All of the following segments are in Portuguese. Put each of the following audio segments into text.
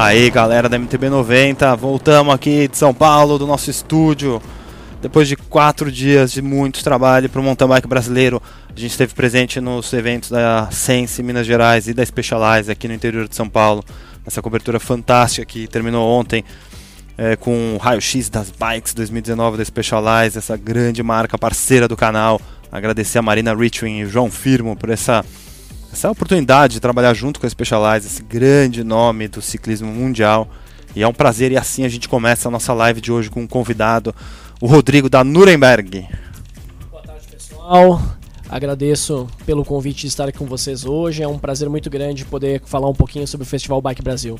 Aí, galera da MTB 90, voltamos aqui de São Paulo, do nosso estúdio. Depois de quatro dias de muito trabalho para o mountain bike brasileiro, a gente esteve presente nos eventos da Sense Minas Gerais e da Specialized aqui no interior de São Paulo. Essa cobertura fantástica que terminou ontem é, com o raio-x das bikes 2019 da Specialized, essa grande marca parceira do canal. Agradecer a Marina Richwin e o João Firmo por essa essa oportunidade de trabalhar junto com a Specialized, esse grande nome do ciclismo mundial. E é um prazer, e assim a gente começa a nossa live de hoje com um convidado, o Rodrigo da Nuremberg. Boa tarde, pessoal. Agradeço pelo convite de estar aqui com vocês hoje. É um prazer muito grande poder falar um pouquinho sobre o Festival Bike Brasil.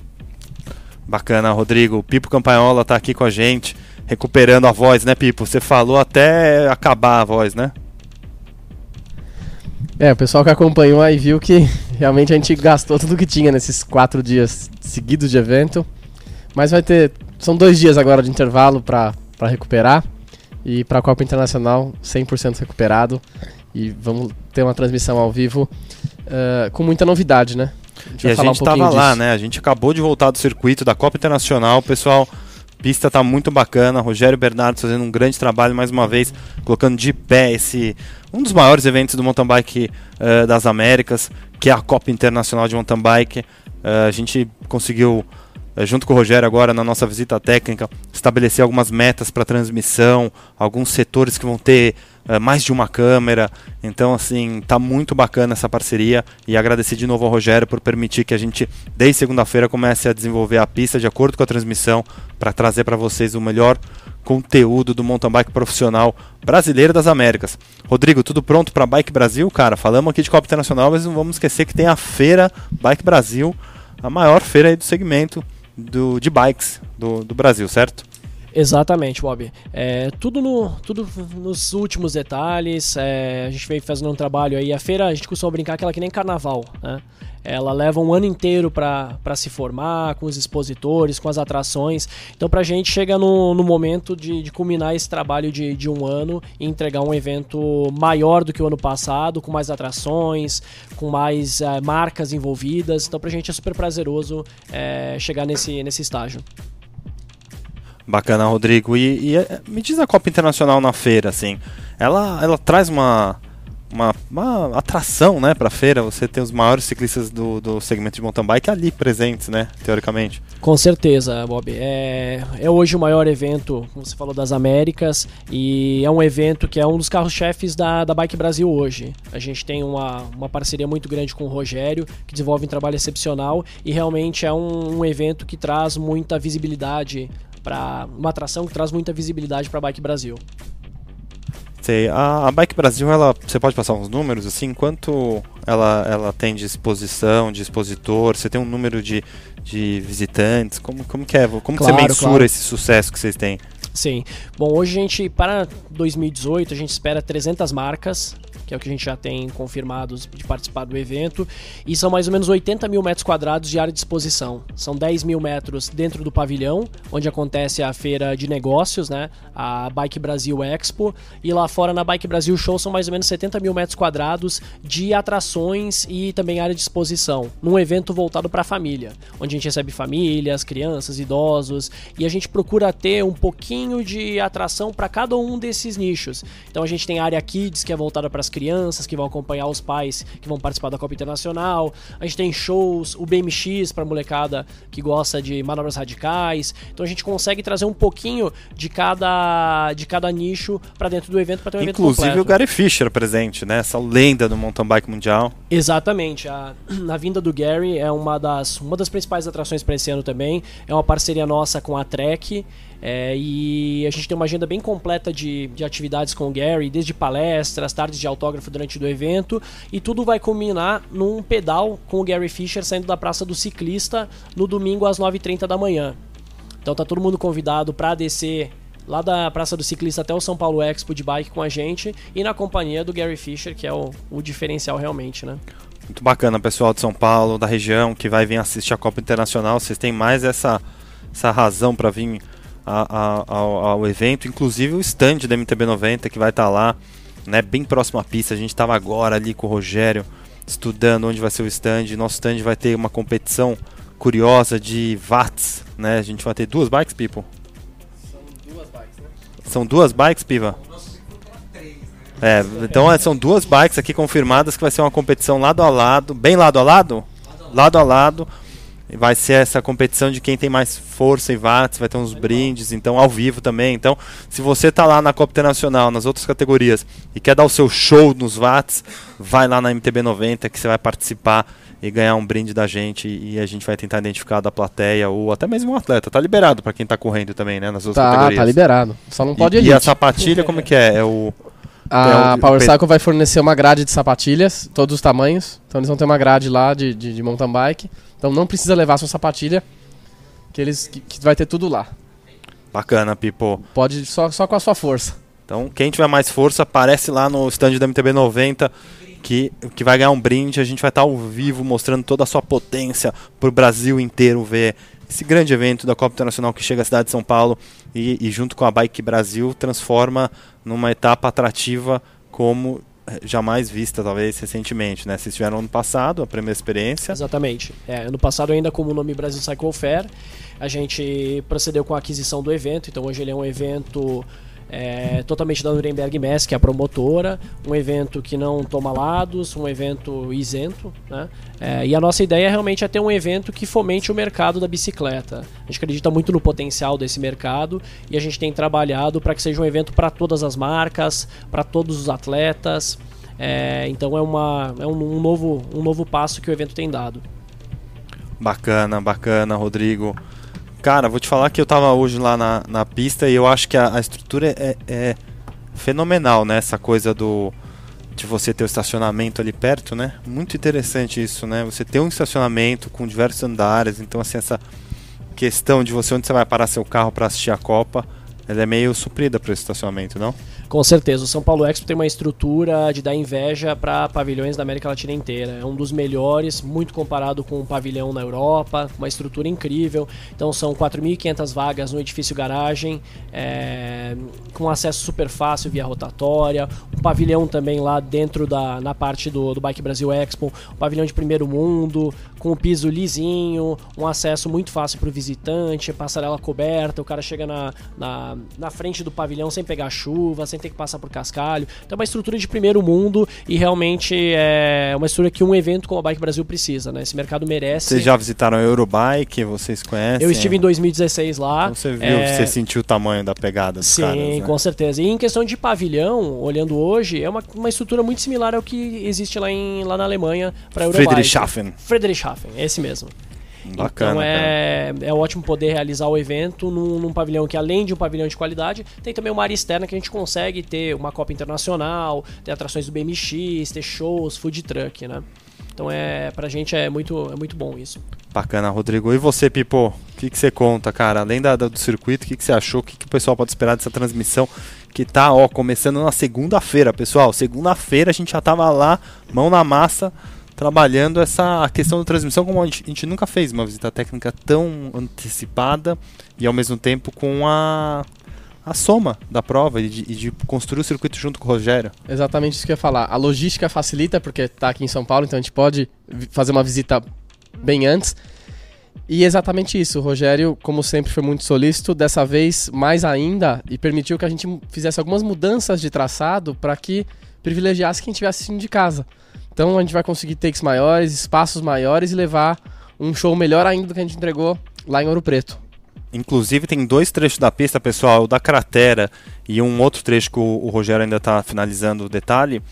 Bacana, Rodrigo. O Pipo Campagnolo está aqui com a gente, recuperando a voz, né, Pipo? Você falou até acabar a voz, né? É, o pessoal que acompanhou aí viu que realmente a gente gastou tudo que tinha nesses quatro dias seguidos de evento. Mas vai ter. São dois dias agora de intervalo para recuperar. E para a Copa Internacional, 100% recuperado. E vamos ter uma transmissão ao vivo uh, com muita novidade, né? A gente e a gente estava um lá, né? A gente acabou de voltar do circuito da Copa Internacional. O pessoal pista tá muito bacana. Rogério Bernardo fazendo um grande trabalho mais uma vez, colocando de pé esse um dos maiores eventos do mountain bike uh, das Américas, que é a Copa Internacional de Mountain Bike. Uh, a gente conseguiu uh, junto com o Rogério agora na nossa visita técnica, estabelecer algumas metas para transmissão, alguns setores que vão ter mais de uma câmera. Então, assim, tá muito bacana essa parceria e agradecer de novo ao Rogério por permitir que a gente, desde segunda-feira, comece a desenvolver a pista de acordo com a transmissão para trazer para vocês o melhor conteúdo do mountain bike profissional brasileiro das Américas. Rodrigo, tudo pronto para Bike Brasil, cara? Falamos aqui de Copa Internacional, mas não vamos esquecer que tem a feira Bike Brasil, a maior feira do segmento do, de bikes do, do Brasil, certo? Exatamente, Bob. É, tudo, no, tudo nos últimos detalhes. É, a gente vem fazendo um trabalho aí. A feira, a gente costuma brincar que ela é que nem carnaval, né? Ela leva um ano inteiro para se formar, com os expositores, com as atrações. Então, para a gente chega no, no momento de, de culminar esse trabalho de, de um ano e entregar um evento maior do que o ano passado, com mais atrações, com mais é, marcas envolvidas. Então, para a gente é super prazeroso é, chegar nesse, nesse estágio. Bacana, Rodrigo. E, e, eh, me diz a Copa Internacional na feira, assim. Ela, ela traz uma, uma, uma atração, né, pra feira. Você tem os maiores ciclistas do, do segmento de mountain bike ali presentes, né, teoricamente. Com certeza, Bob. É, é hoje o maior evento, como você falou, das Américas. E é um evento que é um dos carros-chefes da, da Bike Brasil hoje. A gente tem uma, uma parceria muito grande com o Rogério, que desenvolve um trabalho excepcional. E realmente é um, um evento que traz muita visibilidade para uma atração que traz muita visibilidade para a Bike Brasil. Sei, a, a, Bike Brasil, ela, você pode passar uns números assim, quanto ela, ela tem de exposição, de expositor, você tem um número de, de visitantes, como, como que é, como claro, você mensura claro. esse sucesso que vocês têm? Sim. Bom, hoje a gente, para 2018, a gente espera 300 marcas que é o que a gente já tem confirmados de participar do evento, e são mais ou menos 80 mil metros quadrados de área de exposição. São 10 mil metros dentro do pavilhão, onde acontece a feira de negócios, né? A Bike Brasil Expo, e lá fora na Bike Brasil Show são mais ou menos 70 mil metros quadrados de atrações e também área de exposição, num evento voltado para a família, onde a gente recebe famílias, crianças, idosos, e a gente procura ter um pouquinho de atração para cada um desses nichos. Então a gente tem a área Kids, que é voltada para as crianças que vão acompanhar os pais que vão participar da Copa Internacional. A gente tem shows, o BMX para molecada que gosta de manobras radicais. Então a gente consegue trazer um pouquinho de cada de cada nicho para dentro do evento para ter um Inclusive evento completo. o Gary Fisher presente, né? Essa lenda do mountain bike mundial. Exatamente. A, a vinda do Gary é uma das uma das principais atrações para esse ano também. É uma parceria nossa com a Trek. É, e a gente tem uma agenda bem completa de, de atividades com o Gary, desde palestras, tardes de autógrafo durante o evento, e tudo vai culminar num pedal com o Gary Fisher saindo da Praça do Ciclista no domingo às 9h30 da manhã. Então tá todo mundo convidado para descer lá da Praça do Ciclista até o São Paulo Expo de bike com a gente e na companhia do Gary Fisher, que é o, o diferencial realmente, né? Muito bacana, pessoal de São Paulo, da região, que vai vir assistir a Copa Internacional. Vocês têm mais essa, essa razão para vir a, a, ao, evento, inclusive o stand da MTB90 que vai estar tá lá, né, bem próximo à pista. A gente estava agora ali com o Rogério estudando onde vai ser o stand. Nosso stand vai ter uma competição curiosa de watts, né? A gente vai ter duas bikes, people? São duas bikes, né? São duas bikes, Piva? É, então é, são duas bikes aqui confirmadas que vai ser uma competição lado a lado, bem lado a lado? Lado a lado. Vai ser essa competição de quem tem mais força e watts, vai ter uns brindes, então ao vivo também. Então, se você tá lá na Copa Internacional, nas outras categorias, e quer dar o seu show nos watts, vai lá na MTB 90 que você vai participar e ganhar um brinde da gente e a gente vai tentar identificar da plateia ou até mesmo um atleta. Tá liberado para quem tá correndo também, né, nas outras Tá, categorias. tá liberado. Só não pode e, elite. e a sapatilha como é que é? É o A É Power Cycle vai fornecer uma grade de sapatilhas, todos os tamanhos. Então eles vão ter uma grade lá de, de, de mountain bike. Então não precisa levar sua sapatilha, que eles que, que vai ter tudo lá. bacana, Pipo. Pode só, só com a sua força. Então, quem tiver mais força, aparece lá no stand da MTB 90 que, que vai ganhar um brinde. A gente vai estar ao vivo mostrando toda a sua potência para o Brasil inteiro ver esse grande evento da Copa Internacional que chega à cidade de São Paulo e, e junto com a Bike Brasil transforma numa etapa atrativa como jamais vista, talvez, recentemente. Né? Vocês tiveram ano passado a primeira experiência. Exatamente. É, ano passado, ainda como o nome Brasil Cycle Fair, a gente procedeu com a aquisição do evento. Então, hoje ele é um evento é, totalmente da Nuremberg Mess, que é a promotora, um evento que não toma lados, um evento isento. Né? É, e a nossa ideia realmente é ter um evento que fomente o mercado da bicicleta. A gente acredita muito no potencial desse mercado e a gente tem trabalhado para que seja um evento para todas as marcas, para todos os atletas. É, então é, uma, é um, um novo, um novo passo que o evento tem dado. Bacana, bacana, Rodrigo. Cara, vou te falar que eu tava hoje lá na, na pista e eu acho que a, a estrutura é, é fenomenal, né? Essa coisa do de você ter o estacionamento ali perto, né? Muito interessante isso, né? Você ter um estacionamento com diversos andares, então assim essa questão de você onde você vai parar seu carro para assistir a Copa, ela é meio suprida para esse estacionamento, não? Com certeza, o São Paulo Expo tem uma estrutura de dar inveja para pavilhões da América Latina inteira. É um dos melhores, muito comparado com um pavilhão na Europa, uma estrutura incrível. Então são 4.500 vagas no edifício garagem, é, com acesso super fácil via rotatória. Um pavilhão também lá dentro da na parte do, do Bike Brasil Expo, um pavilhão de primeiro mundo, com o piso lisinho, um acesso muito fácil para o visitante, passarela coberta, o cara chega na, na, na frente do pavilhão sem pegar chuva, sem ter que passar por cascalho. Então é uma estrutura de primeiro mundo e realmente é uma estrutura que um evento como a Bike Brasil precisa, né? Esse mercado merece. Vocês já visitaram a Eurobike, vocês conhecem? Eu estive em 2016 lá. Então você viu, é, você sentiu o tamanho da pegada dos Sim, caras, né? com certeza. E em questão de pavilhão, olhando hoje, é uma, uma estrutura muito similar ao que existe lá, em, lá na Alemanha para a Eurobike. Friedrichshafen. Friedrichshafen, é esse mesmo. Bacana, então cara. é, é ótimo poder realizar o evento num, num pavilhão que, além de um pavilhão de qualidade, tem também uma área externa que a gente consegue ter uma Copa Internacional, ter atrações do BMX, ter shows, food truck, né? Então é, pra gente é muito, é muito bom isso. Bacana, Rodrigo. E você, Pipo? O que, que você conta, cara? Além da, da- do circuito, o que, que você achou? O que, que o pessoal pode esperar dessa transmissão? Que tá, ó, começando na segunda-feira, pessoal. Segunda-feira a gente já tava lá, mão na massa, trabalhando essa a questão da transmissão como a gente, a gente nunca fez uma visita técnica tão antecipada e ao mesmo tempo com a, a soma da prova e de, e de construir o circuito junto com o Rogério. Exatamente isso que eu ia falar. A logística facilita, porque tá aqui em São Paulo, então a gente pode fazer uma visita bem antes. E exatamente isso, o Rogério, como sempre, foi muito solícito, dessa vez mais ainda, e permitiu que a gente fizesse algumas mudanças de traçado para que privilegiasse quem estivesse assistindo de casa. Então a gente vai conseguir takes maiores, espaços maiores e levar um show melhor ainda do que a gente entregou lá em Ouro Preto. Inclusive tem dois trechos da pista, pessoal, o da cratera e um outro trecho que o, o Rogério ainda está finalizando o detalhe,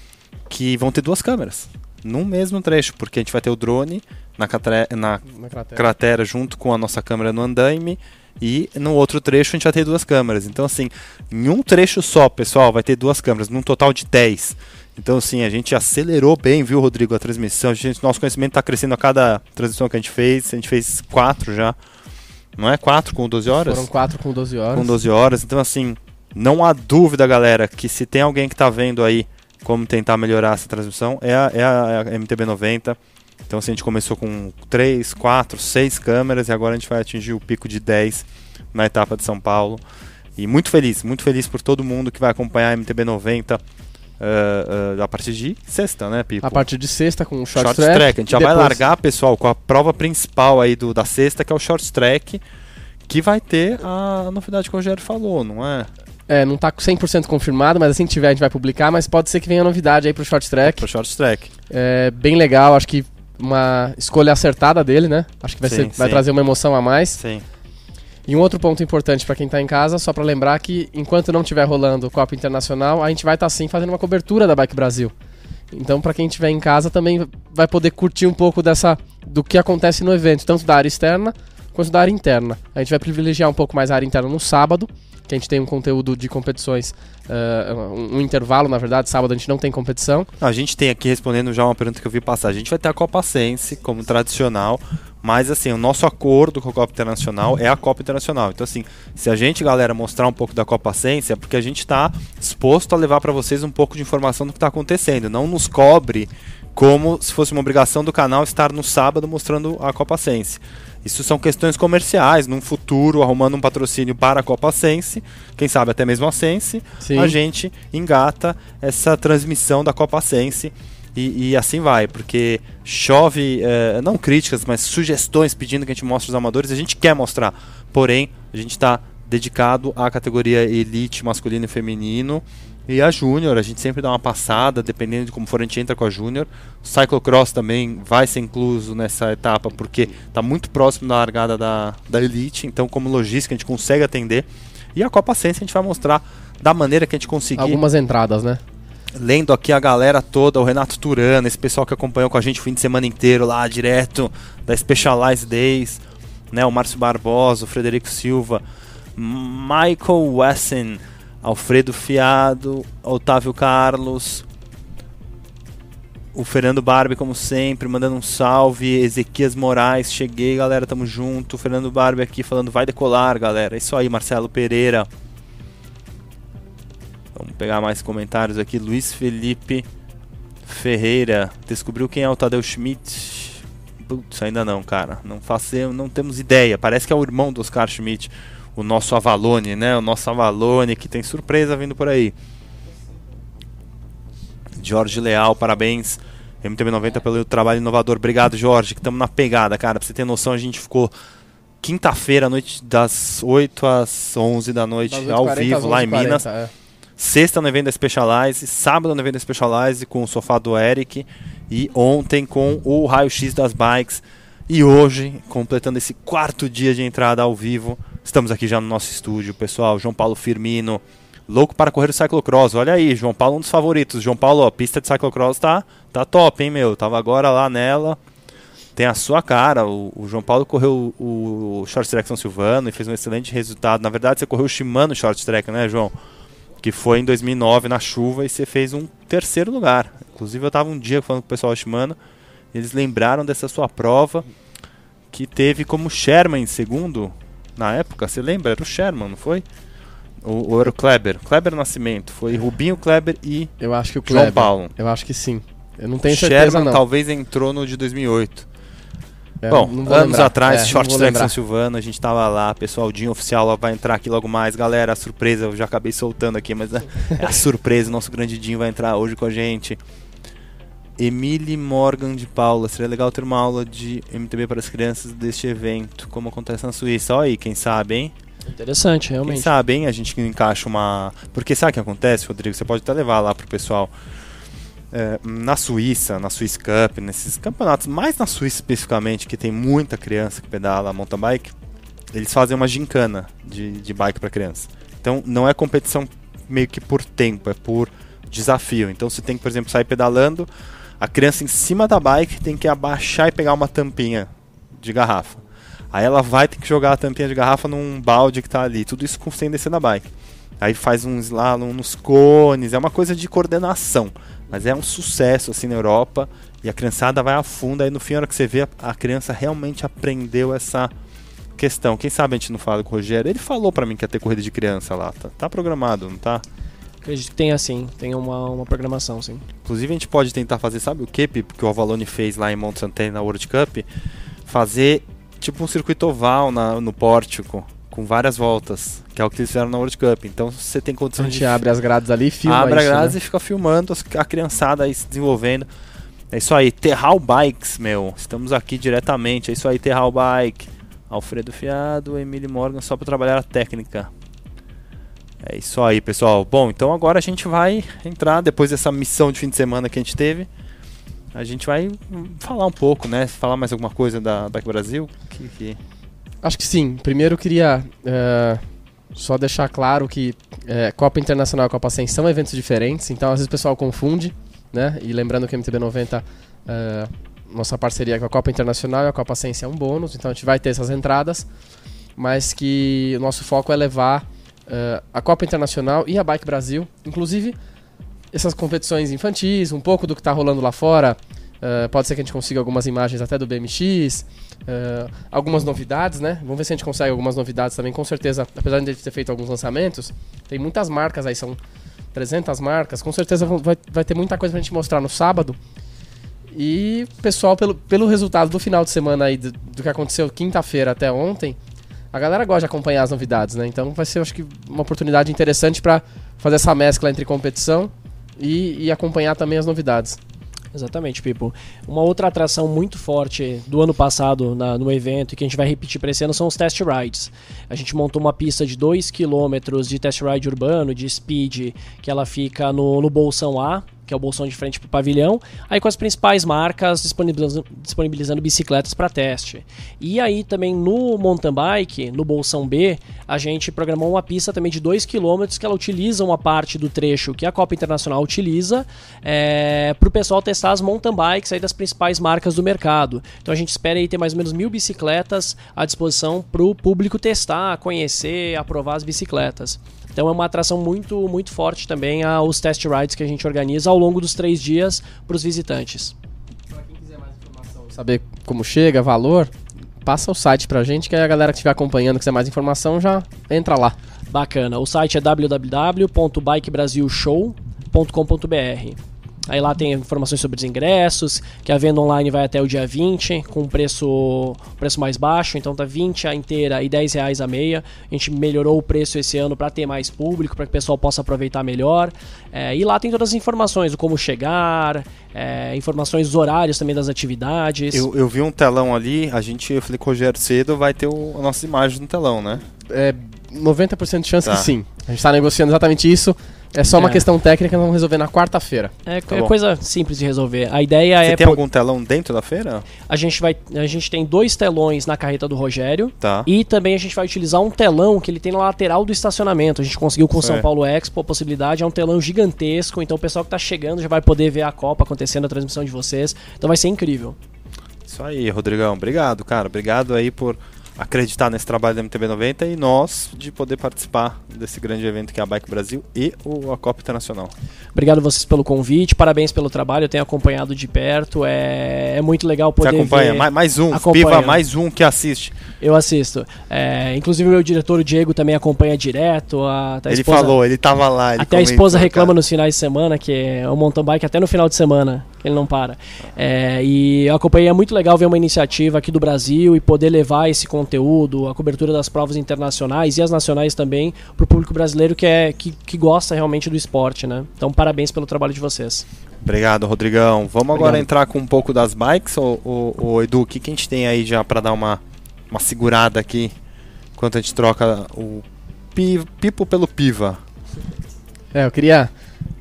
que vão ter duas câmeras num mesmo trecho, porque a gente vai ter o drone na, catre- na Na cratera. cratera junto com a nossa câmera no andaime e no outro trecho a gente vai ter duas câmeras. Então assim, em um trecho só, pessoal, vai ter duas câmeras, num total de 10. Então assim, a gente acelerou bem, viu, Rodrigo, a transmissão. A gente, nosso conhecimento está crescendo a cada transmissão que a gente fez. A gente fez quatro já. Não é quatro com 12 horas? Foram quatro com 12 horas. com 12 horas. Então, assim, não há dúvida, galera, que se tem alguém que está vendo aí como tentar melhorar essa transmissão, é a, é a- é a MTB 90. Então, assim, a gente começou com 3, 4, 6 câmeras e agora a gente vai atingir o pico de 10 na etapa de São Paulo. E muito feliz, muito feliz por todo mundo que vai acompanhar a MTB 90 Uh, uh, a partir de sexta, né, Pipo? A partir de sexta com o short, short track. track. A gente já depois... vai largar, pessoal, com a prova principal aí do, da sexta, que é o short track, que vai ter a novidade que o Rogério falou, não é? É, não tá 100% confirmado, mas assim que tiver a gente vai publicar, mas pode ser que venha novidade aí pro short track. Pro short track. É bem legal, acho que uma escolha acertada dele, né? Acho que vai, sim, ser, vai trazer uma emoção a mais. Sim. E um outro ponto importante para quem está em casa, só para lembrar que enquanto não estiver rolando Copa Internacional, a gente vai estar tá, sim fazendo uma cobertura da Bike Brasil. Então, para quem estiver em casa, também vai poder curtir um pouco dessa do que acontece no evento, tanto da área externa quanto da área interna. A gente vai privilegiar um pouco mais a área interna no sábado, que a gente tem um conteúdo de competições, uh, um, um, intervalo, na verdade, sábado a gente não tem competição. A gente tem aqui, respondendo já uma pergunta que eu vi passar, a gente vai ter a Copa Sense como tradicional, mas assim, o nosso acordo com a Copa Internacional é a Copa Internacional. Então assim, se a gente, galera, mostrar um pouco da Copa Sense, é porque a gente está disposto a levar para vocês um pouco de informação do que está acontecendo. Não nos cobre como se fosse uma obrigação do canal estar no sábado mostrando a Copa Sense. Isso são questões comerciais. Num futuro, arrumando um patrocínio para a Copa Sense, quem sabe até mesmo a Sense, Sim. a gente engata essa transmissão da Copa Sense. E, e assim vai, porque chove, é, não críticas, mas sugestões pedindo que a gente mostre os amadores. A gente quer mostrar, porém, a gente está dedicado à categoria elite masculino e feminino e a Júnior, a gente sempre dá uma passada, dependendo de como for, a gente entra com a Júnior. O Cyclocross também vai ser incluso nessa etapa, porque está muito próximo da largada da, da Elite, então como logística a gente consegue atender. E a Copa Sense a gente vai mostrar da maneira que a gente conseguir. Algumas entradas, né? Lendo aqui a galera toda, o Renato Turano, esse pessoal que acompanhou com a gente o fim de semana inteiro lá, direto da Specialized Days, né? O Márcio Barbosa, o Frederico Silva, Michael Wessen Alfredo Fiado, Otávio Carlos, o Fernando Barbie, como sempre, mandando um salve. Ezequias Moraes, cheguei, galera, tamo junto. O Fernando Barbie aqui falando, vai decolar, galera. É isso aí, Marcelo Pereira. Vamos pegar mais comentários aqui. Luiz Felipe Ferreira, descobriu quem é o Tadeu Schmidt? Putz, ainda não, cara. Não faço, não temos ideia. Parece que é o irmão do Oscar Schmidt o nosso Avalone, né? O nosso Avalone que tem surpresa vindo por aí. Jorge Leal, parabéns. MTB90 pelo trabalho inovador. Obrigado, Jorge, que estamos na pegada, cara. Pra você ter noção, a gente ficou quinta-feira, noite das 8 às 11 da noite, ao vivo, lá em Minas. É. Sexta no evento da Specialize, sábado no evento da Specialize com o sofá do Eric. E ontem com o raio-x das bikes. E hoje, completando esse quarto dia de entrada ao vivo, Estamos aqui já no nosso estúdio, pessoal. João Paulo Firmino, louco para correr o cyclocross. Olha aí, João Paulo, um dos favoritos. João Paulo, ó, pista de cyclocross tá, tá top, hein, meu? Tava agora lá nela. Tem a sua cara. O, o João Paulo correu o, o Short Track São Silvano e fez um excelente resultado. Na verdade, você correu o Shimano Short Track, né, João? Que foi em 2009 na chuva e você fez um terceiro lugar. Inclusive, eu tava um dia falando com o pessoal do Shimano. Eles lembraram dessa sua prova que teve como Sherman em segundo na época, você lembra? Era o Sherman, não foi? Ou, ou era o Kleber? Kleber Nascimento. Foi Rubinho, Kleber e Eu acho que o Kleber. João Paulo. Eu acho que sim. Eu não tenho certeza Sherman não. talvez entrou no de 2008. É, Bom, anos lembrar. atrás, é, Short Track São Silvano, a gente tava lá, pessoal, o Dinho Oficial vai entrar aqui logo mais. Galera, a surpresa, eu já acabei soltando aqui, mas é, é a surpresa, o nosso grande Dinho vai entrar hoje com a gente. Emily Morgan de Paula. Seria legal ter uma aula de MTB para as crianças deste evento, como acontece na Suíça. Olha aí, quem sabe, hein? Interessante, realmente. Quem sabe, hein? A gente encaixa uma. Porque sabe o que acontece, Rodrigo? Você pode até levar lá pro pessoal. É, na Suíça, na Swiss Cup, nesses campeonatos, mais na Suíça especificamente, que tem muita criança que pedala mountain bike, eles fazem uma gincana de, de bike para criança. Então não é competição meio que por tempo, é por desafio. Então você tem que, por exemplo, sair pedalando, a criança em cima da bike tem que abaixar e pegar uma tampinha de garrafa. Aí ela vai ter que jogar a tampinha de garrafa num balde que está ali. Tudo isso sem descer da bike. Aí faz um slalom nos cones. É uma coisa de coordenação. Mas é um sucesso assim na Europa. E a criançada vai a fundo. Aí no fim, a hora que você vê, a criança realmente aprendeu essa questão. Quem sabe a gente não fala com o Rogério? Ele falou para mim que ia ter corrida de criança lá. Tá, tá programado, não tá? Acredito que tem assim, tem uma, uma programação, sim. Inclusive a gente pode tentar fazer, sabe o que, que o Avalone fez lá em Mount Santana na World Cup? Fazer tipo um circuito oval na, no pórtico, com várias voltas, que é o que eles fizeram na World Cup. Então você tem condição a gente de. abre as grades ali e filma abre isso, a grades né? e fica filmando a criançada aí se desenvolvendo. É isso aí, Terral Bikes, meu. Estamos aqui diretamente. É isso aí, Terral Bike. Alfredo Fiado, Emílio Morgan, só para trabalhar a técnica. É isso aí, pessoal. Bom, então agora a gente vai entrar, depois dessa missão de fim de semana que a gente teve, a gente vai falar um pouco, né? Falar mais alguma coisa da Bike Brasil. Que, que- Acho que sim. Primeiro eu queria é, só deixar claro que é, Copa Internacional e Copa 100 são eventos diferentes, então às vezes o pessoal confunde, né? E lembrando que o MTB 90, é, nossa parceria com a Copa Internacional e a Copa 100 é um bônus, então a gente vai ter essas entradas, mas que o nosso foco é levar é, a Copa Internacional e a Bike Brasil, inclusive essas competições infantis, um pouco do que está rolando lá fora. é, pode ser que a gente consiga algumas imagens até do BMX, é, algumas novidades, né? Vamos ver se a gente consegue algumas novidades também. Com certeza, apesar de a gente ter feito alguns lançamentos, tem muitas marcas aí, são 300 marcas. Com certeza vai, vai ter muita coisa pra gente mostrar no sábado. E, pessoal, pelo, pelo resultado do final de semana aí, do, do que aconteceu quinta-feira até ontem, a galera gosta de acompanhar as novidades, né? Então vai ser, acho que, uma oportunidade interessante para fazer essa mescla entre competição e, e acompanhar também as novidades. Exatamente, Pipo. Uma outra atração muito forte do ano passado na- no evento e que a gente vai repetir para esse ano são os test rides. A gente montou uma pista de 2 km de test ride urbano, de speed, que ela fica no, no Bolsão A, que é o bolsão de frente para o pavilhão, aí com as principais marcas disponibilizando, disponibilizando bicicletas para teste. E aí também no mountain bike, no bolsão B, a gente programou uma pista também de 2 km que ela utiliza uma parte do trecho que a Copa Internacional utiliza para o pessoal testar as mountain bikes aí das principais marcas do mercado. Então a gente espera aí ter mais ou menos mil bicicletas à disposição para o público testar, conhecer, aprovar as bicicletas. Então é uma atração muito, muito forte também aos test rides que a gente organiza ao longo dos três dias para os visitantes. Quem quiser mais informação, saber como chega, valor, passa o site pra gente, que aí a galera que estiver acompanhando, quiser mais informação, já entra lá. Bacana. O site é www.bikebrasilshow.com.br. Aí lá tem informações sobre os ingressos, que a venda online vai até o dia 20, com um preço, preço mais baixo, então tá 20 a inteira e 10 reais a meia. A gente melhorou o preço esse ano para ter mais público, para que o pessoal possa aproveitar melhor. É, e lá tem todas as informações, o como chegar, é, informações dos horários também das atividades. Eu, eu vi um telão ali, a gente, eu falei com o Rogério cedo, vai ter o, a nossa imagem no telão, né? É 90% de chance Tá. que sim. A gente tá negociando exatamente isso. É só uma É. questão técnica, vamos resolver na quarta-feira. É, Tá é coisa simples de resolver. A ideia Você é tem po- algum telão dentro da feira? a gente vai a gente tem dois telões na carreta do Rogério Tá. e também a gente vai utilizar um telão que ele tem na lateral do estacionamento. A gente conseguiu com o São. Paulo Expo a possibilidade, é um telão gigantesco, então o pessoal que tá chegando já vai poder ver a Copa acontecendo, a transmissão de vocês. Então vai ser incrível. Isso aí, Rodrigão. Obrigado, cara. Obrigado aí por acreditar nesse trabalho da MTB90 e nós de poder participar desse grande evento que é a Bike Brasil e o, a Copa Internacional. Obrigado a vocês pelo convite, parabéns pelo trabalho, eu tenho acompanhado de perto, é, é muito legal Você poder acompanha? ver... Mais, mais um, Acompanho. Piva, mais um que assiste. Eu assisto. É, inclusive o meu diretor, o Diego, também acompanha direto. A, a ele esposa- falou, ele tava lá. Ele Até a esposa reclama cara. nos finais de semana, que é o mountain bike até no final de semana, que ele não para. É, e eu acompanhei, é muito legal ver uma iniciativa aqui do Brasil e poder levar esse conteúdo, a cobertura das provas internacionais e as nacionais também, para o público brasileiro que, é, que, que gosta realmente do esporte, né? Então, parabéns pelo trabalho de vocês. Obrigado, Rodrigão. Vamos agora Obrigado. entrar com um pouco das bikes, ô, ô, ô, Edu, o que, que a gente tem aí já pra dar uma, uma segurada aqui, enquanto a gente troca o pi- Pipo pelo Piva. É, eu queria.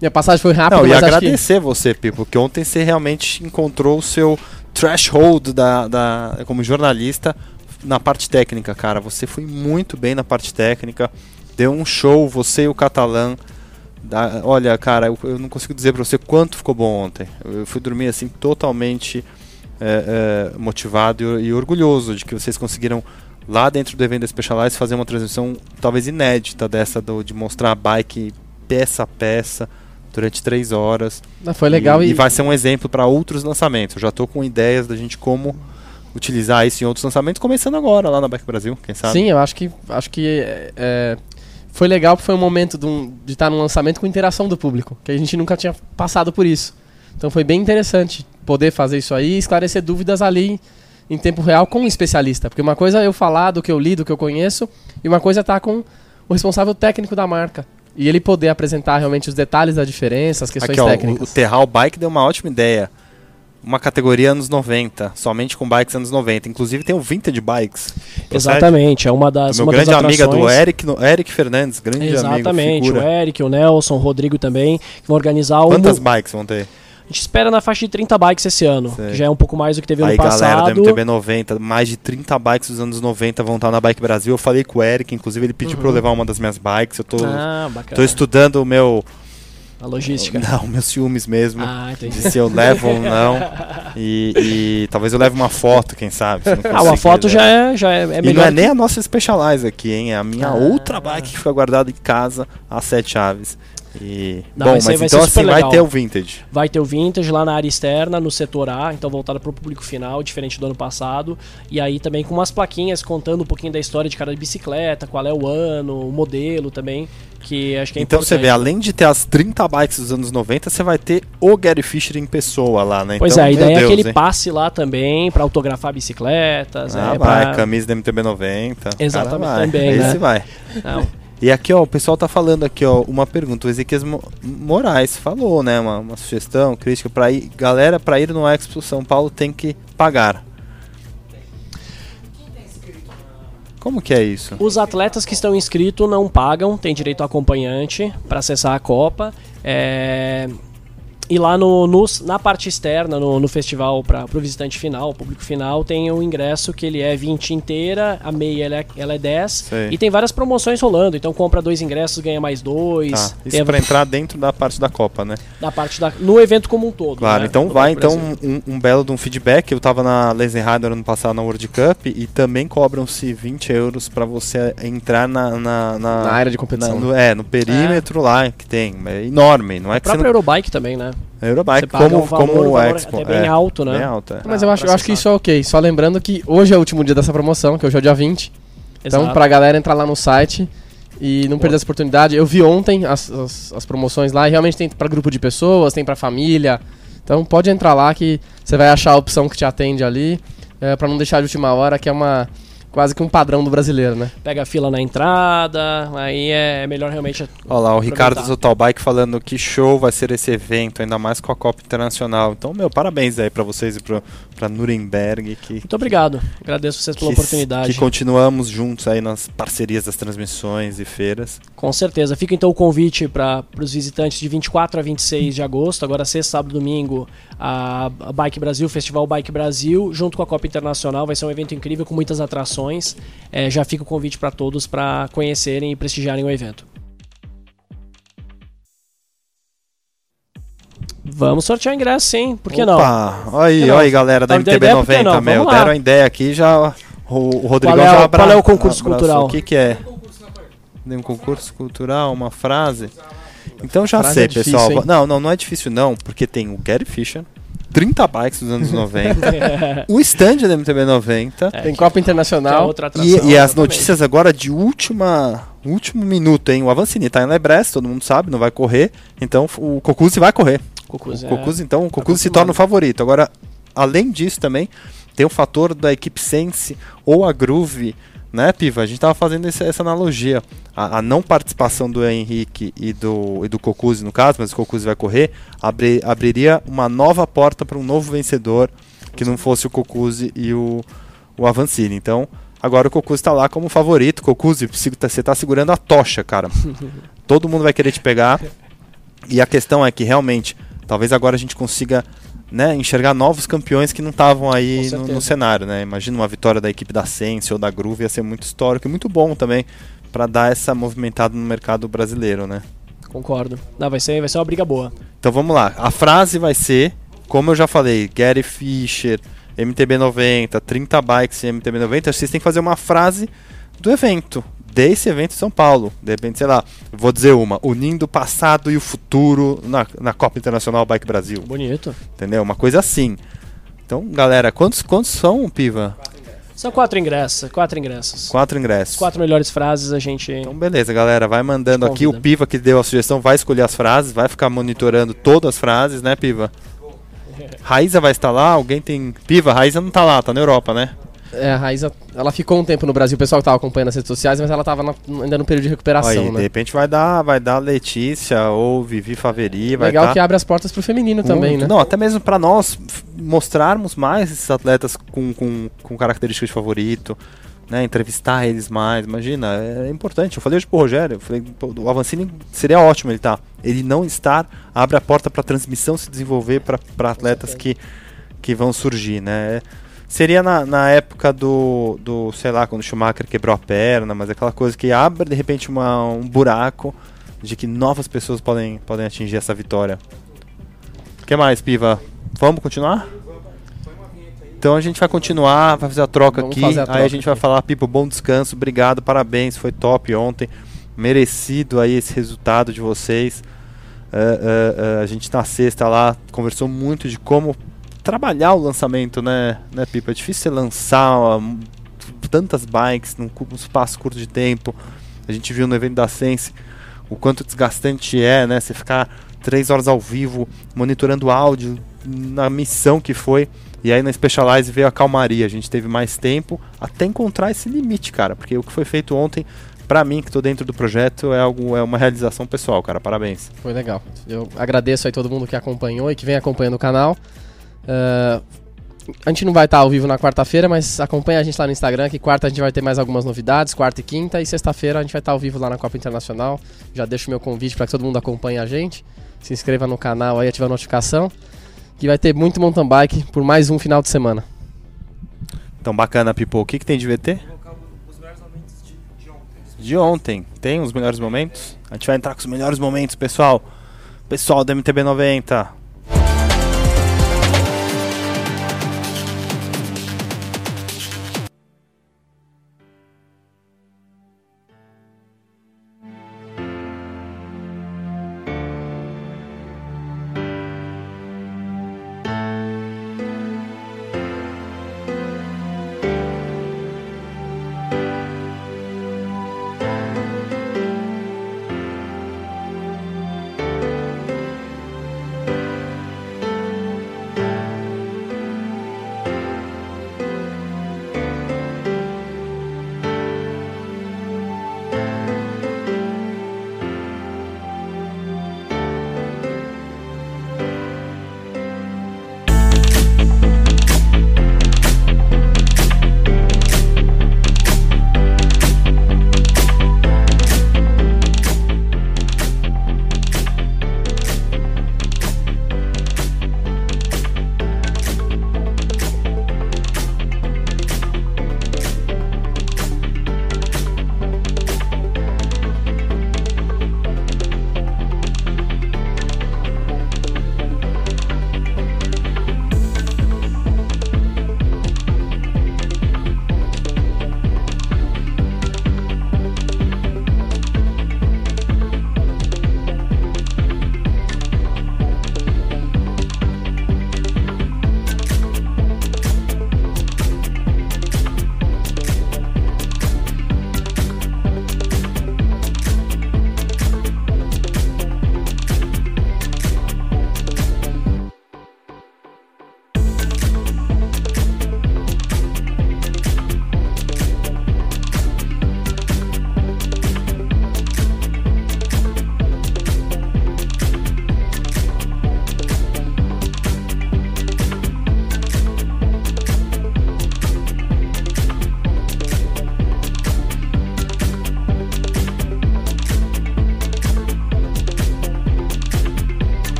Minha passagem foi rápida, Não, e mas acho que. agradecer você, Pipo, porque ontem você realmente encontrou o seu threshold da, da, como jornalista na parte técnica, cara. Você foi muito bem na parte técnica, deu um show, você e o Catalã. Da- olha, cara, eu, eu não consigo dizer pra você quanto ficou bom ontem. Eu, eu fui dormir assim totalmente é, é, motivado e, e orgulhoso de que vocês conseguiram lá dentro do evento da Specialized fazer uma transmissão talvez inédita dessa do, de mostrar a bike peça a peça durante três horas. Não, foi legal e, e, e vai ser um exemplo para outros lançamentos. Eu já estou com ideias da gente como utilizar isso em outros lançamentos, começando agora lá na Bike Brasil, quem sabe? Sim, eu acho que acho que é, é, foi legal porque foi um momento de, um- de estar num lançamento com interação do público, que a gente nunca tinha passado por isso. Então foi bem interessante poder fazer isso aí, esclarecer dúvidas ali em tempo real com um especialista. Porque uma coisa é eu falar do que eu li, do que eu conheço, e uma coisa é estar com o responsável técnico da marca. E ele poder apresentar realmente os detalhes da diferença, as questões Aqui, ó, técnicas. O, o Terral Bike deu uma ótima ideia. Uma categoria anos 90, somente com bikes anos 90. Inclusive tem o Vintage Bikes. Exatamente, é uma das meu uma grande das amiga do. Eric, no- Eric Fernandes, grande Exatamente, amigo, o figura. Eric, o Nelson, o Rodrigo também, que vão organizar um. Quantas bikes vão ter? A gente espera na faixa de 30 bikes esse ano, Sei. que já é um pouco mais do que teve Aí, galera passado. do MTB 90, mais de 30 bikes dos anos 90 vão estar na Bike Brasil. Eu falei com o Eric, inclusive ele pediu pra eu levar uma das minhas bikes. Eu tô, Ah, tô estudando o meu. A logística. Não, meus ciúmes mesmo. Ah, entendi. De se eu levo ou não. E, e talvez eu leve uma foto, quem sabe. Ah, uma foto né? já é, já é, é E melhor. não é que- nem a nossa Specialized aqui, hein? É a minha Ah. outra bike que fica guardada em casa, a sete chaves. E... Não, Bom, vai mas vai então assim, vai legal. ter o Vintage. Vai ter o Vintage lá na área externa, no setor A, então voltado para o público final, diferente do ano passado. E aí também com umas plaquinhas contando um pouquinho da história de cada bicicleta, qual é o ano, o modelo também, que acho que é então você vê, além de ter as 30 bikes dos anos 90, você vai ter o Gary Fisher em pessoa lá, né? Pois então, é, a ideia é Deus, aquele hein? passe lá também para autografar bicicletas. Ah, é, vai, pra- camisa da MTB 90. o Exatamente, cara vai. também, Esse né? vai. Não, E aqui, ó, o pessoal tá falando aqui, ó, uma pergunta. O Ezequias Mo- Moraes falou, né? Uma, uma sugestão, crítica para ir. Galera, para ir no Expo São Paulo tem que pagar. Como que é isso? Os atletas que estão inscritos não pagam, tem direito a acompanhante para acessar a Copa. É, E lá no, no- na parte externa, no, no festival, para o visitante final, o público final, tem o ingresso que ele é 20 inteira, a meia ela é, ela é 10. Sei. E tem várias promoções rolando. Então compra dois ingressos, ganha mais dois. Tá, isso a- para entrar dentro da parte da Copa, né? da parte da. No evento como um todo. Claro, né? então No vai então um, um belo de um feedback. Eu tava na Laser Rider ano passado na World Cup e também cobram-se 20 euros para você entrar na, na, na- Na área de competição. na- no, é, no perímetro lá que tem. É enorme, não é O que próprio não... Eurobike também, né? Eurobike, Você paga como, um valor, como um o valor Expo. até bem é, alto, né? Bem alto, é. Mas Ah, eu acho, pra eu acho que isso é ok. Só lembrando que hoje é o último dia dessa promoção, que hoje é o dia 20. Então, Exato. pra galera entrar lá no site e não perder essa oportunidade. Eu vi ontem as, as, as promoções lá e realmente tem pra grupo de pessoas, tem pra família. Então pode entrar lá que você vai achar a opção que te atende ali, é, para não deixar de última hora, que é uma quase que um padrão do brasileiro, né? Pega a fila na entrada, aí é melhor realmente. Olha lá, o Ricardo aproveitar. Total Bike falando que show vai ser esse evento, ainda mais com a Copa Internacional. Então, meu, parabéns aí pra vocês e pro, pra Nuremberg. Que, Muito obrigado. Agradeço vocês pela que, oportunidade. que continuamos juntos aí nas parcerias das transmissões e feiras. Com certeza. Fica então o convite para os visitantes de 24 a 26 de agosto, agora sexta, sábado e domingo, a Bike Brasil, Festival Bike Brasil, junto com a Copa Internacional. Vai ser um evento incrível com muitas atrações. É, já fica o convite para todos para conhecerem e prestigiarem o evento. Vamos sortear ingresso, sim. Por que não? Opa, olha aí, não? olha aí, galera da MTB ideia, por que 90, não? meu. Deram a ideia aqui, já. O, o Rodrigão Qual é o- já abra- qual é o concurso abraçou. cultural? O que, que é? Tem um concurso cultural, uma frase. Então já Frase sei, é difícil, pessoal. hein? Não, não, não é difícil não, porque tem o Gary Fisher, 30 bikes dos anos 90, o stand da MTB 90 É, tem Copa é Internacional. outra atração, e, e as notícias agora de última último minuto, hein? O Avancini tá em Lebrest, todo mundo sabe, não vai correr. Então o Cocuzzi vai correr. O é. Cocuzzi, então, o Cocuzzi se confirmado. torna o favorito. Agora, além disso também, tem o fator da equipe Sense ou a Groove, né, Piva? A gente tava fazendo esse- essa analogia. A, a não participação do Henrique e do, e do Cocuzzi, no caso, mas o Cocuzzi vai correr, abri- abriria uma nova porta para um novo vencedor que não fosse o Cocuzzi e o, o Avancini. Então, agora o Cocuzzi está lá como favorito. Cocuzzi, se- você está segurando a tocha, cara. Todo mundo vai querer te pegar. E a questão é que realmente, talvez agora a gente consiga né, enxergar novos campeões que não estavam aí no, no cenário. Né? Imagina uma vitória da equipe da Sense ou da Groove, ia ser muito histórico e muito bom também para dar essa movimentada no mercado brasileiro. Né? Concordo. Não, vai, ser, vai ser uma briga boa. Então vamos lá. A frase vai ser, como eu já falei, Gary Fisher, MTB 90, 30 bikes em MTB 90. Vocês têm que fazer uma frase do evento, desse evento em São Paulo. De repente, sei lá, vou dizer uma: unindo o passado e o futuro na, na Copa Internacional Bike Brasil. Bonito. Entendeu? Uma coisa assim. Então, galera, quantos, quantos são, Piva? São quatro ingressos. Quatro ingressos. Quatro ingressos. As quatro melhores frases a gente. Então, beleza, galera. Vai mandando aqui. O. Piva que deu a sugestão vai escolher as frases, vai ficar monitorando todas as frases, né, Piva? Raíza vai estar lá? Alguém tem. Piva, Raíza não tá lá, tá na Europa, né? É, a Raíza, ela ficou um tempo no Brasil, o pessoal que tava acompanhando as redes sociais, mas ela tava na, ainda no período de recuperação, Aí, né? De repente vai dar, vai dar Letícia ou Vivi Faveri. Vai Legal dar que abre as portas pro feminino também, muito- né? Não, até mesmo pra nós mostrarmos mais esses atletas com, com, com características de favorito, né? Entrevistar eles mais. Imagina, é importante. Eu falei hoje pro Rogério, eu falei, o Avancini seria ótimo ele tá. Ele não estar abre a porta pra transmissão se desenvolver para atletas que, que vão surgir, né? Seria na, na época do, do, sei lá, quando o Schumacher quebrou a perna, mas aquela coisa que abre de repente uma, um buraco de que novas pessoas podem, podem atingir essa vitória. O que mais, Piva? Vamos continuar? Então a gente vai continuar, vai fazer a troca Vamos aqui. a aí troca a gente vai aqui. falar, Pipo, bom descanso, obrigado, parabéns, foi top ontem. Merecido aí esse resultado de vocês. É, é, é, a gente na sexta lá conversou muito de como trabalhar o lançamento, né, né Pipa? É difícil você lançar ó, tantas bikes num espaço curto de tempo. A gente viu no evento da Sense o quanto desgastante é, né? Você ficar três horas ao vivo monitorando áudio na missão que foi. E aí na Specialize veio a calmaria. A gente teve mais tempo até encontrar esse limite, cara. Porque o que foi feito ontem, pra mim, que tô dentro do projeto, é algo, é uma realização pessoal, cara. Parabéns. Foi legal. Eu agradeço aí todo mundo que acompanhou e que vem acompanhando o canal. Ah, a gente não vai estar ao vivo na quarta-feira, mas acompanha a gente lá no Instagram, que quarta a gente vai ter mais algumas novidades, quarta e quinta, e sexta-feira a gente vai estar ao vivo lá na Copa Internacional. Já deixo o meu convite para que todo mundo acompanhe a gente. Se inscreva no canal aí, ativa a notificação. Que vai ter muito mountain bike por mais um final de semana. Então bacana, Pipo. O que, que tem de VT? De ontem. Tem os melhores momentos? A gente vai entrar com os melhores momentos, pessoal. Pessoal do MTB 90.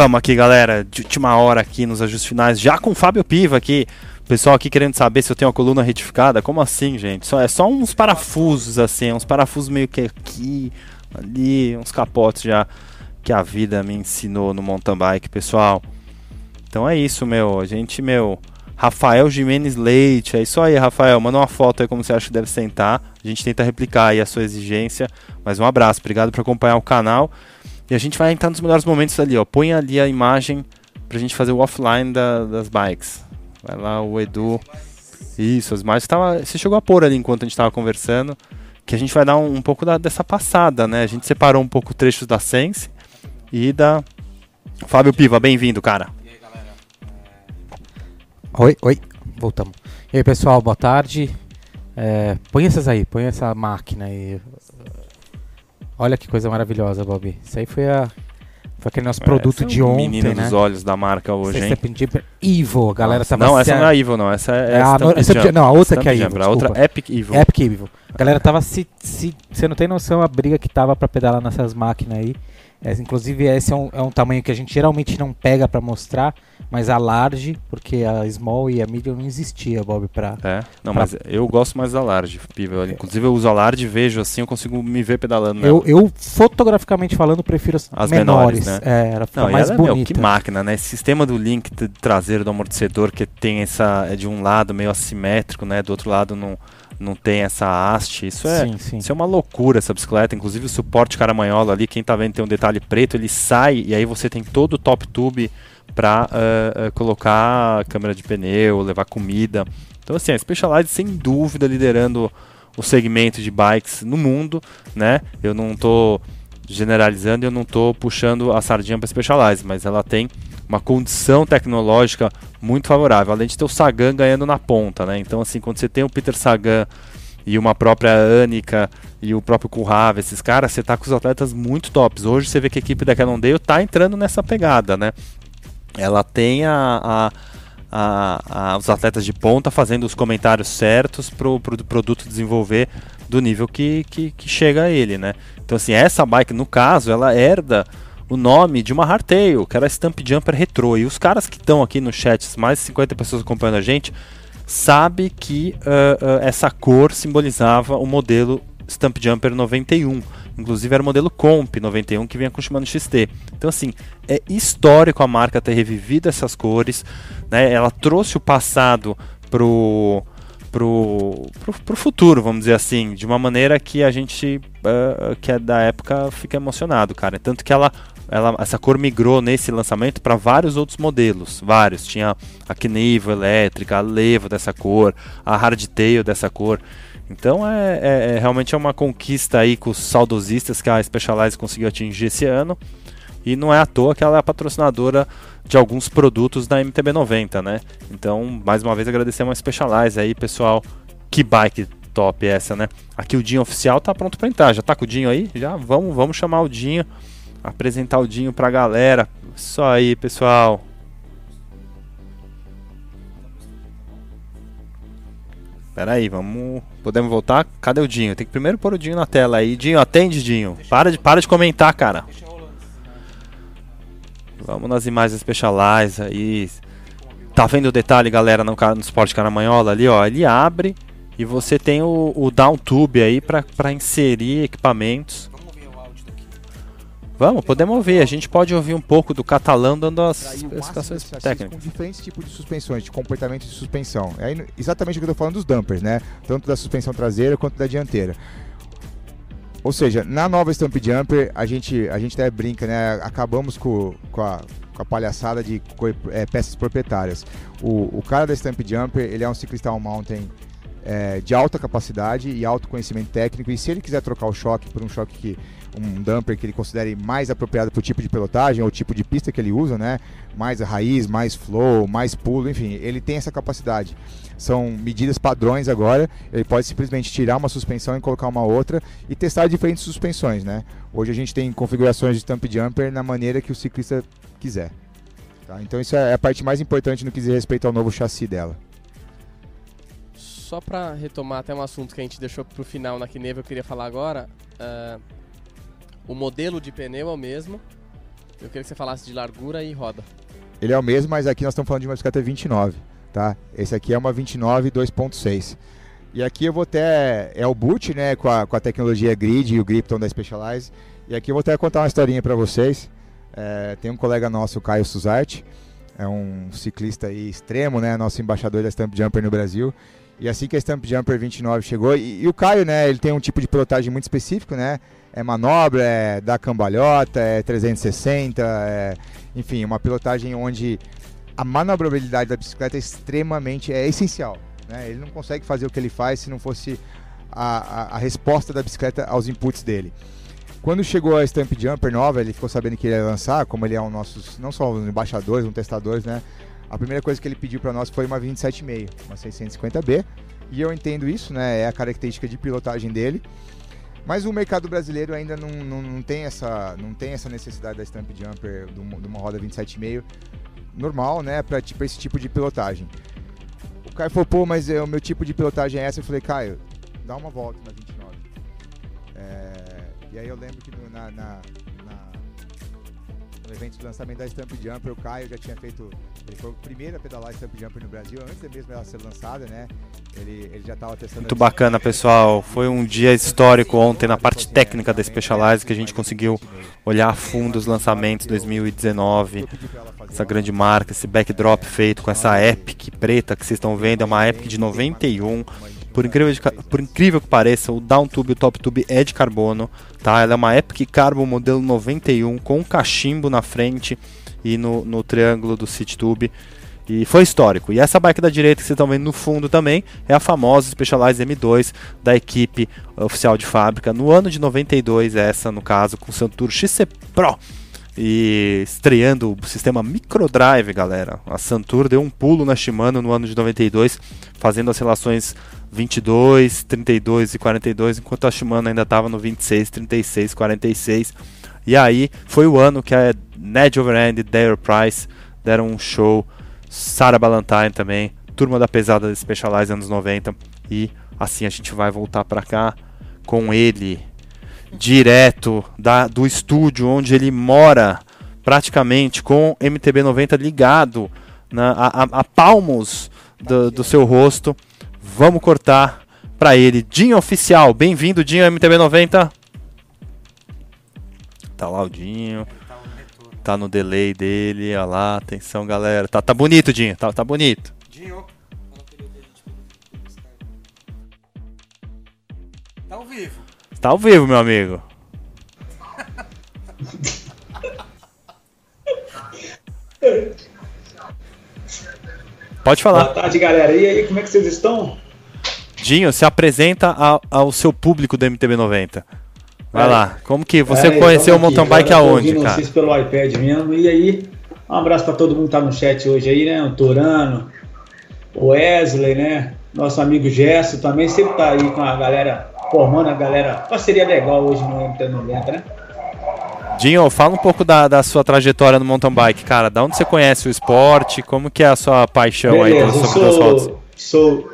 Voltamos aqui, galera, de última hora aqui nos ajustes finais, já com o Fábio Piva aqui. Pessoal aqui querendo saber se eu tenho a coluna retificada. Como assim, gente? Só, é só uns parafusos, assim, uns parafusos meio que aqui, ali, uns capotes já que a vida me ensinou no mountain bike, pessoal. Então é isso, meu. A gente, meu. Rafael Jimenez Leite, é isso aí, Rafael. Manda uma foto aí como você acha que deve sentar. A gente tenta replicar aí a sua exigência. Mas um abraço, obrigado por acompanhar o canal. E a gente vai entrar nos melhores momentos ali, ó. Põe ali a imagem pra gente fazer o offline da- das bikes. Vai lá o Edu. Isso, as imagens tava, você chegou a pôr ali enquanto a gente estava conversando, que a gente vai dar um, um pouco da, dessa passada, né? A gente separou um pouco trechos da Sense e da Fábio Piva, bem-vindo, cara. E aí, galera? É... Oi, oi, voltamos. E aí, pessoal, boa tarde. É, põe essas aí, põe essa máquina aí. Olha que coisa maravilhosa, Bob. Isso aí foi a foi aquele nosso é, produto de ontem, menino né? dos olhos da marca hoje, hein? Evil, a galera Nossa, tava... Não, essa não é Evil, não. Essa é, é a, essa, Não, a outra que é a Evil, A outra Epic Evil. Epic Evil. A galera tava se... se você não tem noção a briga que tava pra pedalar nessas máquinas aí. É, inclusive, esse é um, é um tamanho que a gente geralmente não pega para mostrar, mas a large, porque a small e a medium não existia, Bob, pra... É, não, pra... mas eu gosto mais da large, Piva. Inclusive, eu uso a large, vejo assim, eu consigo me ver pedalando eu, eu, fotograficamente falando, prefiro as, as menores. menores né? É, era não, mais bonita. É, meu, que máquina, né? Esse sistema do link traseiro do amortecedor, que tem essa... é de um lado meio assimétrico, né? Do outro lado não... Não tem essa haste. Isso é, sim, sim. Isso é uma loucura essa bicicleta. Inclusive o suporte caramanhola ali, quem está vendo tem um detalhe preto, ele sai e aí você tem todo o top tube para uh, eh, uh, eh, colocar câmera de pneu, levar comida. Então assim, a Specialized sem dúvida liderando o segmento de bikes no mundo, né? Eu não estou generalizando, eu não estou puxando a sardinha para Specialized, mas ela tem uma condição tecnológica muito favorável, além de ter o Sagan ganhando na ponta, né? Então, assim, quando você tem o Peter Sagan e uma própria Anica e o próprio Currava, esses caras, você tá com os atletas muito tops. Hoje você vê que a equipe da Cannondale tá entrando nessa pegada, né? Ela tem a, a, a, a os atletas de ponta fazendo os comentários certos para o pro produto desenvolver do nível que, que, que chega a ele, né? Então, assim, essa bike, no caso, ela herda o nome de uma hardtail, que era Stamp Jumper Retro. E os caras que estão aqui no chat, mais de 50 pessoas acompanhando a gente, sabe que uh, uh, essa cor simbolizava o modelo Stamp Jumper 91. Inclusive era o modelo Comp 91 que vinha com o Shimano XT. Então assim, é histórico a marca ter revivido essas cores, né? Ela trouxe o passado pro pro, pro, pro futuro, vamos dizer assim, de uma maneira que a gente uh, que é da época fica emocionado, cara. Tanto que ela ela, essa cor migrou nesse lançamento para vários outros modelos, vários. Tinha a Knievel elétrica, a Levo dessa cor, a Hardtail dessa cor. Então é, é, é, realmente é uma conquista aí com os saudosistas que a Specialized conseguiu atingir esse ano. E não é à toa que ela é a patrocinadora de alguns produtos da MTB90, né? Então, mais uma vez agradecemos a Specialized aí, pessoal. Que bike top essa, né? Aqui o Dinho oficial tá pronto para entrar. Já tá com o Dinho aí? Já vamos, vamos chamar o Dinho apresentar o Dinho pra galera. Só aí, pessoal. Pera aí, vamos. Podemos voltar? Cadê o Dinho? Tem que primeiro pôr o Dinho na tela aí. Dinho, atende, Dinho. Para de, para de comentar, cara. Vamos nas imagens Specialized aí. Tá vendo o detalhe, galera, no, no Sport Caramanhola ali, ó? Ele abre e você tem o, o down tube aí para inserir equipamentos. Vamos, podemos ouvir. A gente pode ouvir um pouco do catalão dando as especificações técnicas. Com diferentes tipos de suspensões, de comportamento de suspensão. É exatamente o que eu estou falando dos dampers, né? Tanto da suspensão traseira quanto da dianteira. Ou seja, na nova Stamp Jumper, a gente, a gente até brinca, né? Acabamos com, com, a, com a palhaçada de é, peças proprietárias. O, o cara da Stamp Jumper, ele é um ciclista mountain é, de alta capacidade e alto conhecimento técnico. E se ele quiser trocar o choque por um choque que um dumper que ele considere mais apropriado para o tipo de pilotagem ou tipo de pista que ele usa, né? Mais raiz, mais flow, mais pulo, enfim, ele tem essa capacidade. São medidas padrões agora. Ele pode simplesmente tirar uma suspensão e colocar uma outra e testar diferentes suspensões, né? Hoje a gente tem configurações de stump jumper na maneira que o ciclista quiser. Tá? Então isso é a parte mais importante no que diz respeito ao novo chassi dela só para retomar até um assunto que a gente deixou para o final na Kineva, eu queria falar agora. Uh, o modelo de pneu é o mesmo. Eu queria que você falasse de largura e roda. Ele é o mesmo, mas aqui nós estamos falando de uma bicicleta 29, tá? Esse aqui é uma 29 2.6. E aqui eu vou ter é o boot, né, com a, com a tecnologia grid e o Gripton da Specialized. E aqui eu vou até contar uma historinha para vocês. É, tem um colega nosso, Caio Suzarte, é um ciclista aí extremo, né, nosso embaixador da Stamp Jumper no Brasil. E assim que a Stamp Jumper 29 chegou, e, e, o Caio, né, ele tem um tipo de pilotagem muito específico, né? É manobra, é dar cambalhota, é 360, é, enfim, uma pilotagem onde a manobrabilidade da bicicleta é extremamente é essencial. Né? Ele não consegue fazer o que ele faz se não fosse a, a, a resposta da bicicleta aos inputs dele. Quando chegou a Stamp Jumper nova, ele ficou sabendo que ele ia lançar, como ele é um nossos, não só um embaixadores, um testadores, né? A primeira coisa que ele pediu para nós foi uma 27,5, uma 650B. E eu entendo isso, né? É a característica de pilotagem dele. Mas o mercado brasileiro ainda não, não, não, tem, essa, não tem essa necessidade da Stamp Jumper de uma roda 27,5 normal, né? Para esse tipo de pilotagem. O Caio falou, pô, mas é, o meu tipo de pilotagem é essa. Eu falei, Caio, dá uma volta na 29. É, e aí eu lembro que no, na, na, no evento de lançamento da Stamp Jumper, o Caio já tinha feito. Ele foi o primeiro a pedalar Stamp Jumper no Brasil, antes mesmo dela ser lançada, né? Ele, ele já estava testando. Muito bacana, pessoal. Foi um dia histórico ontem na parte técnica da Specialized que a gente conseguiu olhar a fundo os lançamentos 2019. Essa grande marca, esse backdrop feito com essa Epic preta que vocês estão vendo, é uma Epic de 91 por incrível, de, por incrível que pareça, o Down Tube e o Top Tube é de carbono, tá? Ela é uma Epic Carbon modelo 91 com um cachimbo na frente e no, no triângulo do City Tube. E foi histórico. E essa bike da direita que vocês estão vendo no fundo também é a famosa Specialized M2 da equipe oficial de fábrica. No ano de 92, essa no caso, com o Santur XC Pro. E estreando o sistema Microdrive, galera. A Santur deu um pulo na Shimano no ano de 92, fazendo as relações 22, 32 e 42, enquanto a Shimano ainda estava no 26, 36, 46. E aí foi o ano que a Ned Overend e Dale Price deram um show, Sarah Ballantyne também, turma da pesada de Specialized anos 90. E assim a gente vai voltar para cá com ele, direto da, do estúdio onde ele mora, praticamente com MTB 90 ligado na, a, a, a palmos do, do seu rosto. Vamos cortar para ele. Dinho Oficial, bem-vindo, Dinho MTB90. Tá lá o Dinho. Tá no delay dele, olha lá, atenção galera. Tá, tá bonito, Dinho, tá, tá bonito. Dinho. Tá ao vivo, meu amigo. Pode falar. Boa tarde, galera. E aí, como é que vocês estão? Dinho, se apresenta ao, ao seu público do MTB90. Vai é. lá. Como que você é, conheceu o mountain bike aonde, cara? Vocês pelo iPad mesmo. E aí, um abraço para todo mundo que tá no chat hoje aí, né? O Torano, o Wesley, né? Nosso amigo Gesso também sempre tá aí com a galera, formando a galera. Parceria legal hoje no MT90, né? Dinho, fala um pouco da, da, sua trajetória no mountain bike, cara. Da onde você conhece o esporte? Como que é a sua paixão Beleza, aí sobre as rodas? Sou.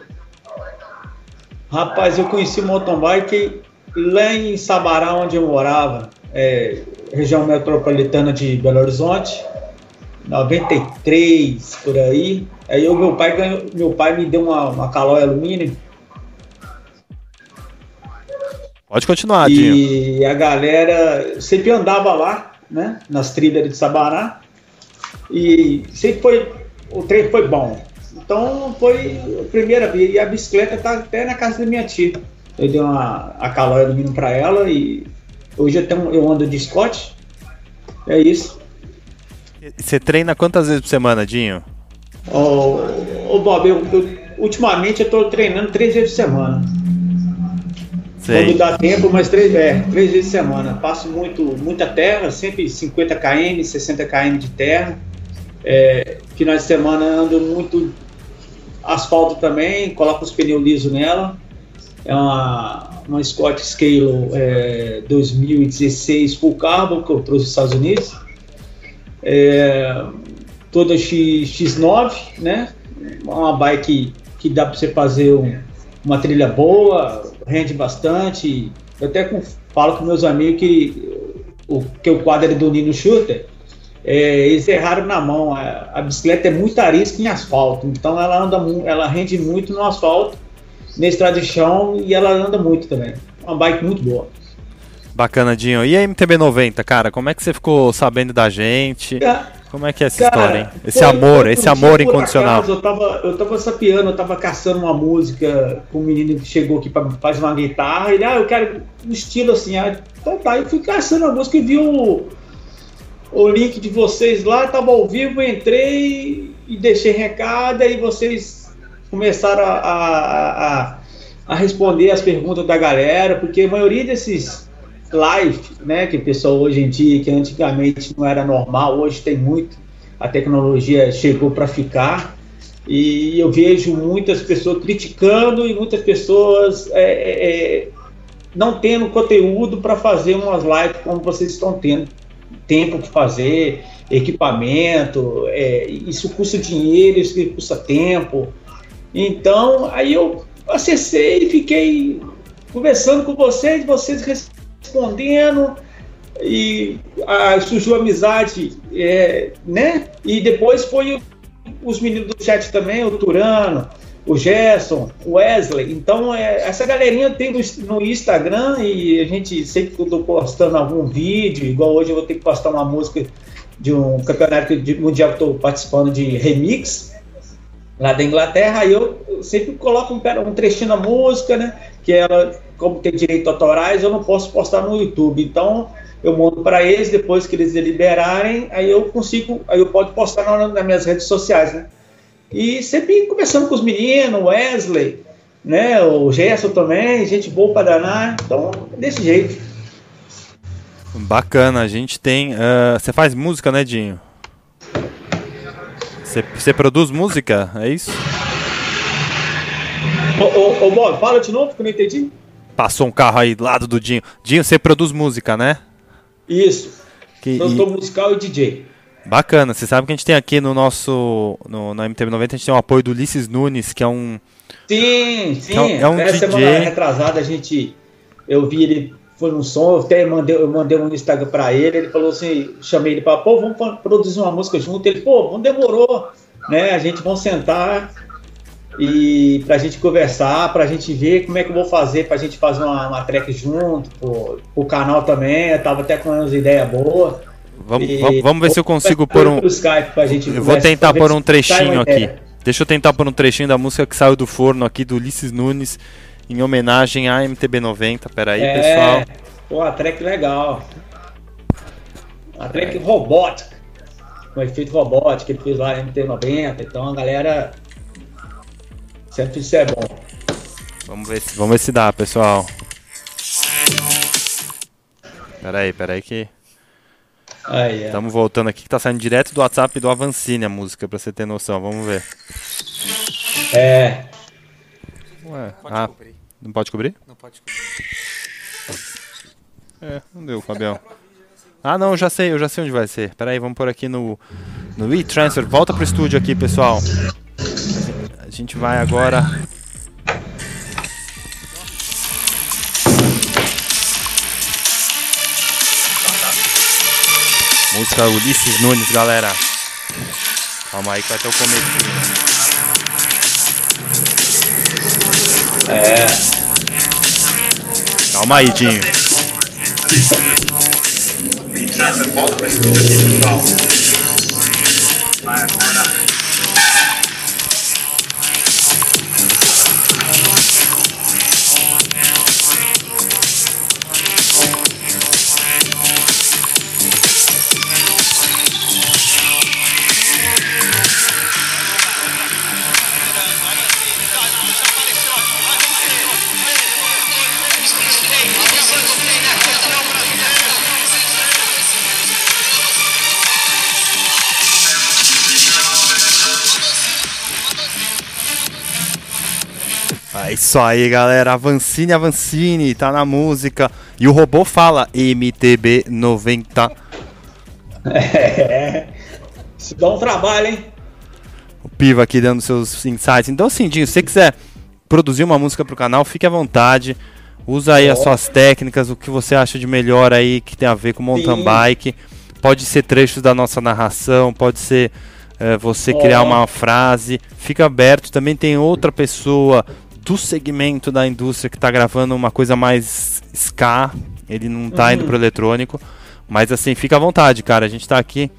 Rapaz, eu conheci o mountain bike lá em Sabará, onde eu morava, é, região metropolitana de Belo Horizonte, 93 por aí. Aí o meu pai ganhou, meu pai me deu uma, uma calói alumínio Pode continuar, Dinho. E a galera sempre andava lá, né? Nas trilhas de Sabará. E sempre foi. O trem foi bom. Então foi a primeira vez. E a bicicleta tá até na casa da minha tia. Eu dei uma, a calói alumínio para ela e hoje eu, tenho, eu ando de Scott. É isso. Você treina quantas vezes por semana, Dinho? Ô, oh, Bob, eu, eu, ultimamente eu tô treinando três vezes por semana. Sei. Quando dá tempo, mas três, é, três vezes por semana. Passo muito, muita terra, sempre 50 km, 60 km de terra. É, final de semana ando muito asfalto também, coloco os pneus lisos nela. É uma, uma Scott Scale é, 2016 Full Carbon que eu trouxe dos Estados Unidos. É, toda X, X9, né? Uma bike que dá para você fazer um, uma trilha boa, rende bastante. Eu até falo com meus amigos que o que o quadro é do Nino Shooter, é, eles erraram na mão. A, a, bicicleta é muito arisca em asfalto, então ela anda ela rende muito no asfalto, na estrada de chão e ela anda muito também. Uma bike muito boa. Bacana, Dinho. E a MTB90, cara, como é que você ficou sabendo da gente? Como é que é essa Cara, história, hein? Esse foi, amor, esse amor incondicional. Acaso, eu tava, eu tava sapiando, eu tava caçando uma música com um menino que chegou aqui pra fazer uma guitarra, ele, ah, eu quero um estilo assim, ah, então tá, eu fui caçando a música e vi o, o link de vocês lá, tava ao vivo, entrei e deixei recado, aí vocês começaram a, a, a, a responder as perguntas da galera, porque a maioria desses live, né, que o pessoal hoje em dia, que antigamente não era normal, hoje tem muito, a tecnologia chegou para ficar, e eu vejo muitas pessoas criticando e muitas pessoas é, é, é não tendo conteúdo para fazer umas lives como vocês estão tendo. Tempo que fazer, equipamento, é, isso custa dinheiro, isso custa tempo. Então, aí eu acessei e fiquei conversando com vocês, vocês respondendo, e a, surgiu amizade, é, né? E depois foi os meninos do chat também, o Turano, o Gerson, o Wesley. Então, é, essa galerinha tem no, no, Instagram e a gente sempre que eu tô postando algum vídeo, igual hoje eu vou ter que postar uma música de um campeonato mundial que estou participando de remix lá da Inglaterra, aí eu, eu sempre coloco um, um, trechinho da música, né? Que ela, como tem direito autorais, eu não posso postar no YouTube. Então, eu mando para eles, depois que eles liberarem, aí eu consigo, aí eu posso postar nas, nas minhas redes sociais, né? E sempre conversando com os meninos, Wesley, né? O Gerson também, gente boa para danar. Então, desse jeito. Bacana, a gente tem. Uh, você faz música, né, Dinho? Você produz música, é isso? Ô, ô, ô Bob, fala de novo que eu não entendi. Passou um carro aí do lado do Dinho. Dinho, você produz música, né? Isso. Que, Produtor e... musical e DJ. Bacana, você sabe que a gente tem aqui no nosso. No, no MTV90 a gente tem o apoio do Ulisses Nunes, que é um. Sim, sim. É um, é um DJ. semana retrasada a gente. Eu vi ele. Foi no som, eu até mandei, eu mandei um Instagram pra ele, ele falou assim, chamei ele para, pô, vamos produzir uma música junto. Ele, pô, não demorou, né? A gente vamos sentar e pra gente conversar, pra gente ver como é que eu vou fazer, pra gente fazer uma, uma track junto, pô, o canal também, eu tava até com umas ideias boas. Vamos, e, vamos ver se eu consigo pôr um. eu vou tentar pôr um trechinho aqui. Deixa eu tentar pôr um trechinho da música que saiu do forno aqui do Ulisses Nunes em homenagem à MTB90. Pera aí, é, pessoal. Pô, a track legal. A track é. robótica. Com efeito robótico que ele fez lá na MT90. Então a galera. Sempre isso é bom. Vamos ver se, vamos ver se dá, pessoal. Pera aí, pera aí que. Estamos voltando aqui, que tá saindo direto do WhatsApp do Avancine a música, pra você ter noção. Vamos ver. É. Ué, pode ah, cobrir. Não pode cobrir? Não pode cobrir. É, não deu, Fabião. Ah, não, já sei, eu já sei onde vai ser. Pera aí, vamos por aqui no, no e-transfer. Volta pro estúdio aqui, pessoal. Gente vai agora Música Ulisses Nunes, galera. Calma aí que vai ter o começo. É. Calma aí, Dinho. É isso aí, galera. Avancine, Avancine, tá na música. E o robô fala MTB 90. É. Isso dá um trabalho, hein? O Piva aqui dando seus insights. Então, assim, Dinho, se você quiser produzir uma música pro canal, fique à vontade. Usa aí oh. as suas técnicas, o que você acha de melhor aí que tem a ver com mountain Sim. bike. Pode ser trechos da nossa narração, pode ser é, você criar uma frase. Fica aberto. Também tem outra pessoa do segmento da indústria que está gravando uma coisa mais ska, ele não está uhum. indo pro eletrônico, mas assim, fica à vontade, cara, a gente está aqui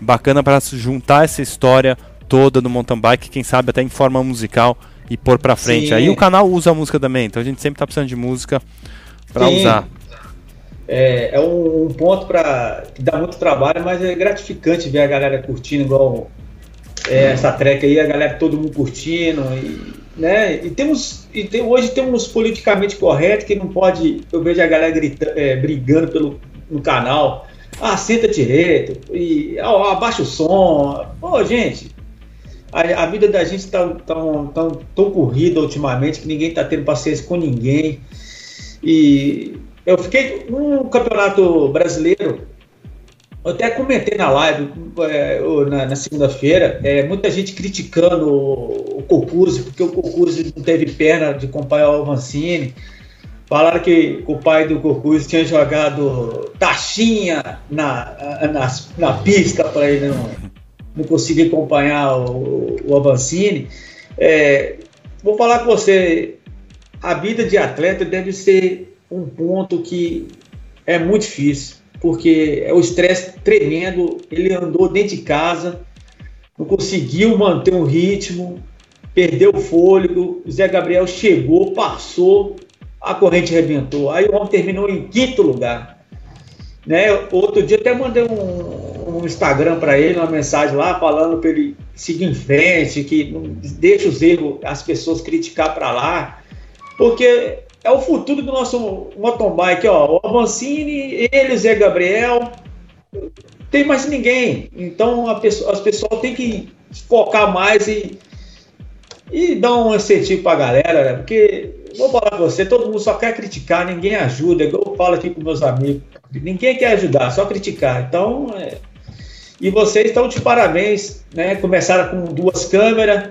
bacana para juntar essa história toda do mountain bike, quem sabe até em forma musical e pôr para frente. Sim. Aí o canal usa música também, então a gente sempre tá precisando de música para usar. É, é um, um ponto para que dá muito trabalho, mas é gratificante ver a galera curtindo igual é, essa track aí, a galera todo mundo curtindo. E, né? e temos. E tem, hoje temos politicamente correto que não pode. Eu vejo a galera gritando, é, brigando pelo, no canal. Ah, senta direito, e ah, abaixa o som. Pô, gente, a, a vida da gente está tão, tão, tão corrida ultimamente que ninguém está tendo paciência com ninguém. E eu fiquei no campeonato brasileiro, eu até comentei na live é, na, na segunda-feira, é, muita gente criticando o, o Cocuzzi, porque o Cocuzzi não teve perna de acompanhar o Mancini. Falaram que o pai do Cocuzzi tinha jogado taxinha na, na, na pista para ele não, não conseguir acompanhar o, o Avancini. É, vou falar com você, a vida de atleta deve ser um ponto que é muito difícil, porque é o estresse tremendo, ele andou dentro de casa, não conseguiu manter um ritmo, perdeu o fôlego, o Zé Gabriel chegou, passou, a corrente arrebentou. Aí o homem terminou em quinto lugar. Né? Outro dia até mandei um, um Instagram para ele, uma mensagem lá falando para ele seguir em frente, que não deixa os erros, as pessoas criticar para lá, porque é o futuro do nosso mountain bike, ó. O Avancini, ele, Zé Gabriel, tem mais ninguém. Então pessoa, as pessoas têm que focar mais e, e dar um incentivo para a galera, né? porque vou falar com você, todo mundo só quer criticar, ninguém ajuda, igual eu falo aqui com meus amigos. Ninguém quer ajudar, só criticar. Então, é... e vocês estão de parabéns, né? Começaram com duas câmeras.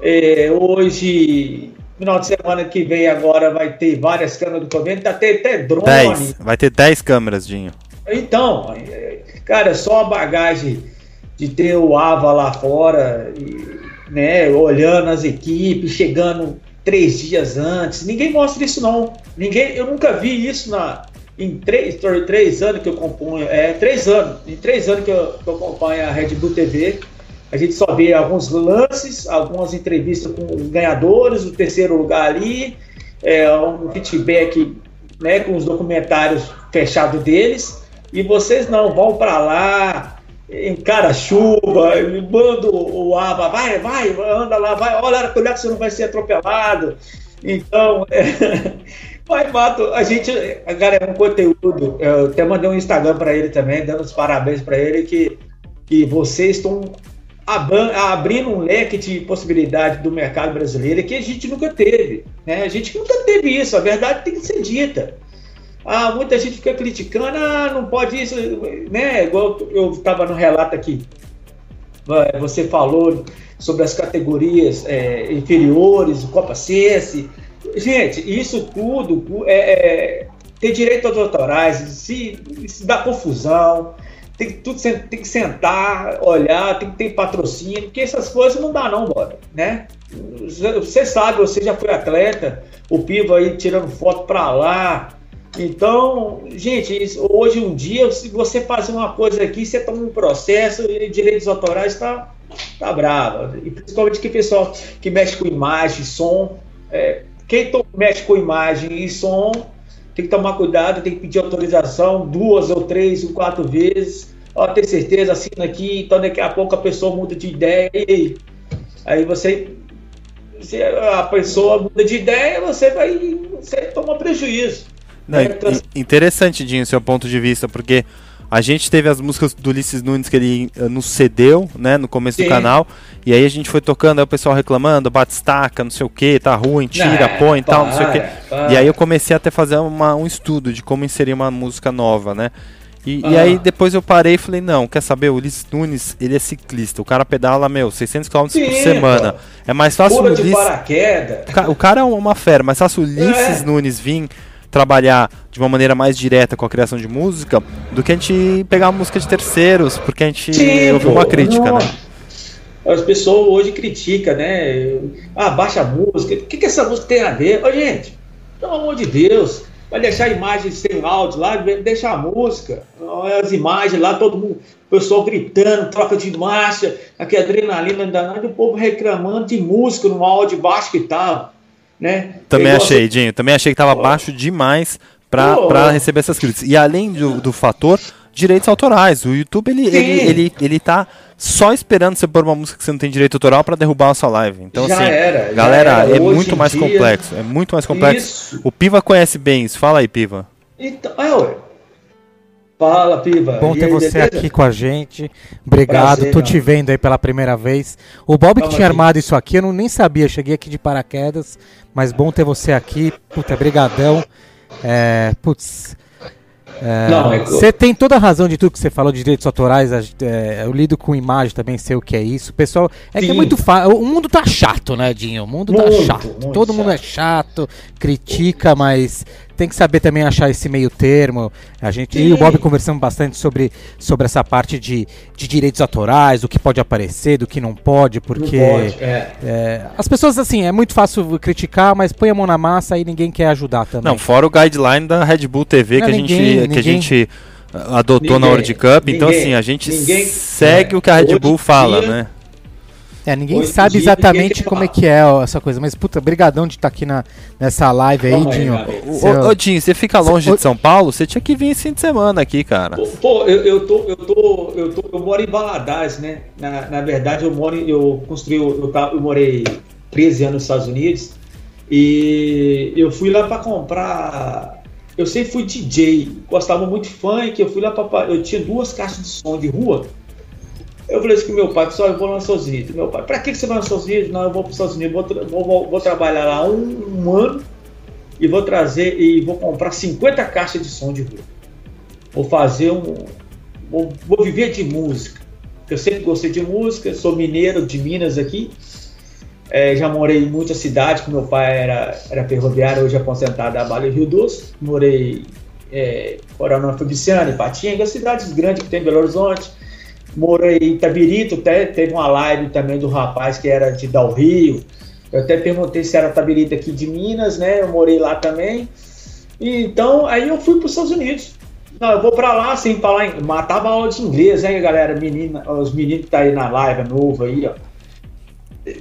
É, hoje, final de semana que vem agora vai ter várias câmeras do convênio, tá até, até drone. Dez. Vai ter 10 câmeras, Dinho. Então, é, cara, só a bagagem de ter o AVA lá fora, né, olhando as equipes, chegando três dias antes. Ninguém mostra isso não. Ninguém, eu nunca vi isso na, em três, três anos que eu acompanho, é, três anos, em três anos que eu, que eu acompanho a Red Bull TV, a gente só vê alguns lances, algumas entrevistas com os ganhadores, o terceiro lugar ali, é, um feedback né, com os documentários fechados deles, e vocês não vão para lá, encara a chuva, manda o aba, vai, vai, anda lá, vai, olha, cuidado que você não vai ser atropelado. Então, é, Vai, Mato, a gente, cara, é um conteúdo. Eu até mandei um Instagram para ele também, dando os parabéns para ele, que, que vocês estão abrindo um leque de possibilidade do mercado brasileiro que a gente nunca teve. Né? A gente nunca teve isso, a verdade tem que ser dita. Ah, muita gente fica criticando, ah, não pode isso, né? Igual eu estava no relato aqui. Você falou sobre as categorias é, inferiores, o Copa CS, Gente, isso tudo é, é, ter direito aos autorais, se, se dá confusão, tem que, tudo, tem que sentar, olhar, tem que ter patrocínio, porque essas coisas não dá não, bora, né? Você sabe, você já foi atleta, o Pivo aí tirando foto pra lá. Então, gente, hoje um dia, se você fazer uma coisa aqui, você toma um processo e direitos autorais tá, tá bravo. E principalmente que pessoal que mexe com imagem, som, é, quem mexe com imagem e som tem que tomar cuidado, tem que pedir autorização duas ou três ou quatro vezes. Ó, tem certeza, assina aqui, então daqui a pouco a pessoa muda de ideia e aí você se a pessoa muda de ideia, você vai você toma prejuízo. Não, é, então... Interessante, Dinho, seu ponto de vista, porque a gente teve as músicas do Ulisses Nunes que ele uh, nos cedeu, né, no começo Sim. do canal. E aí a gente foi tocando, aí o pessoal reclamando, bate-estaca, não sei o que, tá ruim, tira, não, põe e tal, não sei o que. E aí eu comecei até a fazer uma, um estudo de como inserir uma música nova, né? E, ah. e, aí depois eu parei e falei, não, quer saber, o Ulisses Nunes, ele é ciclista, o cara pedala, meu, 600 km Sim, por semana. Pô. É mais fácil o Ulisses... O, o cara é uma fera, mas fácil o Ulisses é. Nunes vir trabalhar de uma maneira mais direta com a criação de música do que a gente pegar uma música de terceiros, porque a gente Sim, ouviu uma crítica, não. né? As pessoas hoje criticam, né? Ah, baixa a música. O que, que essa música tem a ver? Ô, gente, pelo amor de Deus, vai deixar imagens sem áudio lá, deixa a música, as imagens lá, todo mundo, o pessoal gritando, troca de marcha, aqui adrenalina danada, e o povo reclamando de música no áudio baixo que tava. Né? Também achei, Dinho. Também achei que estava baixo demais para receber essas críticas. E além do, do fator direitos autorais. O YouTube, ele, ele, ele, ele tá só esperando você pôr uma música que você não tem direito autoral para derrubar a sua live. Então, já assim, era, galera, era. é muito mais dia... complexo. É muito mais complexo. Isso. O Piva conhece bem isso. Fala aí, Piva. Então, é, ué. Fala, Piva. Bom ter aí, você beleza? aqui com a gente. Obrigado. Prazer, Tô te vendo aí pela primeira vez. O Bob Vamos que tinha aqui. armado isso aqui, eu não, nem sabia. Cheguei aqui de paraquedas. Mas bom ter você aqui. Puta, brigadão. É, putz, é, você é tem toda a razão de tudo que você falou de direitos autorais. É, eu lido com imagem também, sei o que é isso. Pessoal, é Sim. que é muito fácil. O mundo tá chato, né, Dinho? O mundo tá muito, tá chato. Todo chato. mundo é chato, critica, mas tem que saber também achar esse meio termo. A gente Sim. e o Bob conversamos bastante sobre, sobre essa parte de, de direitos autorais, do que pode aparecer, do que não pode, porque não pode, é. É, as pessoas assim é muito fácil criticar, mas põe a mão na massa e ninguém quer ajudar também. Não, fora o guideline da Red Bull TV não, que, ninguém, a gente, ninguém... que a gente adotou ninguém, na World Cup, então assim a gente segue é, o que a Red Bull fala, né? É, ninguém Hoje sabe exatamente como é que é ó, essa coisa, mas puta, brigadão de estar tá aqui na, nessa live aí, Dinho. Ô, ô, Dinho, você fica longe cê, de São Paulo? Você tinha que vir esse fim de semana aqui, cara. Pô, eu, eu, tô, eu, tô, eu, tô, eu moro em Valadares, né? Na, na verdade, eu moro, eu construí, eu, eu morei 13 anos nos Estados Unidos e eu fui lá para comprar eu sempre fui DJ, gostava muito de funk, eu fui lá para eu tinha duas caixas de som de rua eu falei assim com meu pai, pessoal, eu vou lá nos Unidos. Meu pai, pra que você vai nos Unidos? Não, eu vou para os Estados vou, vou, vou, trabalhar lá um, um, ano e vou trazer e vou comprar 50 caixas de som de rua. Vou fazer um. Vou, vou viver de música. Eu sempre gostei de música, sou mineiro de Minas aqui. É, já morei em muitas cidades, que meu pai era, era ferroviário, hoje é aposentado da Vale Rio Doce. Morei é, Coronel Fabriciano, Ipatinga, cidades grandes que tem Belo Horizonte morei em Itabirito, até teve uma live também do rapaz que era de Dal Rio. Eu até perguntei se era Tabirito aqui de Minas, né? Eu morei lá também. E, então, aí eu fui para os Estados Unidos. Não, eu vou para lá, assim, falar em... Matava aula de inglês, hein, galera? Menina, os meninos que tá aí na live, novo aí, ó.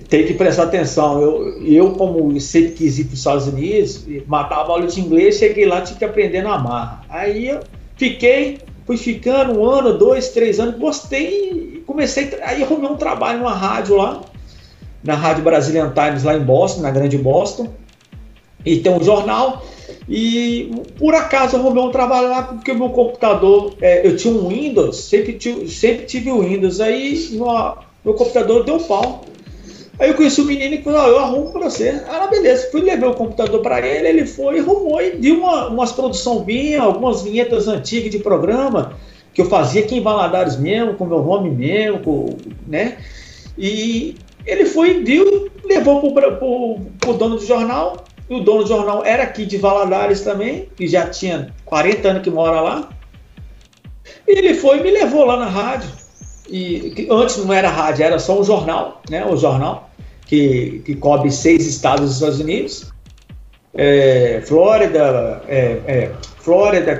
Tem que prestar atenção. Eu, eu como sempre quis ir para os Estados Unidos, matava aula de inglês, cheguei lá, tinha que aprender na marra. Aí eu fiquei Fui ficando um ano, dois, três anos, gostei comecei. Aí arrumei um trabalho numa rádio lá, na Rádio Brazilian Times, lá em Boston, na grande Boston. E tem um jornal. E por acaso arrumei um trabalho lá porque o meu computador, é, eu tinha um Windows, sempre tive, sempre tive o Windows. Aí meu computador deu pau. Aí eu conheci o menino e falou, oh, eu arrumo pra você. Ah, beleza. Fui levar o computador para ele, ele foi e arrumou e deu uma, umas produção vinha, algumas vinhetas antigas de programa que eu fazia aqui em Valadares mesmo, com meu nome mesmo, com, né? E ele foi e deu, levou pro, pro, pro dono do jornal, e o dono do jornal era aqui de Valadares também, que já tinha 40 anos que mora lá. E ele foi e me levou lá na rádio e antes não era rádio, era só um jornal, né? O jornal que, que cobre seis estados dos Estados Unidos, é, Flórida, é, é, Flórida,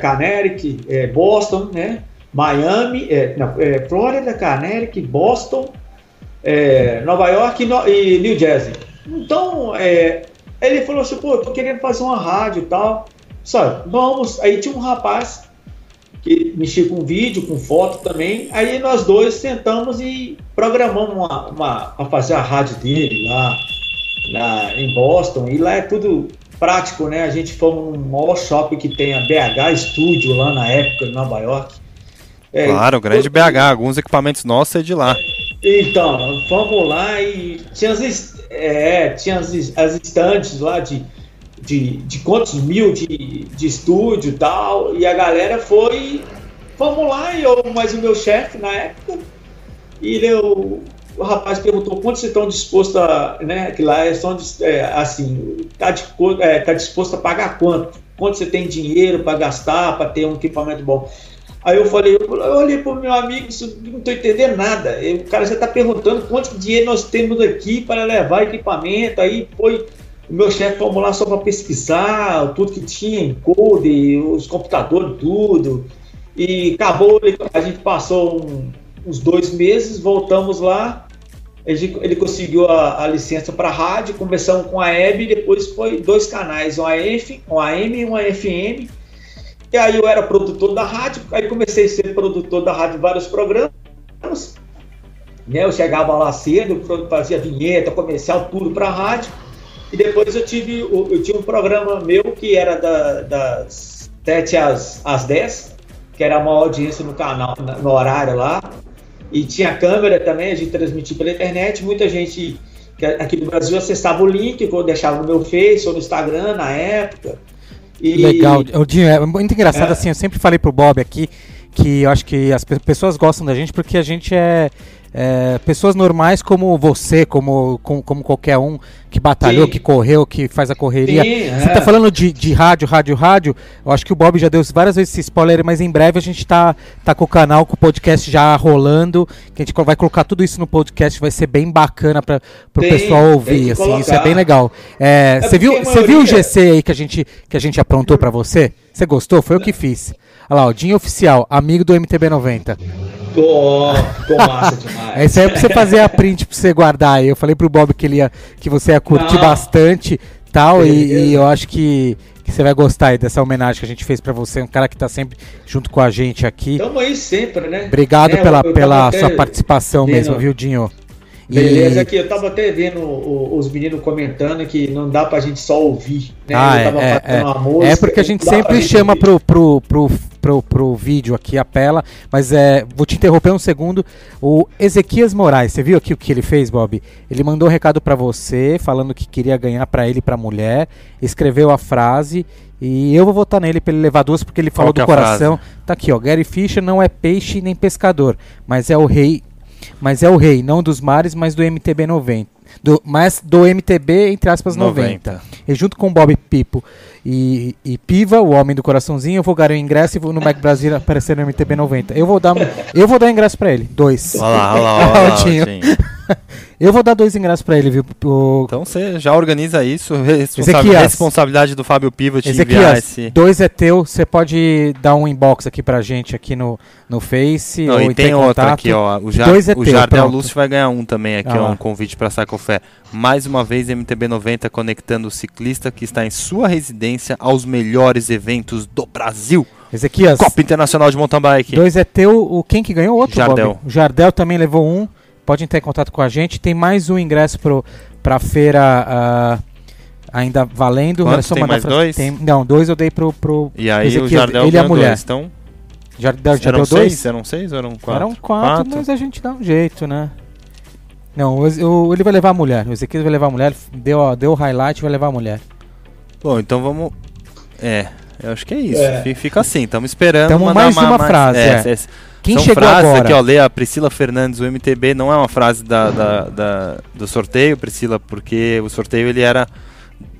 é, Boston, né? Miami, é, não, é, Flórida, Connecticut, Boston, Nova York e, no, e, New Jersey. Então, ele falou assim, pô, tô querendo fazer uma rádio e tal. Só, vamos. Aí tinha um rapaz que mexia com vídeo, com foto também. Aí nós dois sentamos e programamos uma, uma para fazer a rádio dele lá, em Boston. E lá é tudo prático, né? A gente foi no maior shopping que tem a BH Studio lá na época, em Nova York. É, claro, grande BH, alguns equipamentos nossos é de lá. Então, fomos lá e tinha as, é, tinha as, as estantes lá de de, de quantos mil de, de estúdio e tal, e a galera foi, vamos lá, e eu, mas o meu chefe na época, e ele, o, o rapaz perguntou quanto vocês estão dispostos a, né, que lá estão, é, assim, tá, de, é, tá disposto a pagar quanto? Quanto você tem dinheiro para gastar, para ter um equipamento bom? Aí eu falei, eu, eu olhei para o meu amigo, não estou entendendo nada. o cara já está perguntando quanto dinheiro nós temos aqui para levar equipamento. Aí foi o meu chefe fomos lá só para pesquisar tudo que tinha em code, os computadores, tudo. E acabou, a gente passou um, uns dois meses, voltamos lá. Ele, ele conseguiu a, a licença para rádio, começamos com a EB, depois foi dois canais, um AM, um AM e um FM. E aí eu era produtor da rádio, aí comecei a ser produtor da rádio vários programas. Né? Eu chegava lá cedo, fazia vinheta, comercial, tudo para a rádio. E depois eu tive eu tinha um programa meu que era da, das 7 às, às 10, que era a maior audiência no canal, no horário lá. E tinha câmera também, a gente transmitia pela internet. Muita gente aqui do Brasil acessava o link que eu deixava no meu Face ou no Instagram na época. E... Legal. Dinho, é muito engraçado é. assim, eu sempre falei pro Bob aqui que eu acho que as pessoas gostam da gente porque a gente é é, pessoas normais como você, como, como, como qualquer um que batalhou, Sim. que correu, que faz a correria. Sim, você está é. falando de, de rádio, rádio, rádio. Eu acho que o Bob já deu várias vezes esse spoiler, mas em breve a gente está tá com o canal, com o podcast já rolando. Que a gente vai colocar tudo isso no podcast, vai ser bem bacana para o pessoal ouvir. Assim, isso é bem legal. É, é você viu, você viu o GC aí que a gente, que a gente aprontou para você? Você gostou? Foi eu que fiz. Olha lá, o Dinho Oficial, amigo do MTB90. Ficou, ficou massa demais. Esse aí é pra você fazer a print pra você guardar aí. Eu falei pro Bob que ele ia, que você ia curtir Não. bastante tal, e, e, eu acho que, que você vai gostar aí dessa homenagem que a gente fez para você, um cara que tá sempre junto com a gente aqui. Tamo aí sempre, né? Obrigado é, pela, pela sua participação mesmo, viu, Dinho? Beleza, e... aqui eu tava até vendo os meninos comentando que não dá pra gente só ouvir, né? Ah, é, é, é. Música, é porque a gente sempre chama pro, pro, pro, pro, pro vídeo aqui, apela, mas é, vou te interromper um segundo. O Ezequias Moraes, você viu aqui o que ele fez, Bob? Ele mandou um recado para você, falando que queria ganhar para ele e pra mulher, escreveu a frase e eu vou votar nele para ele levar duas, porque ele falou do é coração. Frase? Tá aqui, ó. Gary Fisher não é peixe nem pescador, mas é o rei. Mas é o rei, não dos mares, mas do MTB 90. Do, mas do MTB, entre aspas, 90. 90. E junto com Bob Pipo e, e Piva, o homem do coraçãozinho, eu vou ganhar o ingresso e vou no Mac Brasil aparecer no MTB 90. Eu vou dar, eu vou dar ingresso pra ele. Dois. Olha lá, olha lá, olha lá, Eu vou dar dois ingressos pra ele, viu? O... Então você já organiza isso. Responsabil... Responsabilidade do Fábio Pivot enviar esse... dois é teu. Você pode dar um inbox aqui pra gente aqui no, no Face. Não, e tem outra aqui, ó. O, Jar... dois é o teu, Jardel pronto. Lúcio vai ganhar um também aqui, ah. ó, um convite pra Sacofé. Mais uma vez, MTB 90 conectando o ciclista que está em sua residência aos melhores eventos do Brasil. Ezequias. Copa Internacional de Mountain Bike. Dois é teu. O, quem que ganhou? Outro, Jardel. Bob? O Jardel também levou um pode entrar em contato com a gente. Tem mais um ingresso para a feira uh, ainda valendo. Quantos, tem mais dois? Tem, não, dois eu dei pro, pro E aí o Jardel ele é a mulher. Dois, então... Jardel, já eram seis? Dois? Eram seis ou eram quatro? Eram quatro, quatro, mas a gente dá um jeito, né? Não, o, o, ele vai levar a mulher. O Ezequiel vai levar a mulher. Deu, deu o highlight vai levar a mulher. Bom, então vamos... É, eu acho que é isso. É. Fica assim, estamos esperando. Tamo mais uma mais, frase. É, é. Quem São chegou frases agora? aqui, ó, lê a Priscila Fernandes, o MTB não é uma frase da, da, da, do sorteio, Priscila, porque o sorteio ele era,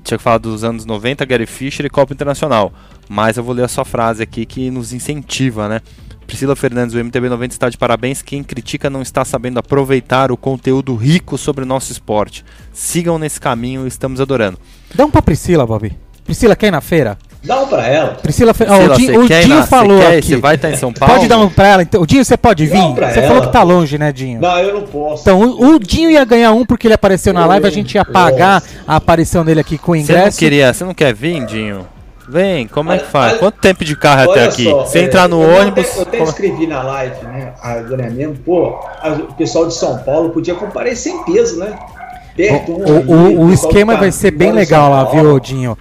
tinha que falar dos anos 90, Gary Fisher e Copa Internacional. Mas eu vou ler a sua frase aqui que nos incentiva, né? Priscila Fernandes, o MTB 90 está de parabéns. Quem critica não está sabendo aproveitar o conteúdo rico sobre o nosso esporte. Sigam nesse caminho, estamos adorando. Dá um pra Priscila, Bob. Priscila, quer ir na feira? Dá um pra ela. Priscila, Priscila oh, o Dinho, o Dinho falou quer, aqui. Você vai estar tá em São Paulo? Pode dar um pra ela. Então, o Dinho, você pode vir? Você ela. falou que tá longe, né, Dinho? Não, eu não posso. Então, o, o Dinho ia ganhar um porque ele apareceu na live, a gente ia pagar a aparição dele aqui com o ingresso. Você não queria, você não quer vir, Dinho? Vem, como é que faz? Quanto tempo de carro até aqui? Só, você é, entrar no eu ônibus. Até, eu até escrevi na live, né? Agora mesmo, pô, a, o pessoal de São Paulo podia comparecer em peso, né? Perto, o, um, o, o, o esquema vai ser bem legal lá, viu, Dinho?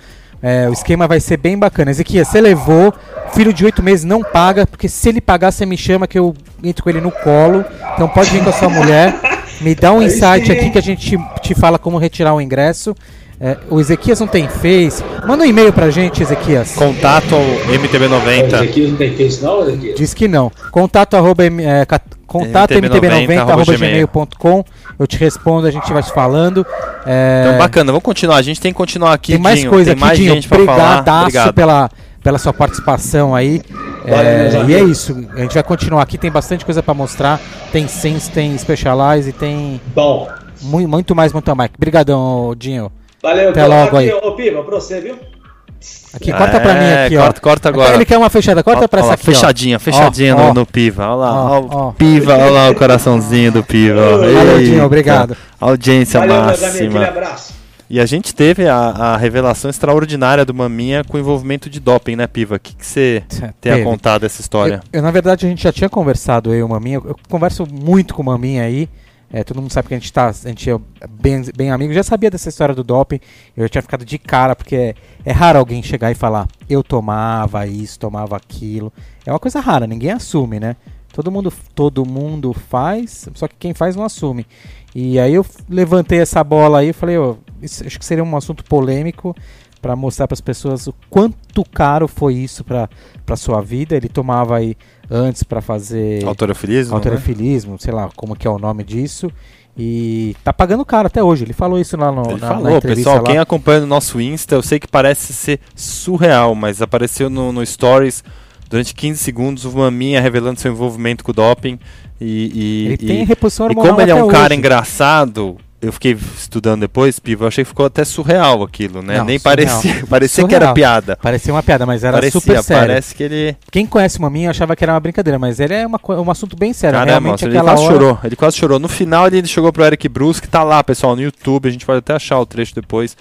É, o esquema vai ser bem bacana. Ezequiel, você levou, filho de oito meses não paga, porque se ele pagar, você me chama que eu entro com ele no colo. Então pode vir com a sua mulher. Me dá um insight aqui que a gente te, fala como retirar o ingresso. É, o Ezequias não tem Face. Manda um e-mail pra gente, Ezequias. Contato ao MTB90. O Ezequias não tem Face, não, Ezequias? Diz que não. Contato arroba, é, contato mtb90.gmail.com. Eu te respondo, a gente vai te falando. É... Então, bacana, vamos continuar. A gente tem que continuar aqui. Tem mais Dinho, coisa tem aqui, mais Dinho. gente Obrigado pela, pela sua participação aí. É, e é isso. A gente vai continuar aqui. Tem bastante coisa para mostrar. Tem Sense, tem Specialize, tem. Bom. Muito, muito mais mountain bike. Obrigadão, Dinho. Valeu, Até logo aqui, aí. Ô, Piva, pra você, viu? Aqui, corta pra mim aqui, corta, ó. Corta agora. Ele quer uma fechada, corta ó, pra essa aqui, Fechadinha, ó. fechadinha ó, no, no, Piva. Olha lá, ó, ó, Piva, olha lá o coraçãozinho do Piva. Valeu, Dinho, obrigado. Audiência Valeu, máxima. Amigo, abraço. E a gente teve a, a, revelação extraordinária do Maminha com envolvimento de doping, né, Piva? O que você tem a contar dessa história? Eu, eu, na verdade, a gente já tinha conversado, eu e o Maminha. Eu converso muito com o Maminha aí. É, todo mundo sabe que a gente, tá, a gente é bem, bem amigo. Já sabia dessa história do doping. Eu tinha ficado de cara, porque é, é raro alguém chegar e falar: eu tomava isso, tomava aquilo. É uma coisa rara, ninguém assume, né? Todo mundo, todo mundo faz, só que quem faz não assume. E aí eu levantei essa bola aí e falei, oh, isso, acho que seria um assunto polêmico para mostrar para as pessoas o quanto caro foi isso para para sua vida. Ele tomava aí antes para fazer autorofilismo, autorofilismo, né? sei lá como que é o nome disso. E tá pagando caro até hoje. Ele falou isso lá no Ele na, falou, na pessoal, lá. quem acompanha no nosso Insta, eu sei que parece ser surreal, mas apareceu no, no Stories durante 15 segundos o Maminha revelando seu envolvimento com o doping. E, e, ele e, tem reposição hormonal. E como ele é um cara hoje. engraçado, eu fiquei estudando depois, Piva, eu achei que ficou até surreal aquilo, né? Não, Nem surreal. parecia, parecia surreal. que era piada. Parecia uma piada, mas era parecia, super sério. Parece que ele. Quem conhece o Maminha achava que era uma brincadeira, mas ele é uma, um assunto bem sério. Caramba, Realmente, ele quase hora... chorou. Ele quase chorou. No final ele chegou pro Eric Bruce, que tá lá, pessoal, no YouTube. A gente pode até achar o trecho depois.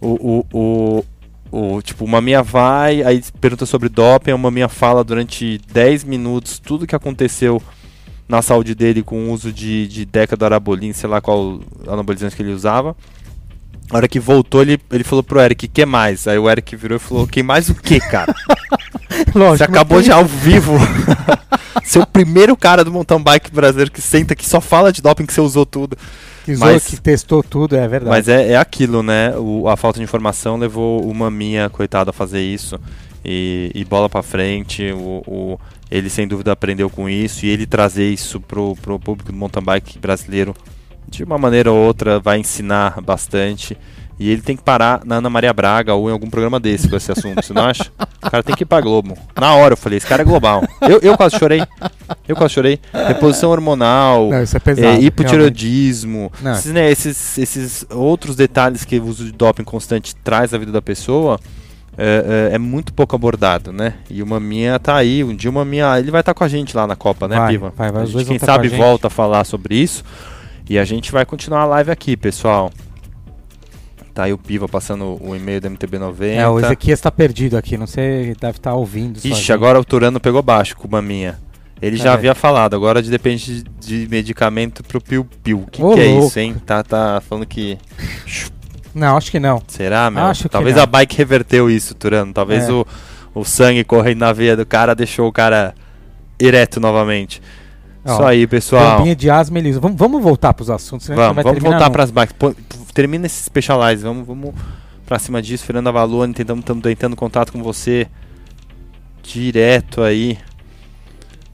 O, o, o, o, tipo, uma minha vai, aí pergunta sobre doping, uma minha fala durante 10 minutos tudo que aconteceu na saúde dele com o uso de, de Deca do Arabolin, sei lá qual anabolizante que ele usava. Na hora que voltou, ele, ele falou pro Eric, que mais? Aí o Eric virou e falou, que mais o que, cara? Lógico, Você acabou de ao vivo ser o primeiro cara do mountain bike brasileiro que senta que só fala de doping que você usou tudo. Que, mas, que testou tudo, é verdade. Mas é, é aquilo, né? O, a falta de informação levou o Maminha, coitado, a fazer isso. E, e bola para frente. O, o, ele, sem dúvida, aprendeu com isso. E ele trazer isso pro, pro público do mountain bike brasileiro, de uma maneira ou outra, vai ensinar bastante. E ele tem que parar na Ana Maria Braga ou em algum programa desse com esse assunto, você não acha? O cara tem que ir pra Globo. Na hora eu falei, esse cara é global. Eu, eu quase chorei. Eu quase chorei. Reposição hormonal, não, isso é pesado, é, hipotireoidismo, esses, né, esses, esses outros detalhes que o uso de doping constante traz à vida da pessoa. É, é, é, muito pouco abordado, né? E uma minha tá aí, um dia uma minha, ele vai estar tá com a gente lá na Copa, né, vai, Piva? Vai, vai, a gente, quem tá sabe volta a falar sobre isso. E a gente vai continuar a live aqui, pessoal. Tá aí o Piva passando o e-mail do MTB90. É, o Ezequias tá perdido aqui, não sei, deve estar tá ouvindo. Ixi, sozinho. agora o Turano pegou baixo com uma minha. Ele já é. havia falado, agora de, depende de, medicamento pro piu-piu. O que, que é isso, hein? Tá, tá falando que. Não, acho que não. Será, meu? Acho Talvez a bike reverteu isso, Turano. Talvez é. o, o sangue correndo na veia do cara deixou o cara ereto novamente. Ó, Isso aí, pessoal. Bombinha de asma, Elisa. Vamos, vamos voltar para os assuntos. Vamos, vamos voltar para as bikes. termina esse Specialized. Vamos, vamos para cima disso. Fernando Avalone, estamos tentando contato com você direto aí.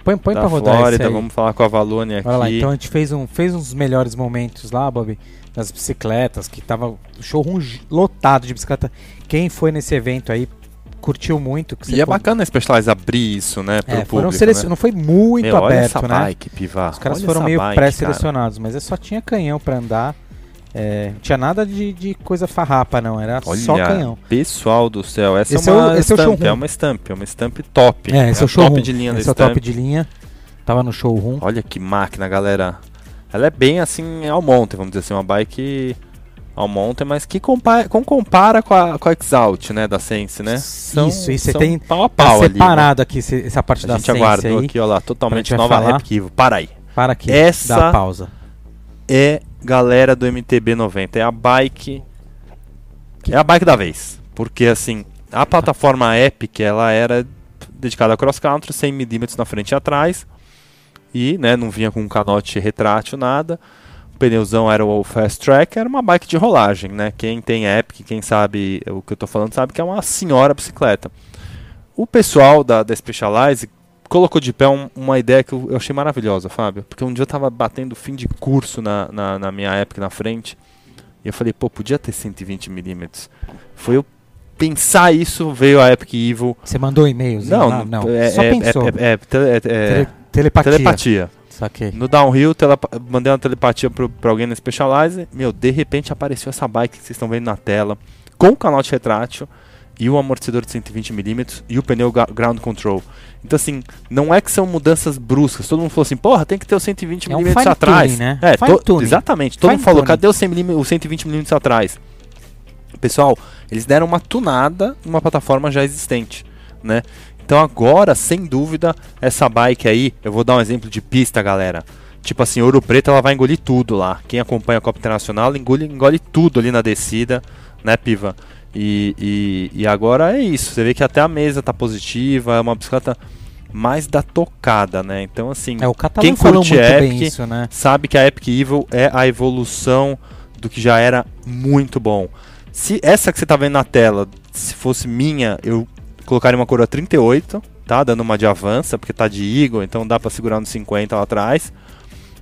Põe, põe para rodar Flórida, vamos falar com a Avalone aqui. Olha lá, então a gente fez, um, fez uns melhores momentos lá, Bob, das bicicletas, que tava o showroom lotado de bicicleta. Quem foi nesse evento aí, curtiu muito. e é bacana a Specialized abrir isso, né? Pro é, público, né? Não foi muito Meu, aberto, olha essa né? Bike, Piva. Os caras olha foram meio pré-selecionados, mas é só tinha canhão para andar. É, não tinha nada de, de, coisa farrapa, não. Era olha, só canhão. Pessoal do céu, essa esse é uma é o, stamp, é, é, uma stamp, é uma stamp top. É, esse é, é o showroom. top de linha esse é o top de linha. Tava no showroom. Olha que máquina, galera. Ela é bem assim ao monte, vamos dizer assim, uma bike ao Mountain, mas que compara, com, compara com a, com a Exalt, né, da Sense, né? São, Isso, e você tem pau a pau tá separado ali, né? aqui essa parte a da Sense A gente aguardou aqui, ó lá, totalmente nova arquivo. Para aí. Para aqui, Essa dá pausa. é galera do MTB 90, é a bike é a bike da vez, porque assim, a plataforma Epic, ela era dedicada a cross country, 100 mm na frente e atrás, e, né, não vinha com um canote retrátil nada pneuzão era o Fast Track, era uma bike de rolagem, né? Quem tem Epic, quem sabe o que eu estou falando, sabe que é uma senhora bicicleta. O pessoal da, da Specialized colocou de pé um, uma ideia que eu, eu, achei maravilhosa, Fábio. Porque um dia eu estava batendo fim de curso na, na, na, minha Epic na frente, e eu falei, pô, podia ter 120mm. Foi eu pensar isso, veio a Epic Evil. Você mandou e-mails? Não, não, não. É, Só é, pensou. É, é, é, Tele, telepatia. telepatia. Saquei. No downhill, mandei uma telepatia pro, pra alguém no Specialize. Meu, de repente apareceu essa bike que vocês estão vendo na tela, com o canal de retrátil e o amortecedor de 120mm e o pneu ground control. Então, assim, não é que são mudanças bruscas. Todo mundo falou assim, porra, tem que ter o 120mm é um atrás. Tuning, né? É, to, exatamente. Todo fine mundo falou, tuning. cadê o, 100 mm, o 120mm atrás? Pessoal, eles deram uma tunada numa plataforma já existente, né? Então agora, sem dúvida, essa bike aí, eu vou dar um exemplo de pista, galera. Tipo assim, Ouro Preto ela vai engolir tudo lá. Quem acompanha a Copa Internacional engole, engole tudo ali na descida, né, Piva? E, e, e, agora é isso. Você vê que até a mesa tá positiva, é uma bicicleta mais da tocada, né? Então assim, é, quem curte Epic isso, né? sabe que a Epic Evil é a evolução do que já era muito bom. Se essa que você tá vendo na tela, se fosse minha, eu colocaria uma coroa 38, tá? Dando uma de avança, porque tá de Eagle, então dá para segurar no 50 lá atrás.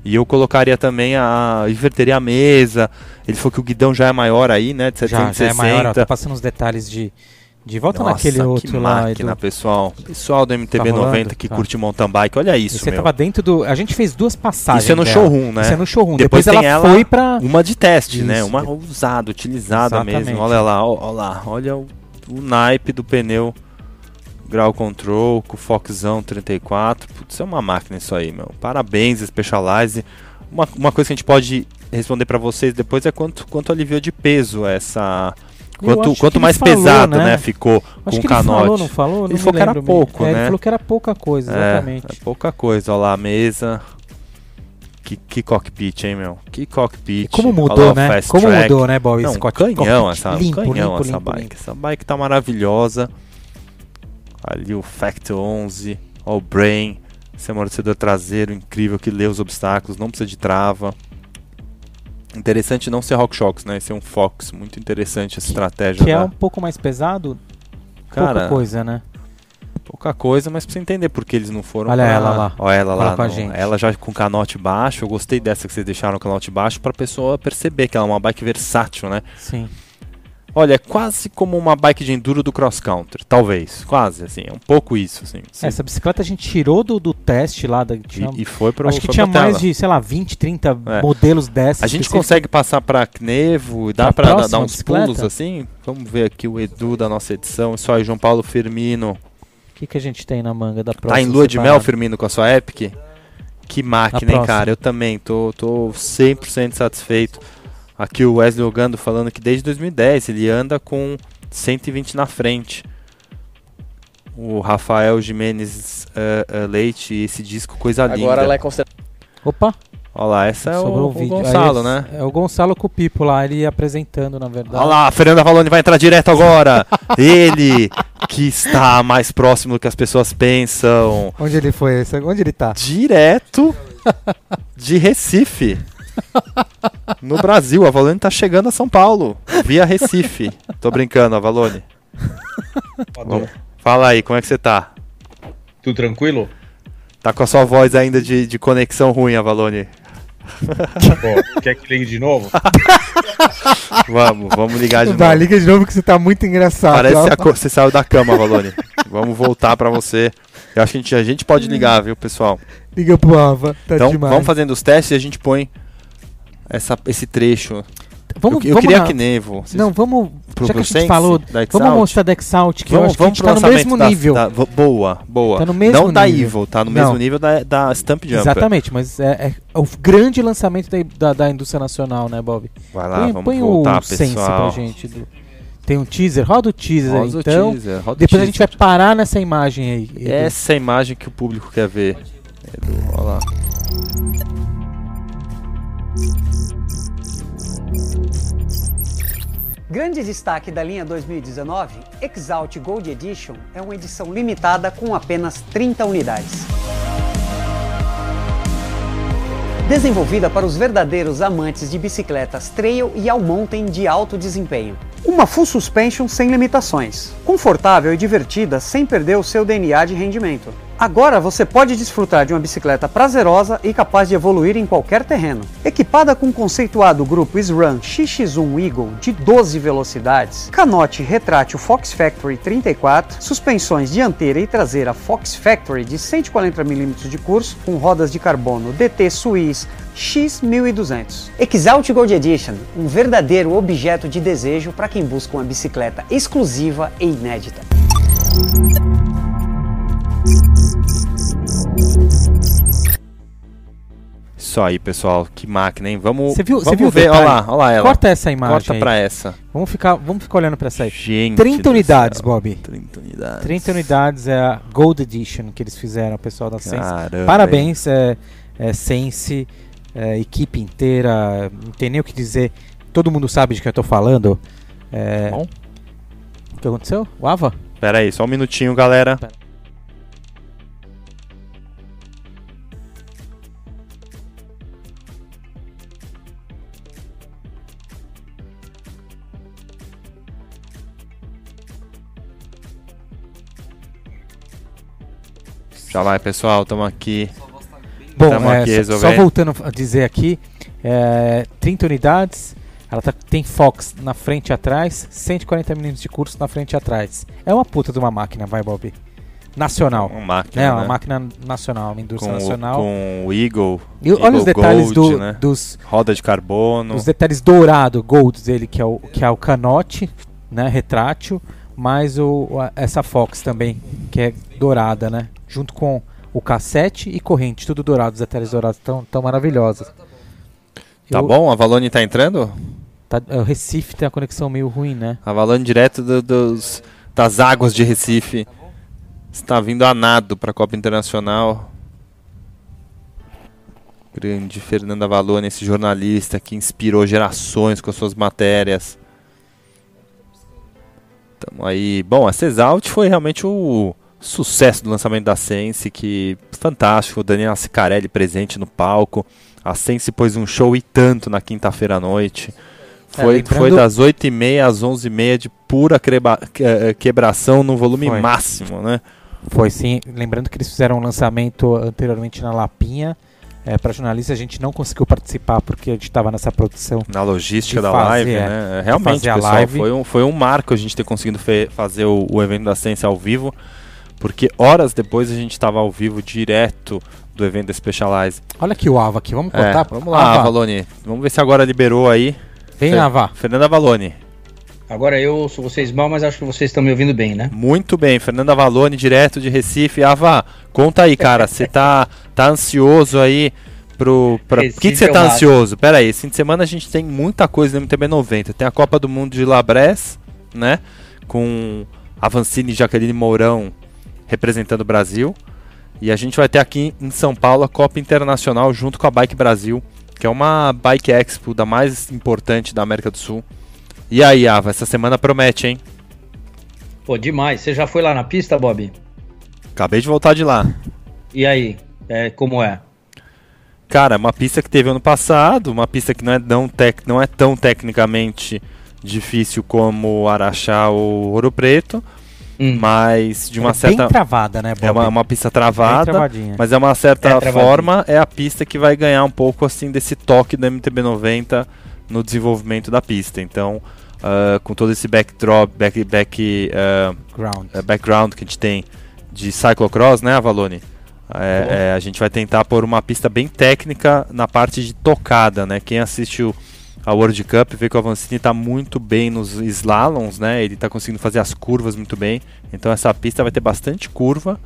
E eu colocaria também a. inverteria a mesa. Ele falou que o guidão já é maior aí, né? De 760. Já, já é maior, ó, tá passando os detalhes de. De volta Nossa, naquele outro que lá. máquina, do... pessoal. Pessoal do MTB tá 90 que tá. curte mountain bike, olha isso, Você meu. tava dentro do... A gente fez duas passagens Isso é no dela. showroom, né? Isso é no showroom. Depois, Depois ela, ela foi pra... Uma de teste, né? Isso. Uma usada, utilizada Exatamente. mesmo. Olha lá, olha lá. Olha o, o naipe do pneu Grau Control com Foxão 34. Putz, é uma máquina isso aí, meu. Parabéns, Specialized. Uma, uma coisa que a gente pode responder para vocês depois é quanto, quanto aliviou de peso essa. Quanto, quanto mais falou, pesado, né? né? ficou Acho com que o canote. Ele falou, não falou? Não Ele falou que era pouco. É, né? Ele falou que era pouca coisa, É, exatamente. É, pouca coisa. Olha lá, a mesa. Que, que cockpit, hein, meu? Que cockpit. E como mudou, lá né? Como track. mudou, né, Bob? Não, Esse cock- canhão cockpit essa, limpo, canhão limpo, essa limpo, bike. limpo. Essa bike tá maravilhosa. Ali o Fact 11, ó, o Brain, esse amortecedor traseiro incrível que lê os obstáculos, não precisa de trava. Interessante não ser RockShox, né? É um Fox, muito interessante essa estratégia. Que é um pouco mais pesado, Cara, pouca coisa, né? pouca coisa, mas precisa entender por que eles não foram Olha pra- ela lá. Ó, ela Fala lá. a gente. Ela já com canote baixo. Eu gostei dessa que vocês deixaram o canote baixo pra pessoa perceber que ela é uma bike versátil, né? Sim. Olha, é quase como uma bike de enduro do cross country, talvez, quase assim, é um pouco isso, assim. Sim. Essa bicicleta a gente tirou do, do teste lá. Da, tinha, e, e foi para acho que tinha mais de, sei lá, 20, 30 É. modelos dessas. A gente consegue passar para Knevo, dá Pra para dar, uns bicicleta? pulos assim? Vamos ver aqui o Edu da nossa edição, isso aí, João Paulo Firmino. O que, que a gente tem na manga da próxima? Tá em lua de mel? Firmino, com a sua Epic? Que máquina, hein, cara? Eu também tô, tô 100% satisfeito. Aqui o Wesley Ogando falando que desde 2010 ele anda com 120 na frente. O Rafael Jimenez eh, eh, Leite, esse disco, coisa linda. Agora ela é considerada. Opa, Olha lá, essa é o, o vídeo. Gonçalo, Aí, né? É o Gonçalo com o Pipo lá, ele apresentando, na verdade. Olha lá, a Fernanda Valone vai entrar direto agora. Ele que está mais próximo do que as pessoas pensam. Onde ele foi? Esse- Onde ele tá? Direto de Recife. No Brasil, a Valone tá chegando a São Paulo, via Recife. Tô brincando, a Valone. Vamos. Fala aí, como é que você tá? Tudo tranquilo? Tá com a sua voz ainda de, de conexão ruim, Avalone. Pô, quer que ligue de novo? Vamos, vamos ligar de Vai, novo. liga de novo que você tá muito engraçado. Parece co- você saiu da cama, Avalone. Vamos voltar pra você. Eu acho que a gente, a gente pode ligar, viu, pessoal? Liga pro Ava, tá então, demais. vamos fazendo os testes e a gente põe essa, esse trecho. Vamos, eu eu vamos queria na- que Nevo. vocês- Não, vamos. pro- já que a gente falou, da vamos mostrar da Exalt, que eu Vamos, que a vamos pro tá no mesmo da- nível. da- boa, boa. Tá no mesmo Não da nível. Evil, tá no Não. mesmo nível da, da Stamp Jumper. Exatamente, mas é, é o grande lançamento da, da, da indústria nacional, né, Bob? Vai lá, põe vamos põe voltar, o Sense pra gente. do- Tem um teaser, roda o teaser aí, Roda o então. teaser, roda Depois a gente vai teaser. parar nessa imagem aí. Edu. Essa é a imagem que o público quer ver. Edu, olha lá. Grande destaque da linha 2019, Exalt Gold Edition é uma edição limitada com apenas 30 unidades. Desenvolvida para os verdadeiros amantes de bicicletas trail e all mountain de alto desempenho. Uma full suspension sem limitações, confortável e divertida sem perder o seu DNA de rendimento. Agora você pode desfrutar de uma bicicleta prazerosa e capaz de evoluir em qualquer terreno. Equipada com o conceituado grupo SRAM XX1 Eagle de 12 velocidades, canote retrátil Fox Factory 34, suspensões dianteira e traseira Fox Factory de 140 mm de curso, com rodas de carbono DT Swiss X1200. Exalt Gold Edition, um verdadeiro objeto de desejo para quem busca uma bicicleta exclusiva e inédita. Isso aí, pessoal. Que máquina, hein? Vamos, Você viu, vamos viu ver. Olha lá, olha lá ela. Corta essa imagem. Corta aí. pra essa. Vamos ficar, vamos ficar olhando pra essa aí. Gente 30 do unidades, céu. Bob. 30 unidades. 30 unidades é a Gold Edition que eles fizeram, o pessoal da Sense. Caramba, hein? Parabéns, é, é, Sense, é, equipe inteira, não tem nem o que dizer. Todo mundo sabe de que eu tô falando. É, Bom. o que aconteceu? O Ava? Pera aí, só um minutinho, galera. Já vai, pessoal, estamos aqui. Bom, Tamo é, aqui só- só voltando a dizer aqui, é, 30 unidades, ela tá- tem Fox na frente e atrás, 140 mm de curso na frente e atrás. É uma puta de uma máquina, vai Bob. Nacional. Uma máquina, É, né? uma máquina nacional, uma indústria com, o- nacional. com o Eagle. E olha Eagle os detalhes Gold, do- né? dos, Roda de carbono. os detalhes dourado, gold dele, que é o, que é o canote, né, retrátil, mais o, essa Fox também, que é dourada, né, junto com o cassete e corrente, tudo dourado, os detalhes dourados tão, tão maravilhosos. Tá Eu- bom? A Valone tá entrando? Tá, o Recife tem a conexão meio ruim, né? A Valone direto do- dos, das águas de Recife. Está vindo a nado para a Copa Internacional. Grande Fernanda Valone, esse jornalista que inspirou gerações com as suas matérias. Tamo aí. Bom, a Cesalt foi realmente o sucesso do lançamento da Sense, que fantástico. O Daniel Cicarelli presente no palco. A Sense pôs um show e tanto na quinta-feira à noite. É, Foi, lembrando- foi das 8h30 às 11h30 de pura creba- eh, quebração no volume Foi. máximo, né? Foi sim, lembrando que eles fizeram um lançamento anteriormente na Lapinha. É, para jornalista a gente não conseguiu participar porque a gente estava nessa produção. Na logística da fazer, live, é. né? Realmente, pessoal, live. Foi, um, foi um marco a gente ter conseguido fazer o, o evento da Ciência ao vivo, porque horas depois a gente estava ao vivo direto do evento da Specialize. Olha aqui o Ava aqui, vamos É, contar? vamos lá, Ava, Valone. Vamos ver se agora liberou aí. Vem, Fe- Ava. Fernanda Valone. Agora eu ouço vocês mal, mas acho que vocês estão me ouvindo bem, né? Muito bem, Fernanda Valone, direto de Recife. Ava, conta aí, cara. Você tá, tá ansioso aí pro. Pra... Por que que você é tá ansioso? Pera aí, esse fim de semana a gente tem muita coisa no MTB 90. Tem a Copa do Mundo de Labres, né? Com Avancini e Jaqueline Mourão representando o Brasil. E a gente vai ter aqui em São Paulo a Copa Internacional junto com a Bike Brasil, que é uma Bike Expo da mais importante da América do Sul. E aí, Ava, essa semana promete, hein? Pô, demais. Você já foi lá na pista, Bob? Acabei de voltar de lá. E aí? É, como é? Cara, é uma pista que teve ano passado, uma pista que não é, não tec, não é tão tecnicamente difícil como o Araxá ou Ouro Preto, Hum. mas de uma é certa. Bem travada, né, Bob? é uma, uma pista travada, mas é uma certa É, forma, é a pista que vai ganhar um pouco assim desse toque da MTB 90 no desenvolvimento da pista. Então, ah, com todo esse backdrop, back, back, ah, Ground. eh, background que a gente tem de cyclocross, né, Avalone? É, é, a gente vai tentar pôr uma pista bem técnica na parte de tocada, né? Quem assistiu a World Cup vê que o Avancini está muito bem nos slaloms, né? Ele está conseguindo fazer as curvas muito bem. Então essa pista vai ter bastante curva.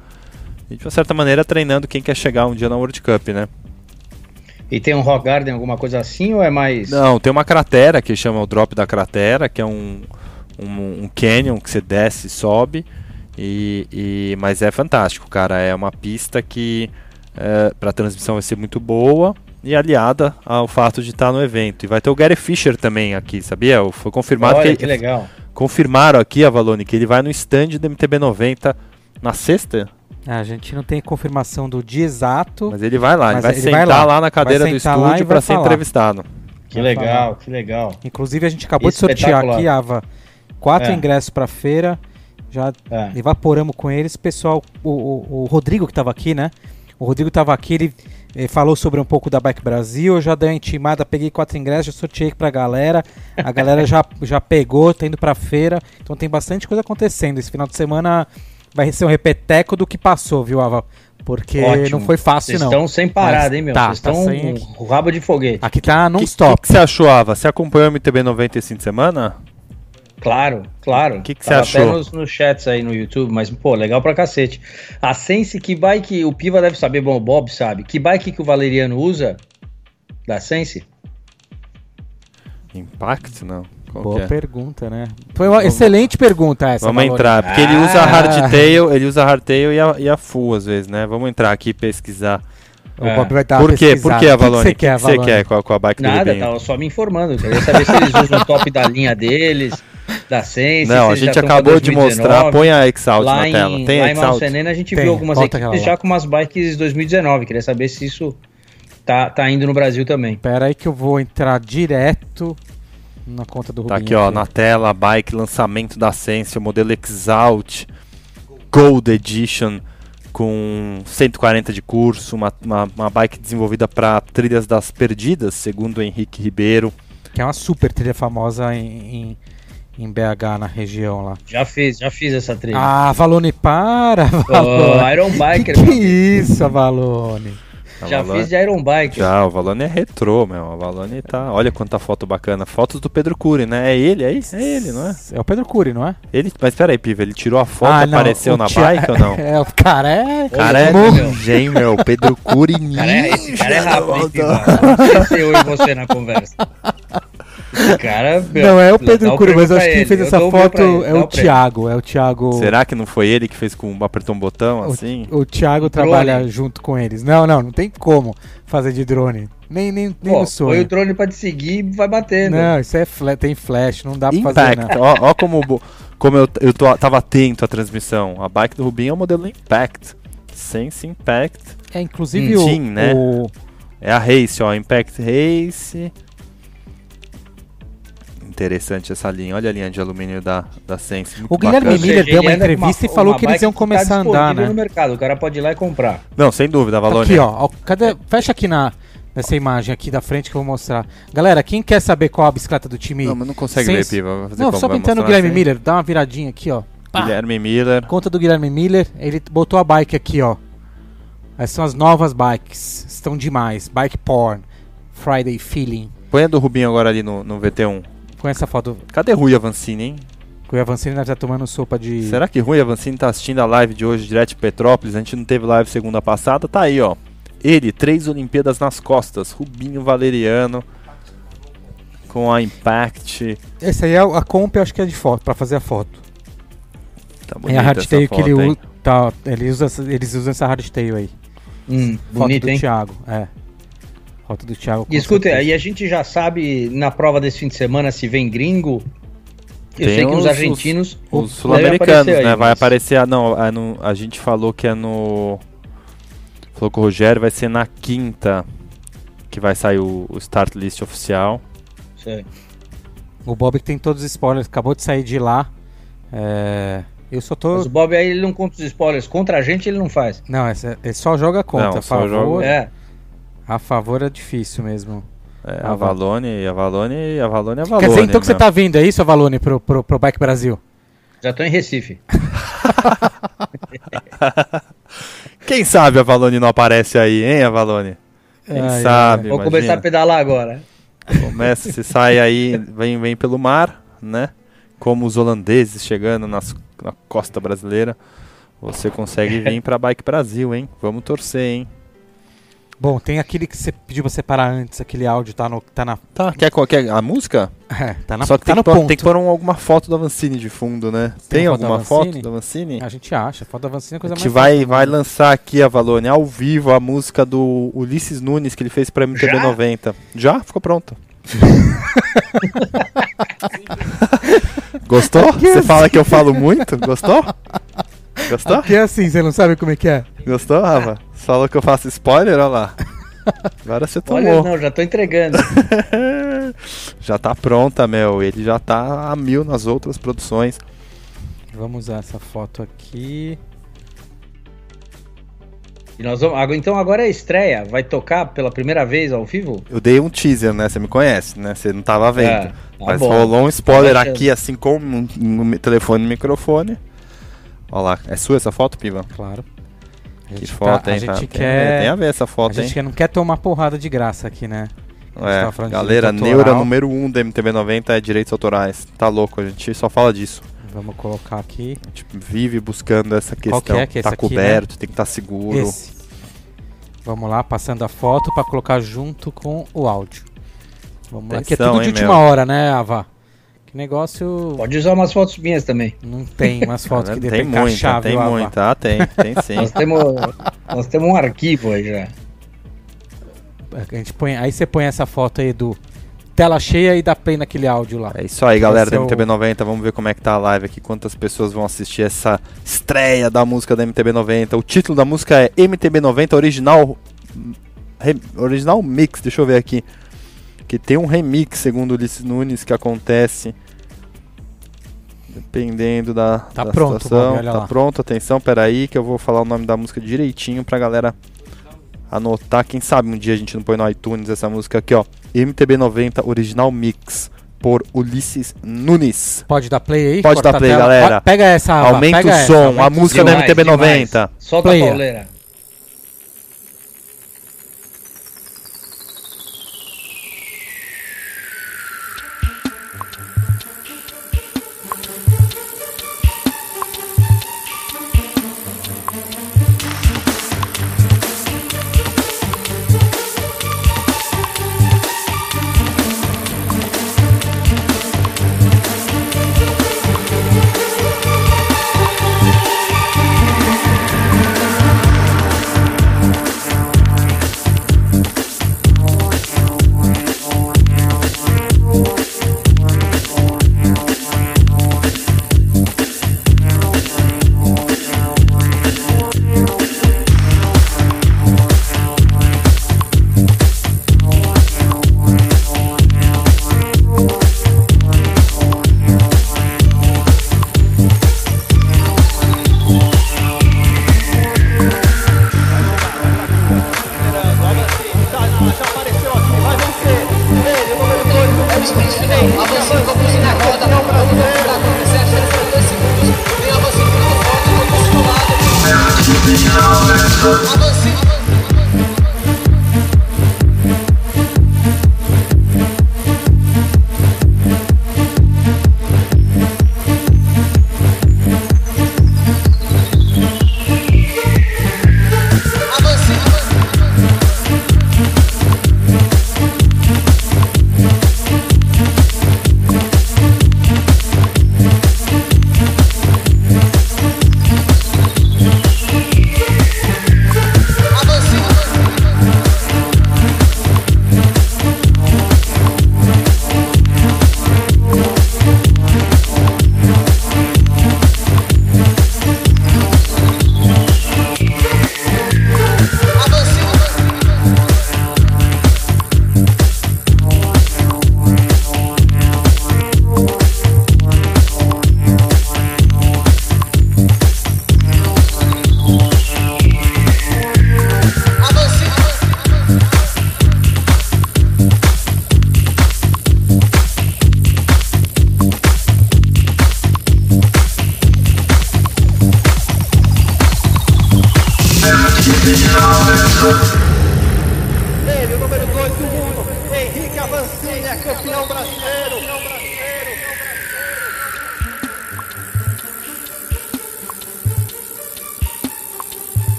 E de uma certa maneira treinando quem quer chegar um dia na World Cup, né? E tem um Rock Garden, alguma coisa assim, ou é mais. Não, tem uma cratera que chama o drop da cratera, que é um, um, um canyon que você desce e sobe. E, e- mas é fantástico, cara. É uma pista que para transmissão vai ser muito boa e aliada ao fato de estar no evento. E vai ter o Gary Fisher também aqui, sabia? Foi confirmado Olha que, que legal. confirmaram aqui, Avalone, que ele vai no stand do MTB 90 na sexta, Ah, a gente não tem confirmação do dia exato. mas ele vai lá, ele vai ele sentar vai lá. lá. na cadeira do estúdio para ser falar. entrevistado. Que Vai legal, que legal. Inclusive, a gente acabou de sortear aqui, Ava, quatro É. ingressos pra feira. Já É. evaporamos com eles. Pessoal, o, o- o Rodrigo que tava aqui, né? O Rodrigo tava aqui, ele eh, falou sobre um pouco da Bike Brasil. Eu já dei uma intimada, peguei quatro ingressos, já sorteei pra galera. A galera já, já pegou, tá indo pra feira. Então tem bastante coisa acontecendo. Esse final de semana vai ser um repeteco do que passou, viu, Ava? Porque Ótimo. não foi fácil, Vocês não. estão sem parada, Mas hein, meu? tá, Vocês tá estão sem com o rabo de foguete. Aqui tá O que, non-stop. que você achou, Ava? Você acompanhou o MTB 90 esse fim de semana? Claro, claro. Que que Tava você achou? Até nos, nos chats aí no YouTube, mas, pô, legal pra cacete. A Sense, que bike, o Piva deve saber, bom, o Bob sabe. Que bike que o Valeriano usa? da Sense? Impact, não. Qual Boa é? pergunta, né? Foi uma vamos, excelente pergunta essa. Vamos Valone. entrar, porque ah. ele usa hardtail, ele usa hardtail e a, e a full às vezes, né? Vamos entrar aqui e pesquisar. O. Bob vai estar Por quê? Por que, Avalone? O que você quer, Avalone? quer com a, com a bike Nada, tava só me informando. Eu queria saber se eles usam o top da linha deles, da Sense. Não, a gente acabou de mostrar. Põe a Exalt na em, tela. Tem lá a Exalt? em a gente Tem. viu algumas Volta equipes já com umas bikes 2019. Queria saber se isso tá, tá indo no Brasil também. Pera aí que eu vou entrar direto na conta do Tá aqui, ó, na tela, bike lançamento da Sense, o modelo Exalt Gold Edition com 140 de curso, uma, uma, uma bike desenvolvida para trilhas das perdidas, segundo o Henrique Ribeiro. Que é uma super trilha famosa em, em, em BH, na região lá. Já fiz, já fiz essa trilha. Ah, Valone, para! Valone. Oh, Iron Biker. Que, que isso, Valone? Já Valone... fiz de Iron Bike. Já, o Valone é retrô, meu. O Valone tá. Olha quanta foto bacana. Fotos do Pedro Cury, né? É ele, é, é ele, não é? É o Pedro Cury, não é? Ele... Mas peraí, Piva, ele tirou a foto ah, apareceu na tia... bike ou não? É, o cara é. O cara é ninja, meu. Pedro Cury ninja. Cara é, esse cara é rápido, hein, Piva? Não sei eu e você na conversa. Cara, meu, não é o Pedro Cura, mas acho que quem fez essa foto é o Thiago. É o Thiago. Será que não foi ele que fez com apertou um botão assim? O, o Thiago trabalha junto com eles. Não, não, não tem como fazer de drone. Nem, nem, nem Pô, no sonho. Põe o drone pra te seguir e vai batendo. Não, isso é tem flash, não dá Impact. pra fazer. Não. Ó, ó como, como eu, eu tô, tava atento à transmissão. A bike do Rubinho é o modelo Impact. Sense Impact. É, inclusive hum, o, Team, né? o. É a Race, ó. Impact Race interessante essa linha. Olha a linha de alumínio da, da Sense. o Guilherme Miller deu uma entrevista uma, e falou que eles iam começar tá a andar, né? no mercado, o cara pode ir lá e comprar. Não, sem dúvida, Valone. Aqui, ó, cadê? Fecha aqui na nessa imagem aqui da frente que eu vou mostrar. Galera, quem quer saber qual a bicicleta do time? Não, mas não consegue Sense... ver, Piva. Não, só pintando o Guilherme assim? Miller, dá uma viradinha aqui, ó. Pá. Guilherme Miller. Conta do Guilherme Miller, ele botou a bike aqui, ó. Essas são as novas bikes. Estão demais. Bike Porn. Friday Feeling. Põe a do Rubinho agora ali no, no VT1 com essa foto. Cadê Rui Avancini, hein? Rui Avancini já tá tomando sopa de. Será que Rui Avancini tá assistindo a live de hoje direto de Petrópolis? A gente não teve live segunda passada, tá aí, ó. Ele, três Olimpíadas nas costas. Rubinho Valeriano. Com a Impact. Esse aí é a comp, acho que é de foto, pra fazer a foto. Tá é a hardtail que ele usa. Tá, ele usa, eles usam essa hardtail aí. Hum, foto bonito, do hein? Thiago, é. Foto do Thiago. E escuta, aí a gente já sabe na prova desse fim de semana se vem gringo. Eu Tem sei que os, os argentinos. Os, os sul-americanos, né? Aí, vai aparecer. Ah, não, no, a gente falou que é no. Falou com o Rogério, vai ser na quinta que vai sair o, o start list oficial. Sei. O Bob que tem todos os spoilers, acabou de sair de lá. É... Eu só tô. Mas o Bob aí ele não conta os spoilers. Contra a gente ele não faz. Não, ele só joga contra, não, a favor. Joga... É. A favor é difícil mesmo. É, a Valone, a Valone, a Valone, a Valone. Quer dizer então que você tá vindo, é isso, Valone, pro, pro, pro Bike Brasil? Já tô em Recife. Quem sabe a Valone não aparece aí, hein, a Valone? Quem ai, sabe? Ai. Vou imagina. começar a pedalar agora. Começa, se sai aí, vem, vem pelo mar, né? Como os holandeses chegando nas, na costa brasileira. Você consegue vir pra Bike Brasil, hein? Vamos torcer, hein? Bom, tem aquele que você pediu pra separar antes, aquele áudio tá, no, tá na. Tá, quer qualquer. A música? É, tá na Só que tá tem, que pôr, tem que pôr um, alguma foto da Vancini de fundo, né? Tem, tem alguma foto da Vancini? A gente acha, foto da Vancini é coisa mais. A gente vai, vai lançar aqui a Valone ao vivo a música do Ulisses Nunes que ele fez pra MTB Já? 90. Já? Ficou pronto. Gostou? Você assim. fala que eu falo muito? Gostou? Gostou? Aqui é assim, você não sabe como é que é. Gostou, Rafa? Falou que eu faço spoiler, olha lá. Agora você tomou. Olha, não, já tô entregando. já tá pronta, meu. Ele já tá a mil nas outras produções. Vamos usar essa foto aqui. E nós vamos, então agora é a estreia. Vai tocar pela primeira vez ao vivo? Eu dei um teaser, né? Você me conhece, né? Você não tava vendo. É, tá Mas bom. rolou um spoiler aqui, assim, com um, um telefone e microfone. Olha lá. É sua essa foto, Piva? Claro. Que foto, tá, hein? A gente tem, quer... tem a ver essa foto, A gente hein? não quer tomar porrada de graça aqui, né? É, galera, Neura número 1 um da MTB90 é direitos autorais. Tá louco, a gente só fala disso. Vamos colocar aqui. A gente vive buscando essa questão. Que é? Que tá aqui, coberto, né? tem que estar tá seguro. Esse. Vamos lá, passando a foto para colocar junto com o áudio. Vamos lá, que é Atenção, tudo de hein, última meu? hora, né, Ava? Que negócio. Pode usar umas fotos minhas também. Não tem umas fotos que dê pra tem encaixar, muita, tem Ava? muita. Ah, tem, tem sim. Nós temos, nós temos um arquivo aí já. A gente põe, aí você põe essa foto aí do tela cheia e dá play naquele áudio lá. É isso aí, galera Esse é da o- MTB90. Vamos ver como é que tá a live aqui, quantas pessoas vão assistir essa estreia da música da MTB90. O título da música é MTB90 Original Original Mix. Deixa eu ver aqui. Que tem um remix, segundo o Ulisses Nunes, que acontece dependendo da, Tá da pronto, situação. Bob, tá lá. pronto, atenção, peraí, que eu vou falar o nome da música direitinho pra galera anotar. Quem sabe um dia a gente não põe no iTunes essa música aqui, ó. MTB90 Original Mix por Ulisses Nunes. Pode dar play aí? Pode dar a play, tela. galera. Pega essa, Aumenta pega o essa, som, aumenta a música da Demais, MTB90. demais. Solta Player. a pauleira.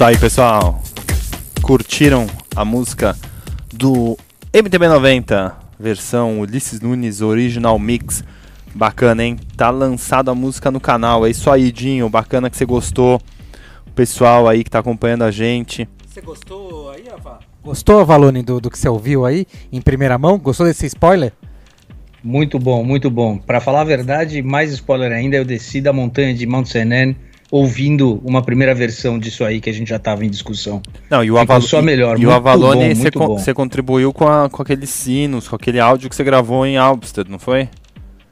Isso aí, pessoal. Curtiram a música do MTB90, versão Ulisses Nunes Original Mix. Bacana, hein? Tá lançado a música no canal. É isso aí, Dinho. Bacana que você gostou. O pessoal aí que tá acompanhando a gente. Você gostou aí, Ava? Gostou, Valone, do, do que você ouviu aí em primeira mão? Gostou desse spoiler? Muito bom, muito bom. Para falar a verdade, mais spoiler ainda, eu desci da montanha de Mount Senan ouvindo uma primeira versão disso aí que a gente já estava em discussão. Não, e o Avalone só melhor, e, e o Avalone você, con você contribuiu com, a, com aqueles sinos, com aquele áudio que você gravou em Albstead, não foi?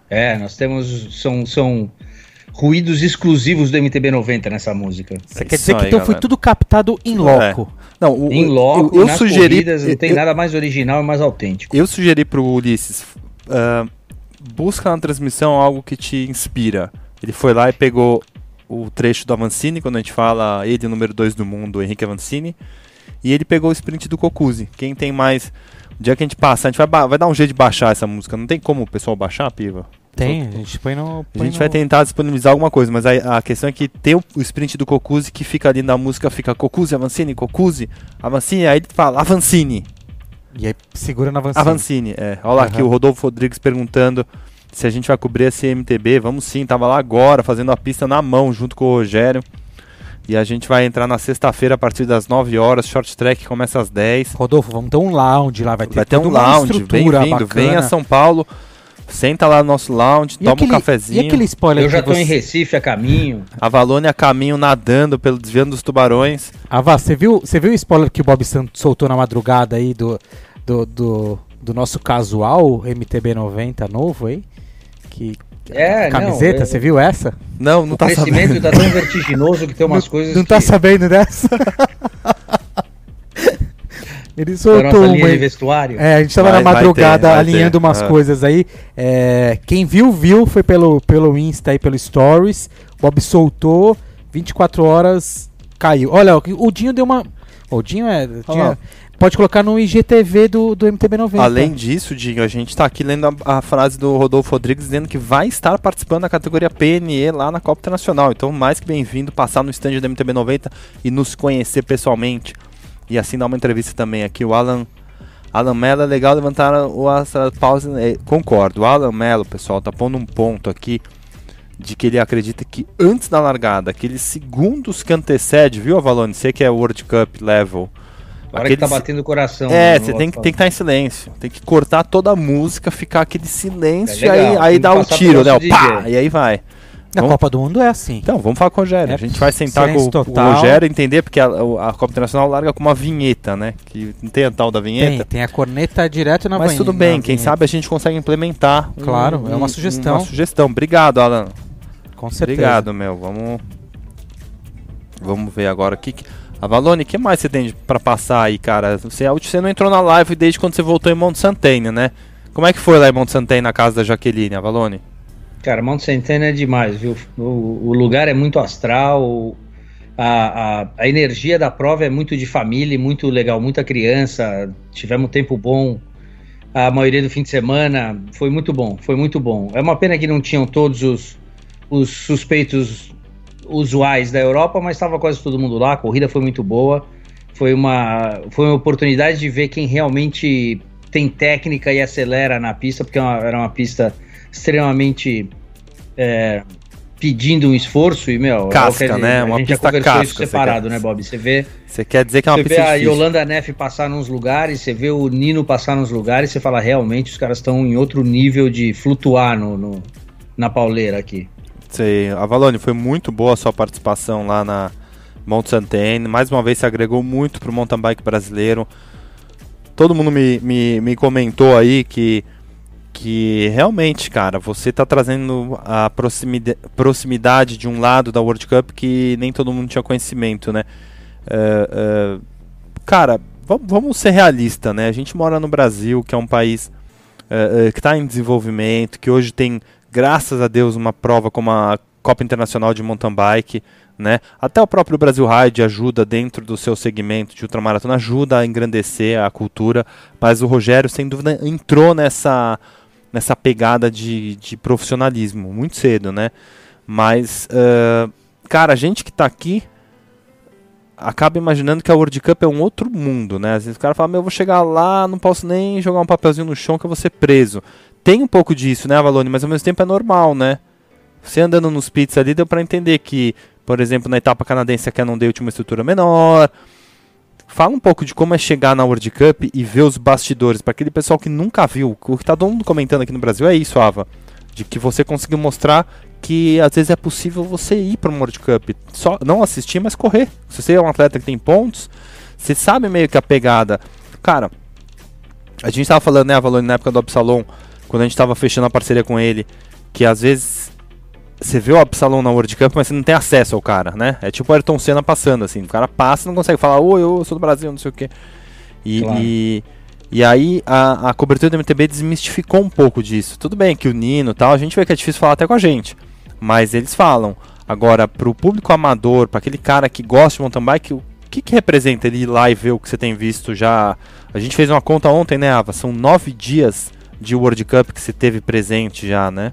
É, nós temos são são ruídos exclusivos do MTB90 nessa música. Você é quer dizer que então foi tudo captado em loco? É. Não, o, em loco, eu, eu nas sugeri, corridas, não tem eu, nada mais original e mais autêntico. Eu sugeri pro Ulisses, uh, busca na transmissão algo que te inspira. Ele foi lá e pegou o trecho do Avancini, quando a gente fala ele, número 2 do mundo, Henrique Avancini, e ele pegou o sprint do Cocuzzi. Quem tem mais. O dia que a gente passa, a gente vai, vai dar um jeito de baixar essa música. Não tem como o pessoal baixar, Piva? Tem, a gente põe no. Põe a gente no... vai tentar disponibilizar alguma coisa, mas a, a questão é que tem o, o sprint do Cocuzzi que fica ali na música, fica Cocuzzi, Avancini, Cocuzzi, Avancini, aí ele fala Avancini. E aí segura na Avancini. Avancini, é. Olha lá uhum. aqui o Rodolfo Rodrigues perguntando se a gente vai cobrir esse MTB. Vamos sim, tava lá agora fazendo a pista na mão junto com o Rogério. E a gente vai entrar na sexta-feira a partir das 9 horas. Short track começa às 10. Rodolfo, vamos ter um lounge lá, vai ter, vai ter um lounge. Bem-vindo, vem a São Paulo. Senta lá no nosso lounge, e toma aquele, um cafezinho. E aquele spoiler Eu já tô você... em Recife a caminho. A Valone a caminho nadando pelo desviando dos tubarões. Ava, você viu, você viu o spoiler que o Bob Santos soltou na madrugada aí do, do, do, do nosso casual MTB 90 novo aí? Que, é, camiseta, você viu essa? Não, não o tá crescimento sabendo. tá tão vertiginoso que tem umas não, coisas Não tá que... tá sabendo dessa? Ele soltou uma linha de vestuário. É, a gente tava vai, na madrugada ter, alinhando ter. umas ah. coisas aí. É, quem viu, viu, foi pelo, pelo Insta e pelo Stories. Bob soltou, 24 horas caiu. Olha, o Dinho deu uma. O Dinho é. Dinho, Pode colocar no IGTV do, do MTB90. Além disso, Dinho, a gente está aqui lendo a, a, frase do Rodolfo Rodrigues dizendo que vai estar participando da categoria PNE lá na Copa Internacional. Então, mais que bem-vindo passar no stand do MTB90 e nos conhecer pessoalmente. E assim dar uma entrevista também aqui. O Alan, Alan Mello, é legal levantar o a pausa. É, concordo. O Alan Mello, pessoal, tá pondo um ponto aqui de que ele acredita que antes da largada, aqueles segundos que antecede, viu, Avalone? Você que é World Cup level Agora Aquele... que tá batendo o coração. É, você tem que, tem que estar tá em silêncio. Tem que cortar toda a música, ficar aquele silêncio é aí, aí dá o tiro, né? Pá, e aí vai. Na vamos... Copa do Mundo é assim. Então, vamos falar com o Rogério. É, a gente vai sentar com total. o Rogério entender, porque a, a, Copa Internacional larga com uma vinheta, né? Que não tem a tal da vinheta. Tem, tem a corneta direto na Mas tudo bem, quem sabe a gente consegue implementar. Claro, um, é uma sugestão. Uma sugestão. Obrigado, Alan. Com certeza. Obrigado, meu. Vamos. Vamos ver agora o que. Avalone, o que mais você tem para passar aí, cara? Você, você não entrou na live desde quando você voltou em Monte Santana, né? Como é que foi lá em Monte Santana, na casa da Jaqueline, Avalone? Cara, Monte Santana é demais, viu? O, o lugar é muito astral, a, a, a, energia da prova é muito de família, muito legal, muita criança, tivemos tempo bom. A maioria do fim de semana foi muito bom, foi muito bom. É uma pena que não tinham todos os, os suspeitos usuais da Europa, mas estava quase todo mundo lá. A corrida foi muito boa. Foi uma, foi uma oportunidade de ver quem realmente tem técnica e acelera na pista, porque é era uma pista extremamente é, pedindo um esforço e, meu, é casca, é né? Uma pista casca, isso separado, quer... né, Bob? Você vê. Você quer dizer que é uma pista Você vê a Yolanda Neff passar nos lugares, você vê o Nino passar nos lugares, você fala, realmente, os caras estão em outro nível de flutuar no, no na pauleira aqui. Sei. Avalone, foi muito boa a sua participação lá na Mount Santane. Mais uma vez se agregou muito para o mountain bike brasileiro. Todo mundo me, me, me comentou aí que, que realmente, cara, você está trazendo a proximidade, proximidade de um lado da World Cup que nem todo mundo tinha conhecimento, né? Uh, uh, cara, vamos ser realistas, né? A gente mora no Brasil, que é um país uh, que está em desenvolvimento, que hoje tem graças a Deus, uma prova como a Copa Internacional de Mountain Bike, né? Até o próprio Brasil Ride ajuda dentro do seu segmento de ultramaratona, ajuda a engrandecer a cultura, mas o Rogério, sem dúvida, entrou nessa, nessa pegada de, de profissionalismo muito cedo, né? Mas, uh, cara, a gente que está aqui acaba imaginando que a World Cup é um outro mundo, né? Às vezes o cara fala, meu, eu vou chegar lá, não posso nem jogar um papelzinho no chão que eu vou ser preso. Tem um pouco disso, né, Avalone? Mas ao mesmo tempo é normal, né? Você andando nos pits ali, deu para entender que, por exemplo, na etapa canadense a Canon Day tinha uma estrutura menor. Fala um pouco de como é chegar na World Cup e ver os bastidores, para aquele pessoal que nunca viu. O que tá todo mundo comentando aqui no Brasil é isso, Ava. De que você conseguiu mostrar que às vezes é possível você ir para uma World Cup. Só não assistir, mas correr. Se você é um atleta que tem pontos, você sabe meio que a pegada. Cara, a gente tava falando, né, Avalone, na época do Absalom, quando a gente tava fechando a parceria com ele, que às vezes você vê o Absalom na World Cup, mas você não tem acesso ao cara, né? É tipo o Ayrton Senna passando, assim. O cara passa e não consegue falar, oi, eu sou do Brasil, não sei o quê. E, claro. e, e, aí a, a cobertura do MTB desmistificou um pouco disso. Tudo bem que o Nino tal, a gente vê que é difícil falar até com a gente. Mas eles falam. Agora, pro público amador, para aquele cara que gosta de mountain bike, o que, que representa ele ir lá e ver o que você tem visto já? A gente fez uma conta ontem, né, Ava? São nove dias de World Cup que você teve presente já, né?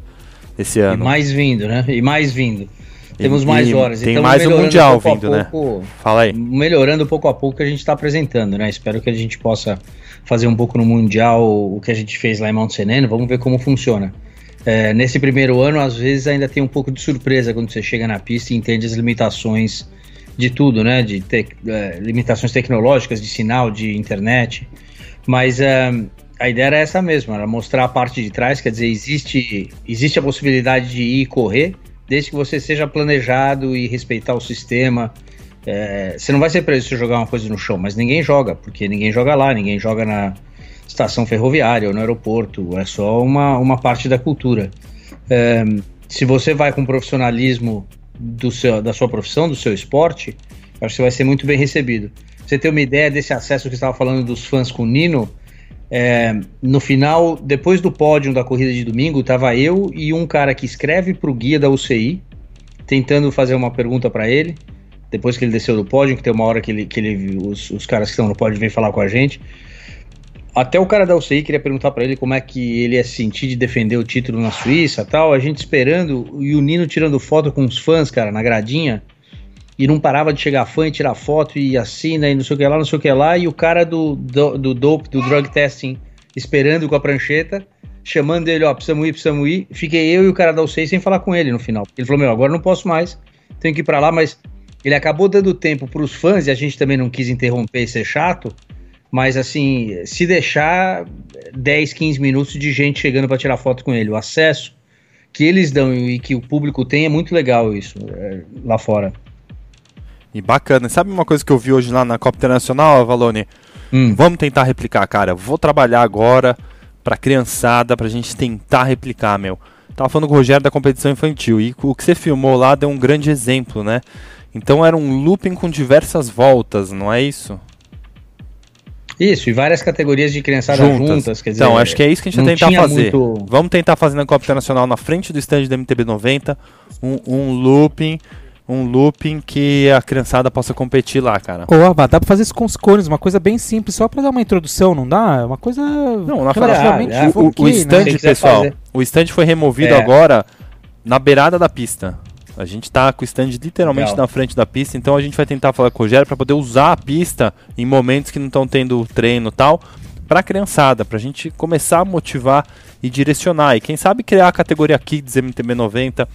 Esse ano. E mais vindo, né? E mais vindo. Temos e, mais horas. Tem mais um Mundial vindo, né? pouco, né? Fala aí. Melhorando pouco a pouco que a gente está apresentando, né? Espero que a gente possa fazer um pouco no Mundial o que a gente fez lá em Mount Seneno. Vamos ver como funciona. É, nesse primeiro ano, às vezes ainda tem um pouco de surpresa quando você chega na pista e entende as limitações de tudo, né? De te, é, limitações tecnológicas, de sinal, de internet. Mas é, a ideia era essa mesmo, era mostrar a parte de trás, quer dizer, existe, existe a possibilidade de ir correr, desde que você seja planejado e respeitar o sistema. É, você não vai ser preso se jogar uma coisa no chão, mas ninguém joga, porque ninguém joga lá, ninguém joga na estação ferroviária ou no aeroporto, é só uma, uma parte da cultura. É, se você vai com profissionalismo do seu, da sua profissão, do seu esporte, acho que você vai ser muito bem recebido. você ter uma ideia desse acesso que estava falando dos fãs com o Nino, é, no final, depois do pódio da corrida de domingo, tava eu e um cara que escreve para o guia da UCI, tentando fazer uma pergunta para ele. Depois que ele desceu do pódio, que tem uma hora que ele, que ele os, os caras que estão no pódio vêm falar com a gente. Até o cara da UCI queria perguntar para ele como é que ele ia se sentir de defender o título na Suíça tal. A gente esperando e o Nino tirando foto com os fãs, cara, na gradinha e não parava de chegar fã e tirar foto e assina e não sei o que lá, não sei o que lá, e o cara do, do, do dope, do drug testing, esperando com a prancheta, chamando ele, ó, precisamos ir, precisamos ir. Fiquei eu e o cara da UCI sem falar com ele no final. Ele falou, meu, agora não posso mais, tenho que ir pra lá, mas ele acabou dando tempo pros fãs, e a gente também não quis interromper e ser chato, mas assim, se deixar 10, 15 minutos de gente chegando para tirar foto com ele, o acesso que eles dão e que o público tem é muito legal isso, é, lá fora. E bacana. Sabe uma coisa que eu vi hoje lá na Copa Internacional, Valone? Hum. Vamos tentar replicar, cara. Vou trabalhar agora pra criançada, pra gente tentar replicar, meu. Tava falando com o Rogério da competição infantil e o que você filmou lá deu um grande exemplo, né? Então era um looping com diversas voltas, não é isso? Isso, e várias categorias de criançada juntas. juntas quer dizer, então, acho que é isso que a gente vai tentar fazer. Muito... Vamos tentar fazer na Copa Internacional na frente do stand da MTB 90, um, um looping um looping que a criançada possa competir lá, cara. Ô, dá pra fazer isso com os cones, uma coisa bem simples, só pra dar uma introdução, não dá? É uma coisa. Não, na relativamente ah, o, o, stand, né? pessoal, fazer. o stand foi removido é. agora na beirada da pista. A gente tá com o stand literalmente Legal. na frente da pista, então a gente vai tentar falar com o Rogério para poder usar a pista em momentos que não estão tendo treino e tal, pra criançada, pra gente começar a motivar e direcionar. E quem sabe criar a categoria Kids MTB 90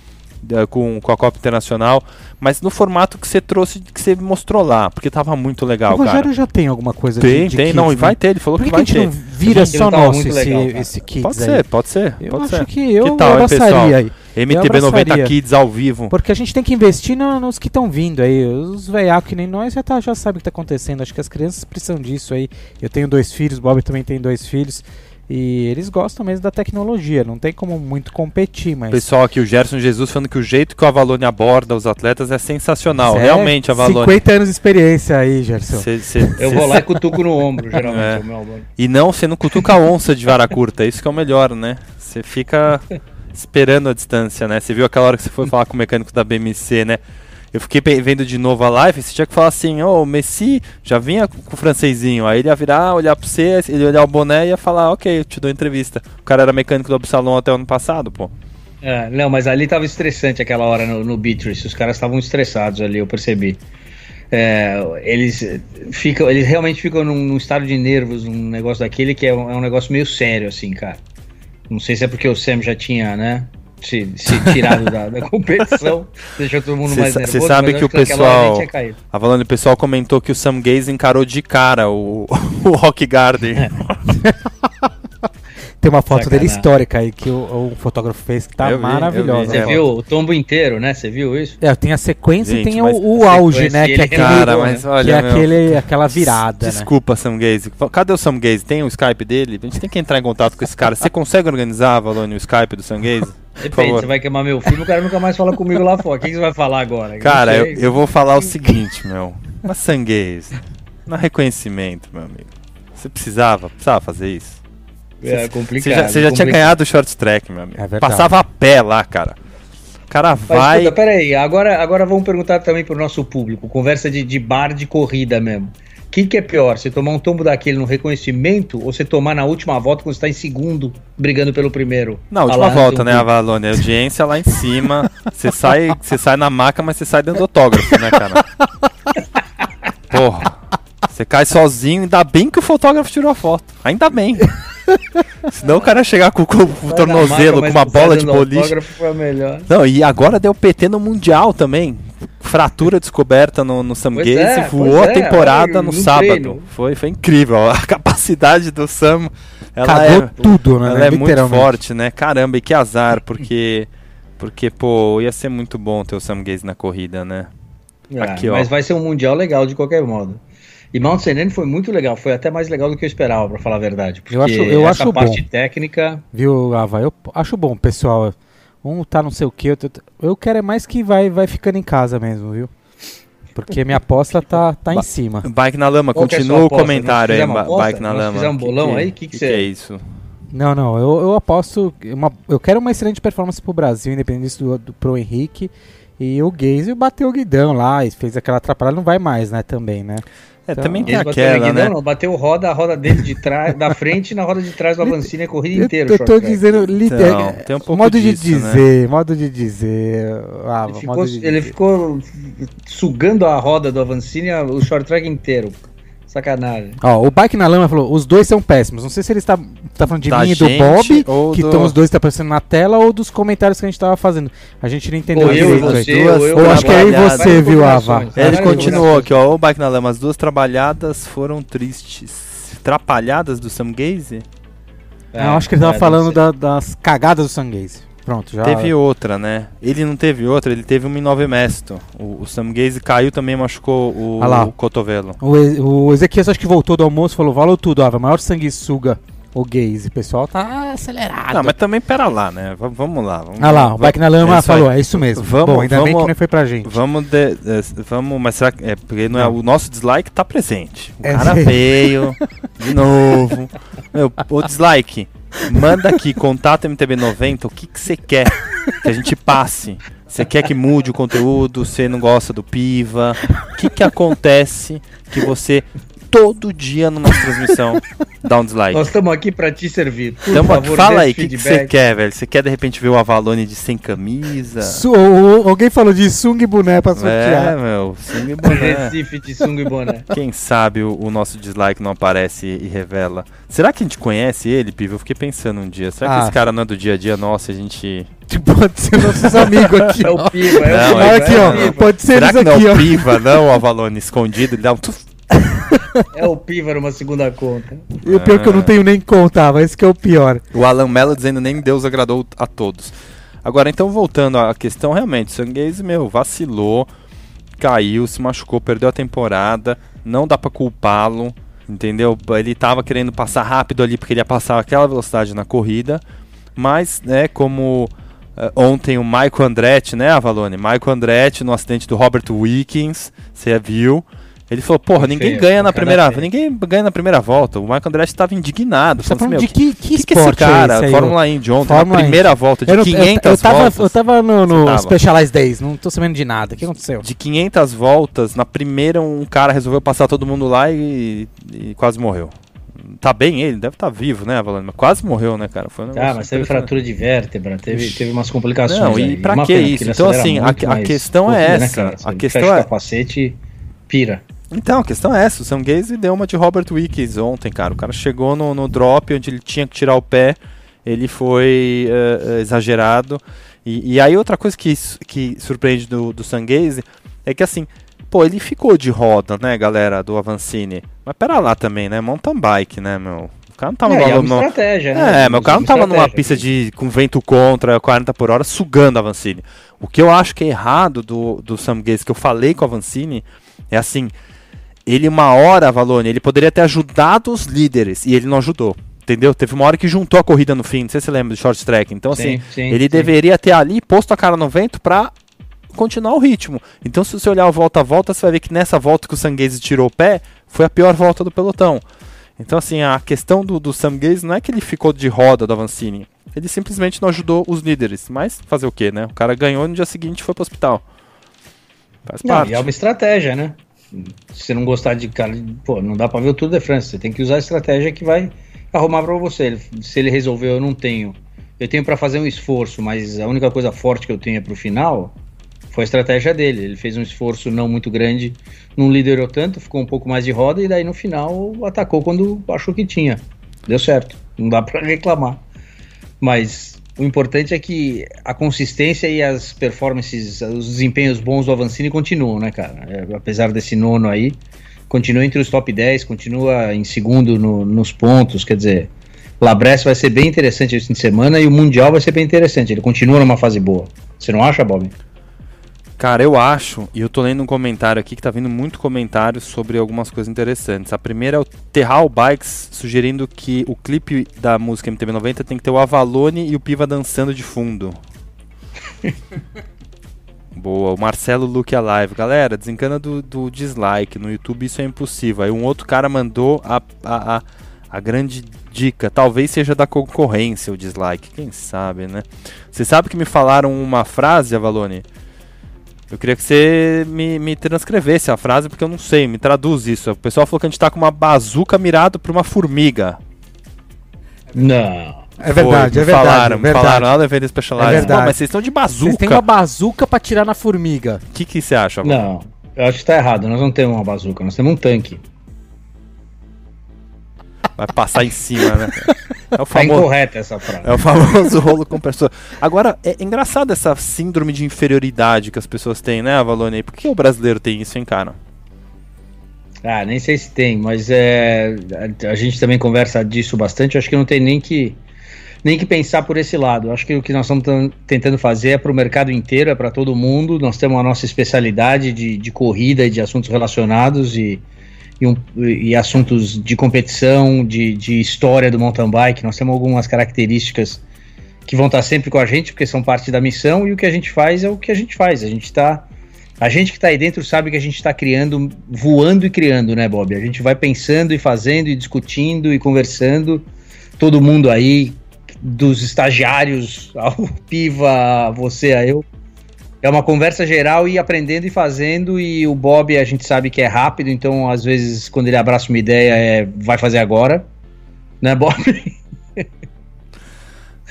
com, com a Copa Internacional, mas no formato que você trouxe, que você mostrou lá, porque tava muito legal, o Rogério cara. já tem alguma coisa tem, de, de Tem, kids, não, e vai né? ter, ele falou Por que, que vai ter. Não vira só nosso esse, legal, esse Kids Pode ser, pode ser. Eu pode acho ser. que eu que tal, abraçaria aí. MTB 90 Kids ao vivo. Porque a gente tem que investir no, nos que estão vindo aí. Os veiacos que nem nós já, tá, já sabem o que está acontecendo. Acho que as crianças precisam disso aí. Eu tenho dois filhos, Bob também tem dois filhos. E eles gostam mesmo da tecnologia, não tem como muito competir, mas... Pessoal aqui, o Gerson Jesus falando que o jeito que o Avalone aborda os atletas é sensacional. É Realmente, Avalone... 50 anos de experiência aí, Gerson. Cê, cê, Eu cê, vou lá e cutuco no ombro, geralmente, é. é o meu E não, você não cutuca a onça de vara curta, isso que é o melhor, né? Você fica esperando a distância, né? Você viu aquela hora que você foi falar com o mecânico da BMC, né? Eu fiquei vendo de novo a live, você tinha que falar assim, ô, oh, Messi já vinha com o francesinho. Aí ele ia virar, olhar pra você, ele ia olhar o boné e ia falar, ok, eu te dou entrevista. O cara era mecânico do Absalom até o ano passado, pô. É, não, mas ali tava estressante aquela hora no, no Beatrice, os caras estavam estressados ali, eu percebi. é, eles ficam, eles realmente ficam num, num, estado de nervos, um negócio daquele que é um, é um, negócio meio sério, assim, cara. Não sei se é porque o Sam já tinha, né? Se, se tirado da, da, competição, deixou todo mundo cê mais nervoso. Você sabe que o pessoal. A Valone, o pessoal comentou que o Sam Gaze encarou de cara o, o Rock Garden. É. Tem uma foto Sacanagem. dele histórica aí que o, o, fotógrafo fez que tá maravilhosa. Você viu o tombo inteiro, né? Você viu isso? É, tem a sequência Gente, e tem o, o auge, né? Que é, aquele, cara, mas olha, que é aquele, aquela virada. Né? Desculpa, né? Sam Gaze. Cadê o Sam Gaze? Tem o Skype dele? A gente tem que entrar em contato com esse cara. Você consegue organizar, Valone, o Skype do Sam Gaze? Depende, você vai queimar meu filme, o cara nunca mais fala comigo lá fora. O que você vai falar agora? Cara, eu, eu, vou falar o seguinte, meu. Uma sanguez. Não reconhecimento, meu amigo. Você precisava, precisava fazer isso. É complicado. Você já, você já tinha ganhado o short track, meu amigo. É Passava a pé lá, cara. O cara vai. Mas, escuta, peraí, agora, agora vamos perguntar também pro nosso público. Conversa de, de bar de corrida mesmo. O que, que é pior? Você tomar um tombo daquele no reconhecimento ou você tomar na última volta quando você está em segundo, brigando pelo primeiro? Na última volta, né, Avalone? A audiência lá em cima. você, sai, você sai na maca, mas você sai dando autógrafo, né, cara? Porra. Você cai sozinho, ainda bem que o fotógrafo tirou a foto. Ainda bem. Senão o cara chegar com, com o tornozelo, com uma bola de boliche. Não, e agora deu PT no Mundial também. Fratura descoberta no, no Sam Gaze, é, voou a é, temporada é, no, sábado. Foi, foi incrível. A capacidade do Sam. Ela Cagou é, tudo, né? Ela é muito forte, né? Caramba, e que azar, porque. Porque, pô, ia ser muito bom ter o Sam Gaze na corrida, né? É, Aqui, mas vai ser um Mundial legal de qualquer modo. E Mount St. foi muito legal, foi até mais legal do que eu esperava, para falar a verdade. eu acho, eu essa acho parte bom. técnica. Viu, Ava? Eu acho bom, pessoal. Um tá não sei o que, eu, eu quero é mais que vai, vai ficando em casa mesmo, viu? Porque minha aposta tá, tá em cima. Bike na lama, Qual é continua é o comentário aí, Bike na lama. Fizer um bolão que aí, o que, que, que, que, é isso? Não, não, eu, eu aposto. Uma, eu quero uma excelente performance pro Brasil, independente do, do Pro Henrique. E o Geise bateu o guidão lá e fez aquela atrapalhada, não vai mais, né, também, né? É, então, também tem aquela, né? Não, bateu roda, a roda dele de trás, da frente e na roda de trás do Avancini a corrida inteira. Eu, eu tô dizendo, então, tem um pouco modo disso, de né? dizer, né? modo de dizer. Ah, ele, ficou, de ele ficou, sugando a roda do Avancini o short track inteiro. Sacanagem. Ó, o Bike na Lama falou, os dois são péssimos. Não sei se ele está tá falando de da mim e do Bob, que estão do... os dois tá aparecendo na tela, ou dos comentários que a gente tava fazendo. A gente não entendeu ou eu você, ou, eu, ou acho que é eu e você, viu, Ava? Ele continuou aqui, ó. O Bike na Lama, as duas trabalhadas foram tristes. Trapalhadas do Sam Gaze? É, eu acho que ele tava é, falando da, das cagadas do Sam Gaze. Pronto, já. Teve outra, né? Ele não teve outra, ele teve uma em Nove Mesto. O, o Sam Gaze caiu também machucou o, ah o cotovelo. O, o Ezequias acho que voltou do almoço falou: valeu tudo, Ava, maior sanguessuga. O gaze, o pessoal tá acelerado. Não, mas também pera lá, né? V vamos lá. Vamos, ah lá, o Bike na Lama é falou, é isso mesmo. Vamos, Bom, ainda vamos, bem que não foi pra gente. Vamos, de, de, vamos mas será que. É, porque não é, o nosso dislike tá presente. O é cara veio, de novo. Meu, o dislike. Manda aqui, contato MTB90, o que você que quer que a gente passe. Você quer que mude o conteúdo? Você não gosta do Piva? O que, que acontece que você todo dia nossa transmissão dá um dislike? Nós estamos aqui para te servir. Por então, favor, fala aí, o que você que quer, velho? Você quer de repente ver o Avalone de sem camisa? Su alguém falou de sunga e boné pra sortear. É, meu, sunga e boné. Recife de sunga e boné. Quem sabe o, o, nosso dislike não aparece e revela. Será que a gente conhece ele, Piva? Eu fiquei pensando um dia. Será ah. que esse cara não é do dia a dia nosso? A gente Pode ser nossos amigos aqui. É o Piva, é não, o Piva. Aqui, ó. É Pode ser Será que não é o Piva, não o Avalone escondido? Ele dá um é o Piva numa segunda conta. E o pior é que eu não tenho nem conta, mas esse que é o pior. O Alan Mello dizendo nem Deus agradou a todos. Agora, então, voltando à questão, realmente, o Sanguese, meu, vacilou, caiu, se machucou, perdeu a temporada, não dá para culpá-lo, entendeu? Ele tava querendo passar rápido ali porque ele ia passar aquela velocidade na corrida, mas, né, como uh, ontem o Michael Andretti, né, Avalone? Michael Andretti no acidente do Robert Wickens, você viu, ele falou, porra, ninguém feio, ganha na primeira ninguém ganha na primeira volta. O Michael Andretti estava indignado. Você tá falando assim, de que, que, que, que esse cara, é Fórmula Indy ontem, Fórmula na primeira Indy. volta de eu 500 eu, eu tava, voltas. Eu tava no, no Specialized Days, não tô sabendo de nada. O que aconteceu? De 500 voltas, na primeira um cara resolveu passar todo mundo lá e, e quase morreu. Tá bem ele, deve estar tá vivo, né, Avalano? Mas quase morreu, né, cara? Foi um ah, mas teve fratura de vértebra, teve, teve umas complicações. Não, e aí. pra que isso? Então, assim, a, a questão é essa. Né, a questão é. capacete pira. Então, a questão é essa. O Sam Gaze deu uma de Robert Wickes ontem, cara. O cara chegou no, no drop onde ele tinha que tirar o pé, ele foi uh, exagerado. E, e, aí outra coisa que, que surpreende do, do Sam Gaze é que assim, pô, ele ficou de roda, né, galera, do Avancini. Mas pera lá também, né? Mountain bike, né, meu? O cara não tava é, numa, é estratégia, né? É, mas o cara não tava numa pista de, com vento contra, 40 por hora, sugando a Avancini. O que eu acho que é errado do, do Sam Gaze, que eu falei com a Avancini, é assim, ele uma hora, Valone, ele poderia ter ajudado os líderes, e ele não ajudou. Entendeu? Teve uma hora que juntou a corrida no fim, não sei se você lembra do short track. Então, sim, assim, sim, ele sim. deveria ter ali posto a cara no vento pra continuar o ritmo. Então, se você olhar o volta a volta, você vai ver que nessa volta que o Sanguese tirou o pé, foi a pior volta do pelotão. Então, assim, a questão do, do Sam Gaze não é que ele ficou de roda da Vancini. Ele simplesmente não ajudou os líderes. Mas fazer o quê, né? O cara ganhou e no dia seguinte foi pro hospital. Faz não, parte. E é uma estratégia, né? Se não gostar de cara, pô, não dá pra ver o Tour de France. Você tem que usar a estratégia que vai arrumar para você. Se ele resolveu, eu não tenho. Eu tenho para fazer um esforço, mas a única coisa forte que eu tenho é pro final foi a estratégia dele. Ele fez um esforço não muito grande, não liderou tanto, ficou um pouco mais de roda e daí no final atacou quando achou que tinha. Deu certo, não dá para reclamar. Mas o importante é que a consistência e as performances, os desempenhos bons do Avancini continuam, né, cara? É, apesar desse nono aí, continua entre os top 10, continua em segundo no, nos pontos, quer dizer, Labresse vai ser bem interessante esse fim de semana e o Mundial vai ser bem interessante. Ele continua numa fase boa. Você não acha, Bob? Cara, eu acho, e eu tô lendo um comentário aqui que tá vindo muito comentário sobre algumas coisas interessantes. A primeira é o Terral Bikes sugerindo que o clipe da música MTV90 tem que ter o Avalone e o Piva dançando de fundo. Boa, o Marcelo Luke Alive. Galera, desencana do, do, dislike. No YouTube isso é impossível. Aí um outro cara mandou a, a, a, a grande dica. Talvez seja da concorrência o dislike. Quem sabe, né? Você sabe que me falaram uma frase, Avalone? Eu queria que você me, me transcrevesse a frase, porque eu não sei, me traduz isso. O pessoal falou que a gente tá com uma bazuca mirado pra uma formiga. Não. É verdade, Foi, é verdade. Falaram, é verdade. falaram nada a ver Specialized. É verdade. Pô, mas vocês estão de bazuca. Vocês têm uma bazuca pra tirar na formiga. O que, que você acha? Não, eu acho que tá errado. Nós não temos uma bazuca, nós temos um tanque. Vai passar em cima, né? É o tá famoso, tá incorreta essa frase. É o famoso rolo compressor. Agora, é engraçado essa síndrome de inferioridade que as pessoas têm, né, Avalone? Por que o brasileiro tem isso, hein, cara? Ah, nem sei se tem, mas é, a, a gente também conversa disso bastante. Acho que não tem nem que, nem que pensar por esse lado. Acho que o que nós estamos tentando fazer é para o mercado inteiro, é para todo mundo. Nós temos a nossa especialidade de, de corrida e de assuntos relacionados e e, um, e assuntos de competição, de, de história do mountain bike. Nós temos algumas características que vão estar sempre com a gente, porque são parte da missão, e o que a gente faz é o que a gente faz. A gente está. A gente que está aí dentro sabe que a gente está criando, voando e criando, né, Bob? A gente vai pensando e fazendo e discutindo e conversando. Todo mundo aí, dos estagiários ao Piva, você, a eu, é uma conversa geral e aprendendo e fazendo. E o Bob a gente sabe que é rápido, então às vezes quando ele abraça uma ideia é vai fazer agora, né, Bob?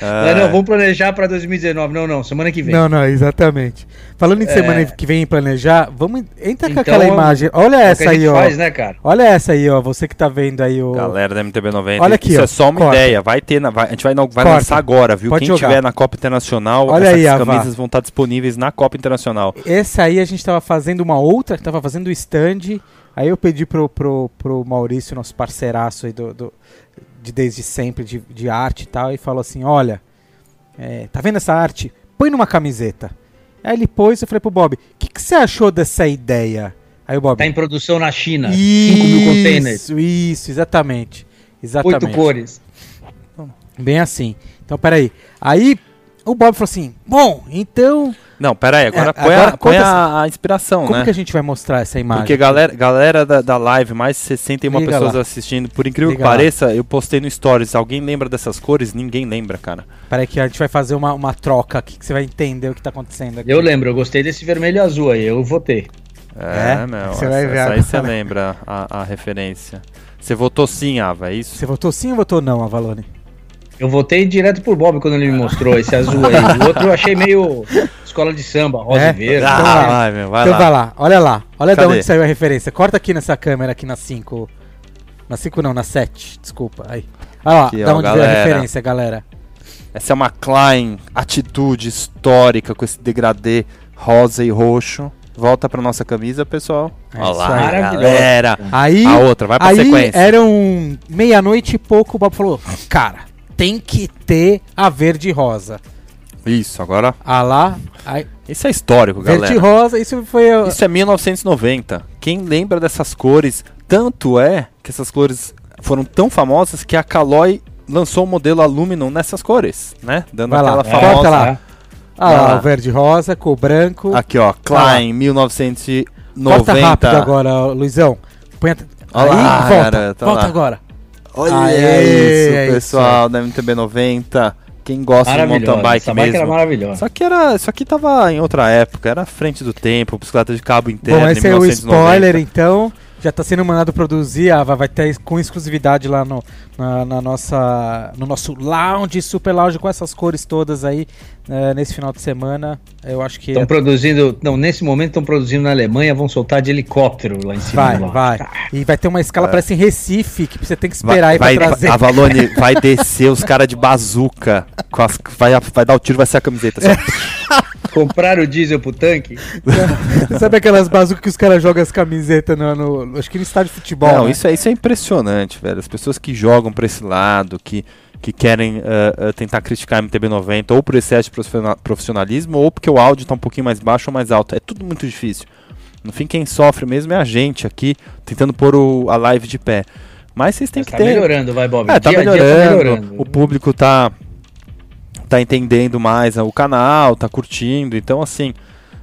Ah. Não, não, vamos planejar para 2019. Não, não, semana que vem. Não, não, exatamente. Falando em é... semana que vem planejar, vamos entra então, com aquela imagem. Olha é essa aí, ó. Faz, né, cara? Olha essa aí, ó. Você que tá vendo aí o Galera da MTB 90. Olha aqui, Isso ó, é só uma corta. ideia. Vai ter, na, vai, a gente vai, vai lançar agora, viu? Pode Quem jogar. tiver na Copa Internacional, Olha essas aí, camisas vão estar disponíveis na Copa Internacional. Essa aí a gente tava fazendo uma outra, tava fazendo o stand. Aí eu pedi pro, pro, pro Maurício, nosso parceiraço aí do, do de desde sempre de, de arte e tal, e falou assim: olha é, tá vendo essa arte? Põe numa camiseta. Aí ele pôs, eu falei pro Bob, o que, que você achou dessa ideia? Aí o Bob. Tá em produção na China. 5 mil containers. Isso, isso, exatamente. Exatamente. Oito cores. Bem assim. Então, peraí. Aí o Bob falou assim: bom, então. Não, pera aí, agora é, põe, agora a, põe a, a, inspiração, como né? Como que a gente vai mostrar essa imagem? Porque galera, galera da, da live, mais de 61 Liga pessoas lá. assistindo, por incrível Liga que pareça, lá. eu postei no Stories. Alguém lembra dessas cores? Ninguém lembra, cara. Peraí que a gente vai fazer uma, uma troca aqui, que você vai entender o que tá acontecendo aqui. Eu lembro, eu gostei desse vermelho e azul aí, eu votei. É, é? meu, você vai ver aí você lembra a, a referência. Você votou sim, Ava, é isso? Você votou sim ou votou não, Avalone? Eu votei direto por Bob quando ele me mostrou esse azul aí. O outro eu achei meio escola de samba, rosa é? e verde. Ah, então, vai, meu, vai então lá. vai lá, olha lá. Olha de Cadê? onde saiu a referência. Corta aqui nessa câmera, aqui na 5. Na 5 não, na 7, desculpa. Aí. Olha lá, Aqui, da ó, onde veio a galera. referência, galera. Essa é uma Klein atitude histórica com esse degradê rosa e roxo. Volta pra nossa camisa, pessoal. É Olha isso lá, aí. Maravilhoso. galera. Aí, A outra, vai pra aí sequência. eram meia-noite e pouco, o Bob falou, cara, tem que ter a verde e rosa. Isso, agora. Ah lá, aí, Isso é histórico, verde galera. e rosa, isso foi... a- Isso é 1990. Quem lembra dessas cores? Tanto é que essas cores foram tão famosas que a Caloi lançou o modelo Aluminum nessas cores, né? Dando Vai lá, aquela corta famosa. lá. Ah lá, lá. o verde rosa com o branco. Aqui, ó, Klein, 1990. Corta rápido agora, Luizão. Põe a... Olha aí, lá, volta, garota, volta lá. agora. Olha Aê, isso, é pessoal, da MTB 90. Quem gosta de mountain bike Essa bike era mesmo. maravilhosa. Só que era, isso aqui tava em outra época, era frente do tempo, bicicleta de cabo interno Bom, esse é o 1990. spoiler, então. Já tá sendo mandado produzir, ah, vai, vai ter com exclusividade lá no, na, na nossa, no nosso lounge, super lounge, com essas cores todas aí, eh, nesse final de semana. Eu acho que Estão é- produzindo. Não, nesse momento estão produzindo na Alemanha, vão soltar de helicóptero lá em cima. vai, lá. vai. E vai ter uma escala, parece em Recife, que você tem que Vai, esperar aí vai, pra trazer. a Valone vai descer os caras de bazuca. Com as, vai, vai dar o tiro, vai ser a camiseta. Só. Compraram o diesel pro tanque? Sabe aquelas bazucas que os caras jogam as camisetas no, no- Acho que no estádio de futebol. Não, né? isso, é, isso é impressionante, velho. As pessoas que jogam pra esse lado, que, que querem ah, tentar criticar a MTB90 ou por excesso de profissional- profissionalismo ou porque o áudio tá um pouquinho mais baixo ou mais alto. É tudo muito difícil. No fim, quem sofre mesmo é a gente aqui, tentando pôr o- a live de pé. Mas vocês têm Mas que tá ter. melhorando, vai, Bob. É, tá Dia a dia melhorando, O público tá, tá entendendo mais o canal, tá curtindo. Então, assim,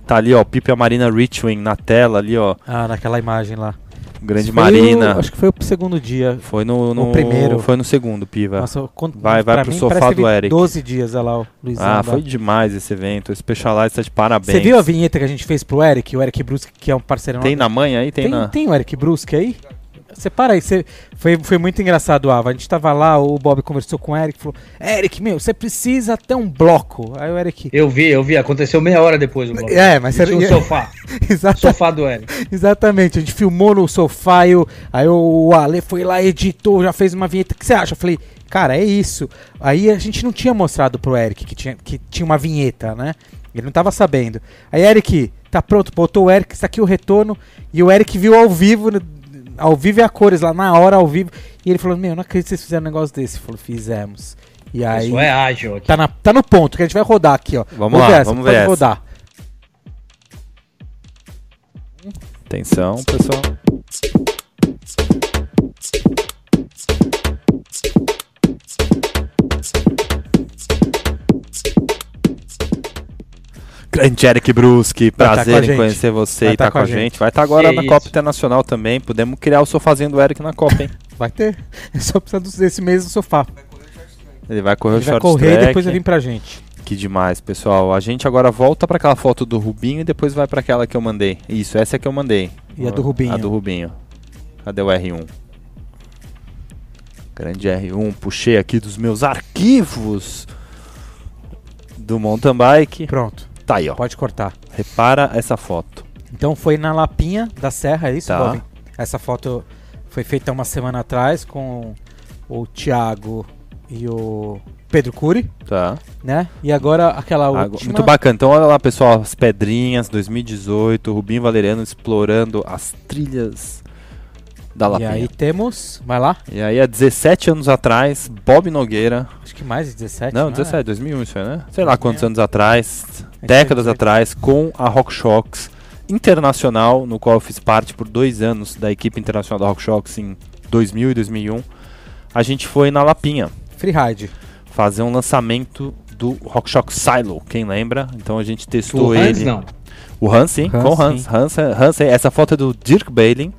tá ali, ó, o Pipe e a Marina Richwin na tela ali, ó. Ah, naquela imagem lá. Grande foi Marina. o- acho que foi o segundo dia. Foi no, no primeiro. Foi no segundo, Piva. Nossa, con- Vai- vai pro mim, sofá do Eric. 12 dias, olha lá, o Luizão. ah, foi demais esse evento. O Specialized tá de parabéns. Você viu a vinheta que a gente fez pro Eric? O Eric Brusque, que é um parceiro Tem nosso. na manha aí? Tem, tem, na. tem o Eric Brusque aí? Você para aí, você, foi, foi muito engraçado, Ava. A gente tava lá, o Bob conversou com o Eric falou: Eric, meu, você precisa ter um bloco. Aí o Eric. Eu vi, eu vi. Aconteceu meia hora depois. o Bob. É, mas era- sofá. Exata- sofá do Eric. exatamente, a gente filmou no sofá, e o- aí o Ale foi lá, editou, já fez uma vinheta. O que você acha? Eu falei, cara, é isso. Aí a gente não tinha mostrado pro Eric que tinha, que tinha uma vinheta, né? Ele não tava sabendo. Aí, Eric, tá pronto, botou o Eric, está aqui o retorno. E o Eric viu ao vivo, no- ao vivo e a cores, lá na hora, ao vivo. E ele falou, meu, não acredito que vocês fizeram um negócio desse. Ele falou, fizemos. E aí, Isso é ágil aqui. tá, na- tá no ponto, que a gente vai rodar aqui, ó. Vamos lá, essa, vamos ver essa. rodar. Atenção, pessoal. Grande Eric Bruschi, Vai tá prazer a em conhecer você Vai e tá tá com a gente. gente. Vai estar agora Que na isso. Copa Internacional também. Podemos criar o sofazinho do Eric na Copa, hein? Vai ter. É só precisar desse mesmo sofá. Ele vai correr Ele o vai short correr e track. depois vai vir pra gente. Que demais, pessoal. A gente agora volta pra aquela foto do Rubinho e depois vai pra aquela que eu mandei. Isso, essa é que eu mandei. E a do Rubinho? A do Rubinho. Cadê o R1? Grande R1. Puxei aqui dos meus arquivos do mountain bike. Pronto, Tá aí, ó. pode cortar. Repara essa foto. Então foi na Lapinha da Serra, é isso, Tá. Bob? Essa foto foi feita uma semana atrás com o Thiago e o Pedro Cury, Tá. né? E agora aquela Água- última... Muito bacana. Então, olha lá, pessoal. As pedrinhas 2018. Rubinho Valeriano explorando as trilhas da E Lapinha. aí temos... Vai lá? E aí, há 17 anos atrás, Bob Nogueira. Acho que mais de 17, Não, é? 17, 2001 isso aí, né? Sei lá quantos É. anos atrás, É décadas 18. atrás, com a RockShox Internacional, no qual eu fiz parte por dois anos da equipe internacional da RockShox em 2000 e 2001. A gente foi na Lapinha Freeride. fazer um lançamento do RockShox Silo, quem lembra? Então a gente testou O ele. Hans, não. O Hans, sim, Hans, com o Hans. sim. Hans, Hans, essa foto é do Dirk Bailin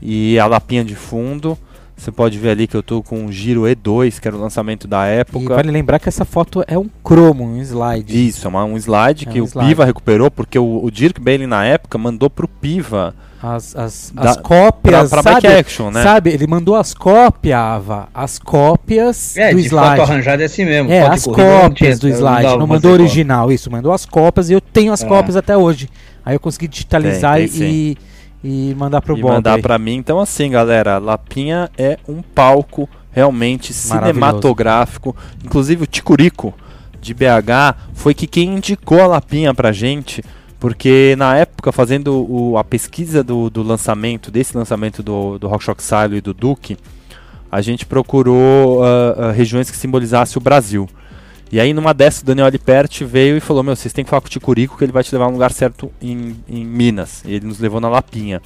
e a lapinha de fundo. Você pode ver ali que eu tô com o Giro E2, que era o lançamento da E época. vale lembrar que essa foto é um cromo, um slide. Isso, é uma- um slide É que um o slide. Piva recuperou, porque o, o Dirk Bailin na época mandou pro Piva As, as, Da- as cópias, pra, pra sabe? action, né? Sabe, ele mandou as cópias, Ava, as cópias É, do de foto slide. arranjada é assim mesmo. É, as cópias do slide, não mandou original, isso, mandou as cópias e eu tenho as É. cópias até hoje. Aí eu consegui digitalizar Tem, tem e, e mandar pro e Bob. mandar pra mim. Então, assim, galera, Lapinha é um palco realmente cinematográfico. Inclusive, o Ticurico de BH foi que quem indicou a Lapinha pra gente. Porque na época, fazendo o- a pesquisa do, do lançamento, desse lançamento do, do Rock Shock Silo e do Duke, a gente procurou ah, ah, regiões que simbolizassem o Brasil. E aí, numa dessas, o Daniel Aliperti veio e falou: Meu, vocês têm que falar com o Ticurico que ele vai te levar no lugar certo em, em Minas. E ele nos levou na Lapinha.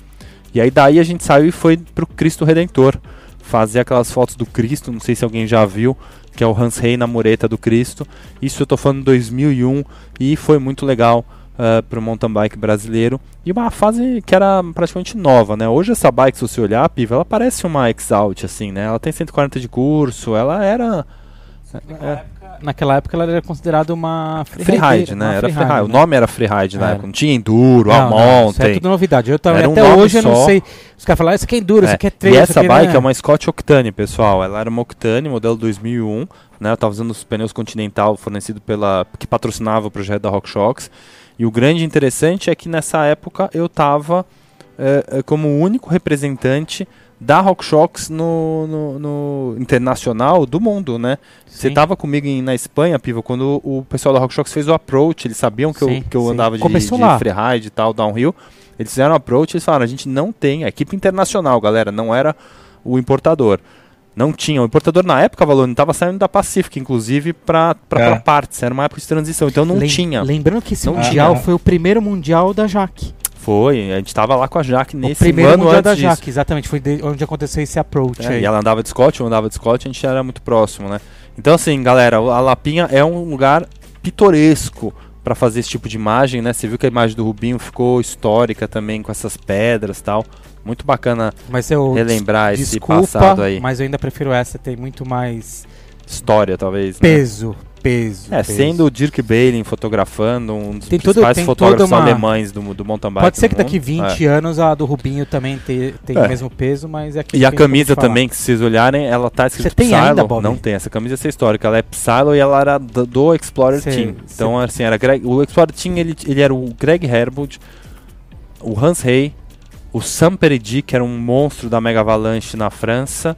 E aí, daí a gente saiu e foi pro Cristo Redentor fazer aquelas fotos do Cristo. Não sei se alguém já viu, que é o Hans Rey na mureta do Cristo. Isso eu tô falando em 2001 e foi muito legal uh, pro mountain bike brasileiro. E uma fase que era praticamente nova, né? Hoje essa bike, se você olhar, Piva, ela parece uma Exalt, assim, né? Ela tem 140 de curso, ela era. é, Naquela época ela era considerada uma freeride, né? uma Era freeride, freeride. O né? nome era freeride na Era. época. Não tinha enduro, a Não, não, isso é mountain. tudo novidade. Eu um até hoje eu não só. sei. Os caras falaram, isso aqui é enduro, isso É, aqui é E trail, isso essa aqui bike né? é uma Scott Octane, pessoal. Ela era uma Octane, modelo 2001. Né? Eu tava usando os pneus Continental fornecido pela. que patrocinava o projeto da RockShox. E o grande interessante é que nessa época eu tava eh, eh, como o único representante da RockShox no, no, no internacional do mundo, né? Você Sim. tava comigo em- na Espanha, Piva, quando o, pessoal da RockShox fez o approach, eles sabiam que, eu, Sim, que eu sim. andava de, Começou de lá. freeride e tal, downhill. Eles fizeram o approach e falaram, a gente não tem, a equipe internacional, galera, não era o importador. Não tinha. O importador na época, Valone, estava saindo da Pacific, inclusive, para É. partes. Era uma época de transição, então não Lem- tinha. Lembrando que esse Não mundial tinha. foi o primeiro mundial da Jaque. Foi, a gente estava lá com a Jaque O nesse primeiro ano mundial antes da disso. Jaque, exatamente. Foi de- onde aconteceu esse approach É, aí. e ela andava de Scott, eu andava de Scott, a gente era muito próximo, né? Então, assim, galera, a Lapinha é um lugar pitoresco para fazer esse tipo de imagem, né? Você viu que a imagem do Rubinho ficou histórica também, com essas pedras e tal. Muito bacana Mas eu relembrar esse passado aí. mas eu ainda prefiro essa, tem muito mais História, talvez. né? Peso. É, peso. sendo o Dirk Bailey fotografando, um dos Tem todo- principais tem fotógrafos uma- alemães do, do mountain bike. Pode ser que daqui mundo. 20 anos a do Rubinho também te- tenha É. o mesmo peso, mas é que E a camisa também, que se vocês olharem, ela tá escrito Você tem Psylo. ainda, Bob? Não tem, essa camisa é histórica. Ela é Psylo e ela era do, do Explorer Sei, Team. Então, assim, era Greg, o Explorer Team, ele, ele era o Greg Herbold, o Hans Rey, o Sam Peredi, que era um monstro da Mega Avalanche na França,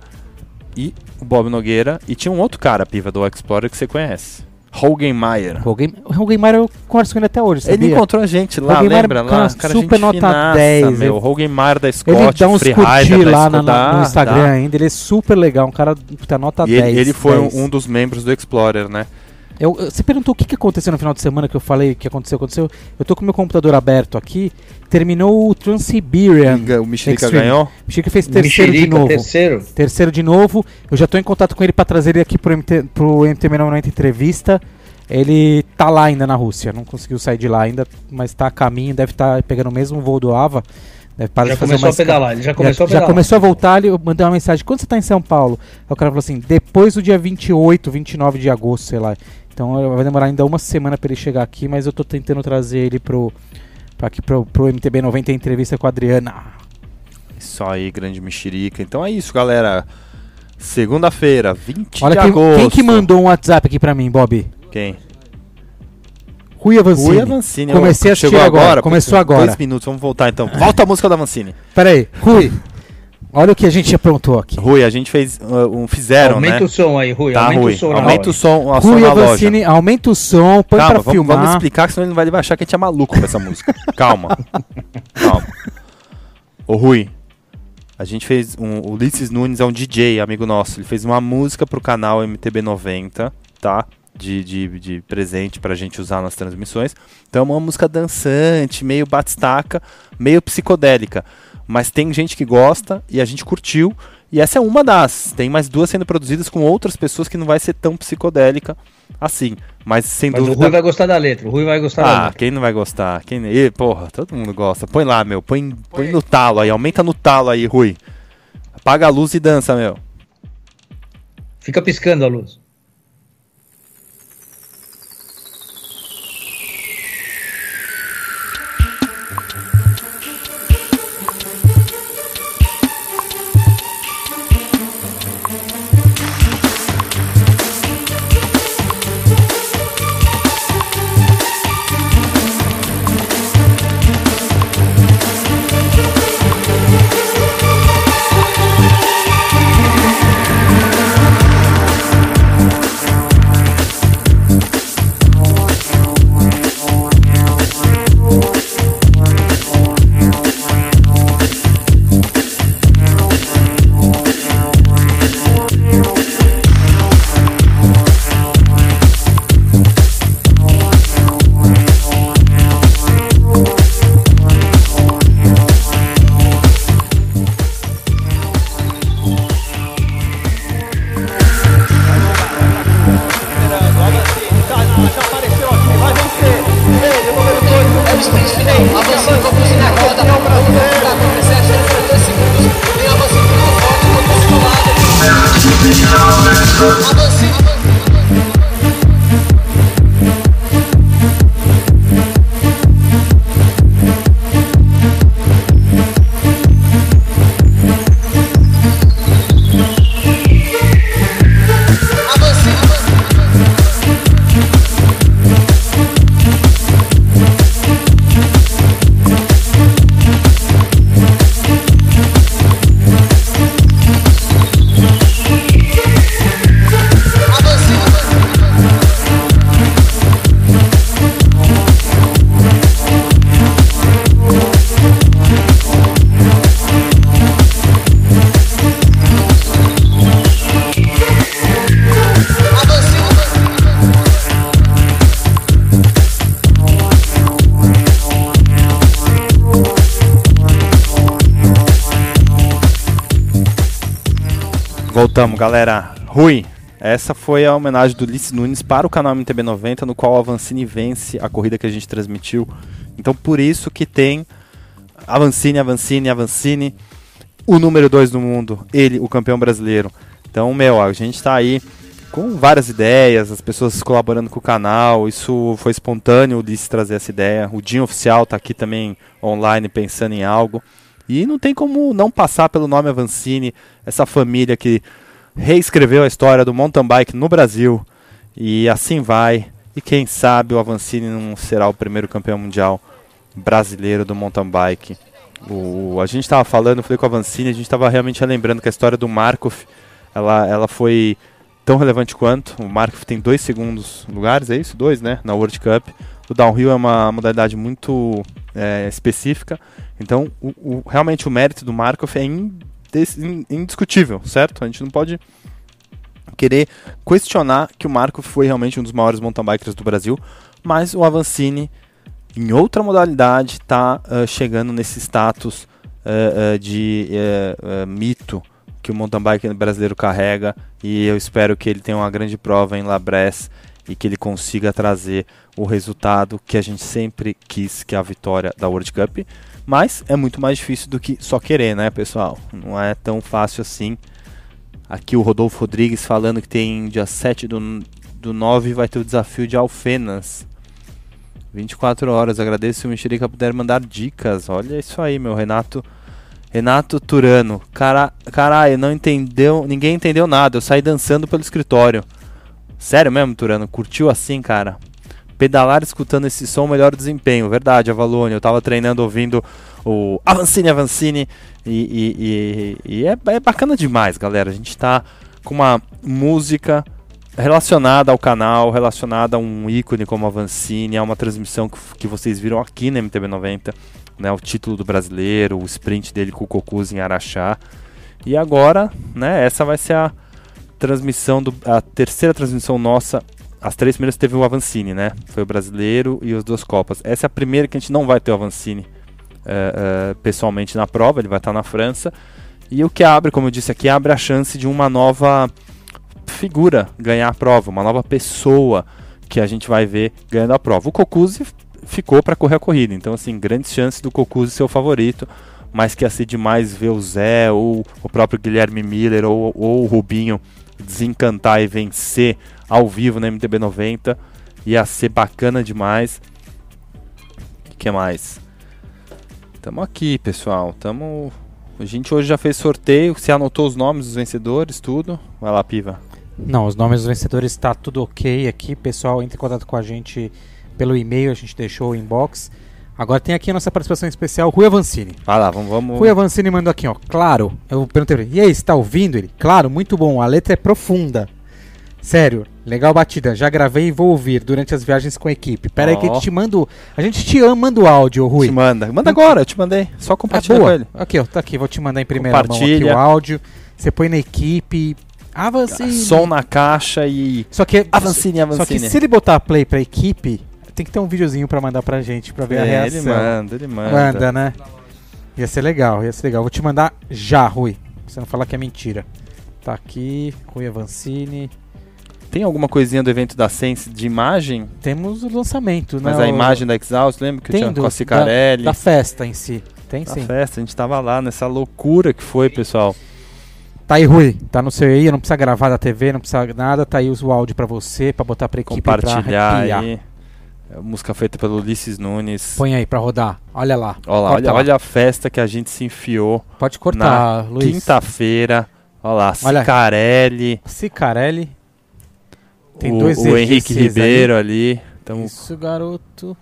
e o Bob Nogueira. E tinha um outro cara, piva, do Explorer, que você conhece. Hogenmeier. Rogen, Rogenmeier eu converso com ele até hoje, sabia? Ele encontrou a gente lá, Hogenmeier, lembra? cara, Lá, cara, super gente nota finaça, 10, meu. ele- Hogenmeier da Ele Scott, dá uns Freerider curtir da lá na- no Instagram dá. ainda, ele é super legal, um cara puta nota E 10. ele, ele foi um, 10. um dos membros do Explorer, né? Eu- você perguntou o que, que aconteceu no final de semana que eu falei que aconteceu, aconteceu. Eu tô com meu computador aberto aqui, terminou o Trans-Siberian. O Mexerica Extreme. ganhou. O fez terceiro de Mexerica, novo. terceiro. Terceiro de novo. Eu já tô em contato com ele pra trazer ele aqui pro, MT, pro MTB 90 entrevista. Ele tá lá ainda na Rússia, não conseguiu sair de lá ainda, mas tá a caminho, deve estar pegando o mesmo voo do AVA. Deve parar Já de fazer começou a uma escala. pedalar, ele já começou a já pedalar. começou a voltar, ele- eu mandei uma mensagem, quando você tá em São Paulo? Aí o cara falou assim, depois do dia 28, 29 de agosto, sei lá. Então vai demorar ainda uma semana pra ele chegar aqui, mas eu tô tentando trazer ele pro, pra aqui pro, pro MTB 90 em entrevista com a Adriana. Isso aí, grande mexerica. Então é isso, galera. Segunda-feira, 20 Olha de quem, agosto. quem que mandou um WhatsApp aqui pra mim, Bob? Quem? Rui Avancini. Rui Avancini. Comecei a assistir agora, agora. começou agora. Dois minutos, vamos voltar então. Volta a música da Avancini. Pera aí, Rui, olha o que a gente aprontou aqui. Rui, a gente fez uh, um. Fizeram, Aumenta né? o som aí, Rui. Tá, aumenta Rui. o som Aumenta hora. o som, a som Rui loja. Avancini, aumenta o som, põe Calma, pra vamos, filmar. vamos explicar, senão ele vai, ele vai achar que a gente é maluco com essa música. Calma. Calma. Ô Rui, a gente fez. Um, o Ulisses Nunes é um DJ, amigo nosso. Ele fez uma música pro canal MTB90, tá? De, de, de presente pra gente usar nas transmissões. Então é uma música dançante, meio batistaca, meio psicodélica. Mas tem gente que gosta e a gente curtiu. E essa é uma das. Tem mais duas sendo produzidas com outras pessoas que não vai ser tão psicodélica assim. Mas sem Mas o dúvida. Rui vai gostar da letra. O Rui vai gostar da Ah, letra. quem não vai gostar? Quem... Ih, porra, todo mundo gosta. Põe lá, meu. Põe, põe no talo aí. Aumenta no talo aí, Rui. Apaga a luz e dança, meu. Fica piscando a luz. Voltamos, galera. Rui, essa foi a homenagem do Ulisses Nunes para o canal MTB90, no qual a Avancini vence a corrida que a gente transmitiu. Então, por isso que tem Avancini, Avancini, Avancini, o número 2 do mundo, ele, o campeão brasileiro. Então, meu, a gente está aí com várias ideias, as pessoas colaborando com o canal, isso foi espontâneo o Ulisses trazer essa ideia. O Dinho Oficial está aqui também online pensando em algo. E não tem como não passar pelo nome Avancini, essa família que reescreveu a história do mountain bike no Brasil. E assim vai. E quem sabe o Avancini não será o primeiro campeão mundial brasileiro do mountain bike. O, a gente estava falando, falei com o Avancini, a gente estava realmente lembrando que a história do Markov ela, ela foi tão relevante quanto. O Markov tem dois segundos lugares, é isso? Dois, né? Na World Cup. O downhill é uma modalidade muito é, específica. Então, o, o, realmente o mérito do Markov é indiscutível, certo? A gente não pode querer questionar que o Markov foi realmente um dos maiores mountain bikers do Brasil, mas o Avancini, em outra modalidade, está uh, ah, chegando nesse status uh, uh, de mito que o mountain bike brasileiro carrega e eu espero que ele tenha uma grande prova em Labres e que ele consiga trazer o resultado que a gente sempre quis, que é a vitória da World Cup. Mas é muito mais difícil do que só querer, né, pessoal? Não é tão fácil assim. Aqui o Rodolfo Rodrigues falando que tem dia 7 do, do 9 vai ter o desafio de Alfenas. 24 horas. Agradeço se o Mexerica puder mandar dicas. Olha isso aí, meu Renato. Renato Turano. Cara, caralho, não entendeu. Ninguém entendeu nada. Eu saí dançando pelo escritório. Sério mesmo, Turano? Curtiu assim, cara? Pedalar escutando esse som, melhor desempenho. Verdade, Avalone. Eu tava treinando ouvindo o Avancini, Avancini. E, e, e, e é, é, bacana demais, galera. A gente tá com uma música relacionada ao canal, relacionada a um ícone como Avancini. É uma transmissão que, que vocês viram aqui na MTB90. Né, o título do brasileiro, o sprint dele com o Cocuz em Araxá. E agora, né, essa vai ser a transmissão do, a terceira transmissão nossa as três primeiras teve o Avancini, né? Foi o brasileiro e as duas Copas. Essa é a primeira que a gente não vai ter o Avancini uh, uh, pessoalmente na prova, ele vai estar na França. E o que abre, como eu disse aqui, abre a chance de uma nova figura ganhar a prova, uma nova pessoa que a gente vai ver ganhando a prova. O Cocuzzi ficou para correr a corrida, então assim, grandes chances do Cocuzzi ser o favorito, mas que ia ser demais ver o Zé ou o próprio Guilherme Miller ou, ou o Rubinho desencantar e vencer ao vivo na MTB 90. Ia ser bacana demais. O que mais? Tamo aqui, pessoal. Tamo. A gente hoje já fez sorteio. Você anotou os nomes dos vencedores, tudo? Vai lá, Piva. Não, os nomes dos vencedores está tudo ok aqui. Pessoal, entre em contato com a gente pelo e-mail, a gente deixou o inbox. Agora tem aqui a nossa participação especial, Rui Avancini. Vai lá, vamos, vamos. Rui Avancini mandou aqui, ó. Claro, eu perguntei pra ele, e aí, está ouvindo ele? Claro, muito bom, a letra é profunda. Sério, legal batida. Já gravei e vou ouvir durante as viagens com a equipe. Pera oh. aí que a gente te manda. A gente te ama, manda o áudio, Rui. Te manda. Manda agora, eu te mandei. Só compartilha ah, com ele. Aqui, ó, tá aqui, vou te mandar em primeira mão aqui o áudio. Você põe na equipe. Avancine. Som na caixa e. Só que. Avancine, Avancine. Só que se ele botar play pra equipe, tem que ter um videozinho pra mandar pra gente, pra ver é, a reação. Ele manda, ele manda. Manda, né? Ia ser legal, ia ser legal. Vou te mandar já, Rui. Pra você não falar que é mentira. Tá aqui, Rui Avancini. Tem alguma coisinha do evento da Sense de imagem? Temos o lançamento, Mas né? a o- imagem da Exhaust, lembra que tem tinha do- com a Cicarelli? Da, da festa em si. Tem Da sim. festa, a gente tava lá nessa loucura que foi, pessoal. Tá aí, Rui. Tá no seu aí, não precisa gravar da TV, não precisa nada. Tá aí o áudio pra você, pra botar pra equipe pra Compartilhar arrepiar. aí. É, música feita pelo Ulisses Nunes. Põe aí pra rodar. Olha lá. Olha olha, lá. olha a festa que a gente se enfiou Pode cortar, Luiz. quinta-feira. Olha lá, Olha. Cicarelli, Cicarelli. Tem o, dois o Henrique. Ribeiro ali. Então, Isso, garoto.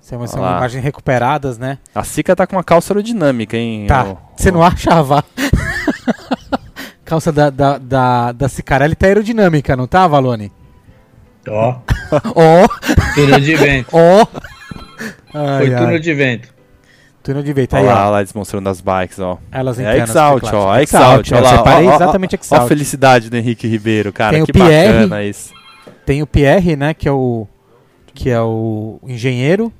São, são lá. imagens recuperadas, né? a Cica tá com uma calça aerodinâmica, hein? Tá. Você não achava? Calça da, da, da, da Cicarelli tá aerodinâmica, não tá, Valone? Ó, Ó, túnel de vento. ó. Foi Ai, ai. túnel de vento. Túnel de vento. Aí, Olha lá, olha lá, eles mostrando as bikes, ó. Elas É Exalt, ó. Exalt, eu olha separei ó, ó, exatamente Ó Exalt. a felicidade do Henrique Ribeiro, cara. Tem o que Pierre. bacana isso. Tem o Pierre, né, que é o que é o engenheiro.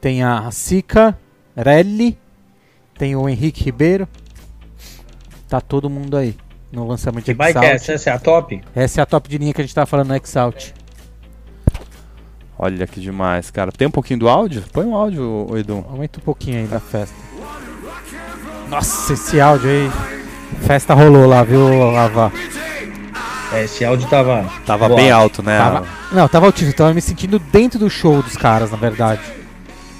Tem a Sica Relli, tem o Henrique Ribeiro. Tá todo mundo aí no lançamento Que de bike Exalt. é essa? Essa é a top? Essa é a top de linha que a gente tava falando no Exalt. Olha que demais, cara. Tem um pouquinho do áudio? Põe um áudio, Edu. Aumenta um pouquinho aí da festa. Nossa, esse áudio aí. Festa rolou lá, viu, Ava? É, esse áudio tava. Tava boa. bem alto, né? Tava... Não, tava altíssimo. Tava me sentindo dentro do show dos caras, na verdade.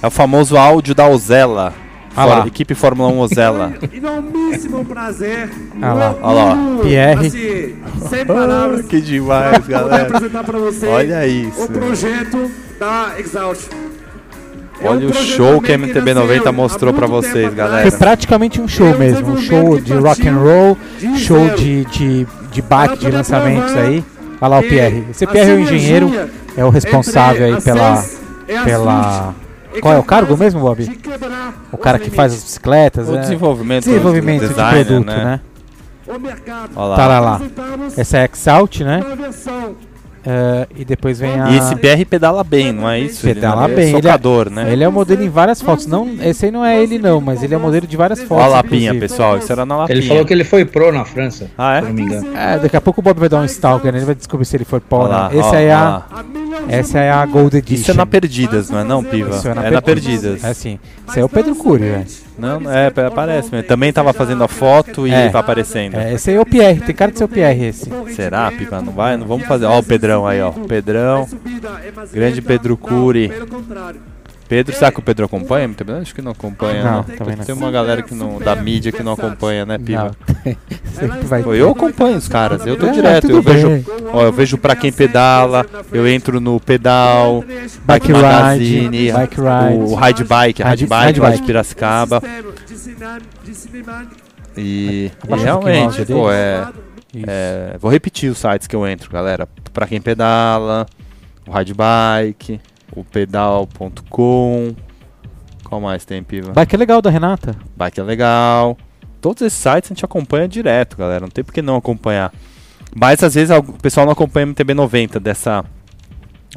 É o famoso áudio da Ozella. Ah lá. Equipe Fórmula 1 Ozella. Enormíssimo prazer. Ah lá. Olha lá. Pierre. Assim, sem palavras. que demais, Poder galera. apresentar pra você Olha isso. o projeto da Exalt. É um Olha o projeto show que a também MTB nasceu 90 há mostrou pra muito tempo vocês, galera. Foi praticamente um show mesmo, um show de rock and roll, show de, de, de bike, de lançamentos aí. Olha lá o Pierre. Esse Pierre é o engenheiro, é o responsável aí pela. pela qual é o cargo mesmo, Bob? O cara que faz as bicicletas, O né? desenvolvimento, desenvolvimento de produto, né? né? Olha lá. Tá lá, lá. Essa é a Exalt, né? É, e depois vem a. E esse PR pedala bem, não é isso? Pedala ele, bem, ele é- É socador, né? Ele é o modelo em várias fotos. Não, esse aí não é ele não, mas ele é o modelo de várias fotos. Olha a lapinha, inclusive. pessoal. Isso era na lapinha. Ele falou que ele foi pro na França, Ah, se não é? me engano. É, daqui a pouco o Bob vai dar um stalker, né? ele vai descobrir se ele Olha não. lá, Esse ó, aí é a, essa é a Gold Edition. Isso é na Perdidas, não é não, Piva? Isso é na Perdidas. É sim. Isso aí é o Pedro Cury, velho. Não, é, aparece mesmo. Também tava fazendo a foto e É. tá aparecendo. É, esse aí é o Pierre, tem cara de ser o Pierre esse. Será, Piva? Não vai? Não vamos fazer. Ó o Pedrão aí, ó. Pedrão. Grande Pedro Cury. Pedro, será que o Pedro acompanha? Muito bem? Acho que não acompanha, Não, não. também não. Tem uma galera que não, da mídia que não acompanha, né, Piva? Sempre vai Pô, eu acompanho os caras, eu tô É, direto, tudo eu vejo, bem. ó, eu vejo pra quem pedala, eu entro no pedal, Bike Bike Ride, Magazine, Bike Ride. o Ride Bike, Ride- Ride Bike, Ride lá de Bike. Piracicaba, e, e Abaixa um pouquinho o realmente, áudio pô, é, é, vou repetir os sites que eu entro, galera, pra quem pedala, o Ride Bike, o pedal.com, qual mais tem, Piva? Bike é legal da Renata. Bike é legal. Todos esses sites a gente acompanha direto, galera. Não tem por que não acompanhar. Mas às vezes o pessoal não acompanha MTB 90 dessa.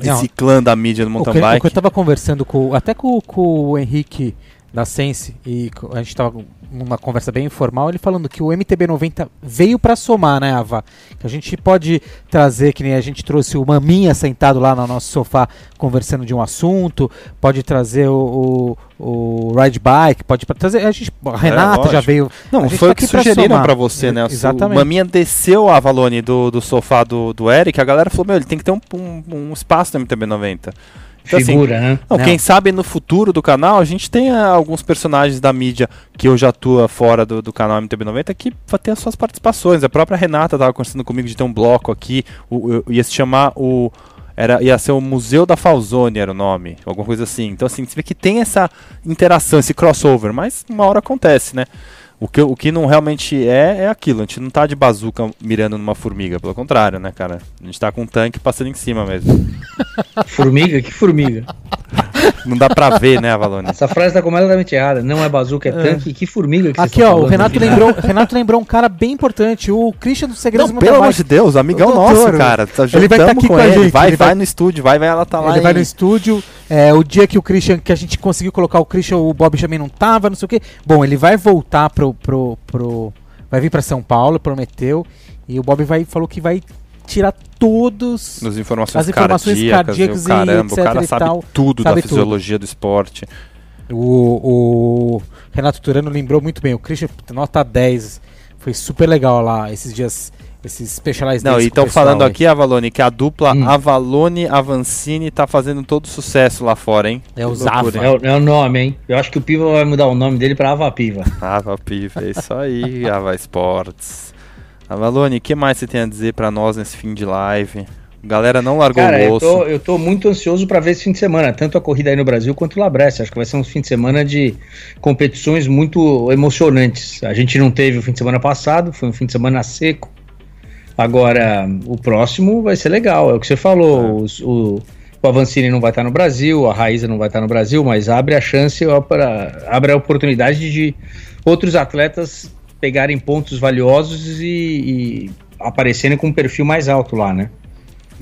Não. Esse clã da mídia do O mountain que, o bike. que eu tava conversando com, até com, com o Henrique da Sense, e a gente estava numa conversa bem informal, ele falando que o MTB90 veio para somar, né, Ava? Que a gente pode trazer, que nem a gente trouxe o Maminha sentado lá no nosso sofá conversando de um assunto, pode trazer o, o, o Ride Bike, pode trazer. A, gente, a é, Renata é, já veio. Não, foi tá o que sugeriram para você, né? Exatamente. O Maminha desceu a Avalone do, do sofá do, do Eric, a galera falou: meu, ele tem que ter um, um, um espaço no MTB90. Então, Figura, assim, né? Não, não. Quem é. sabe no futuro do canal a gente tenha alguns personagens da mídia que eu já atua fora do, do canal MTB90 que vai ter as suas participações. A própria Renata estava conversando comigo de ter um bloco aqui, o, o, ia se chamar o. Era, ia ser o Museu da Falzone, era o nome, alguma coisa assim. Então, assim, você vê que tem essa interação, esse crossover, mas uma hora acontece, né? O que, o que não realmente é, é aquilo. A gente não tá de bazuca mirando numa formiga, pelo contrário, né, cara? A gente tá com um tanque passando em cima mesmo. Formiga? Que formiga? Não dá pra ver, né, Avalone? Essa frase tá completamente errada. Não é bazuca, é tanque. Que formiga que Aqui, ó, o Renato lembrou, Renato lembrou um cara bem importante, o Christian dos Segredos Não, do pelo amor de Deus, amigão nosso, doutor, cara. Tá, ele vai tá juntamos aqui com a ele. gente, Vai, ele vai, vai- no estúdio, vai, vai, ela tá lá. Ele vai em- no estúdio. É, o dia que o Christian, que a gente conseguiu colocar o Christian, o Bob também não tava, não sei o quê. Bom, ele vai voltar pro. Pro, pro vai vir pra São Paulo, prometeu. E o Bob vai, falou que vai tira todos As informações, as informações cardíacas, cardíacas e o caramba, e o cara etc e sabe tal, tudo sabe da fisiologia do esporte. O, o Renato Turano lembrou muito bem. O Christian, nota 10. Foi super legal lá esses dias. Esses Specialized Não, e estão falando aí. aqui, Avalone, que a dupla Hum. Avalone Avancini tá fazendo todo sucesso lá fora, hein? É o Zafa. É o, é o nome, hein? Eu acho que o Piva vai mudar o nome dele pra Ava Piva. Ava Piva, é isso aí, Ava Sports. Avalone, o que mais você tem a dizer pra nós nesse fim de live? Galera não largou Cara, o eu osso. tô, eu tô muito ansioso pra ver esse fim de semana, tanto a corrida aí no Brasil quanto o Labresse. Acho que vai ser um fim de semana de competições muito emocionantes. A gente não teve o fim de semana passado, foi um fim de semana seco. Agora, o próximo vai ser legal, é o que você falou. os- o, o Avancini não vai estar no Brasil, a Raíza não vai estar no Brasil, mas abre a chance, abre a oportunidade de outros atletas pegarem pontos valiosos e, e aparecerem com um perfil mais alto lá, né?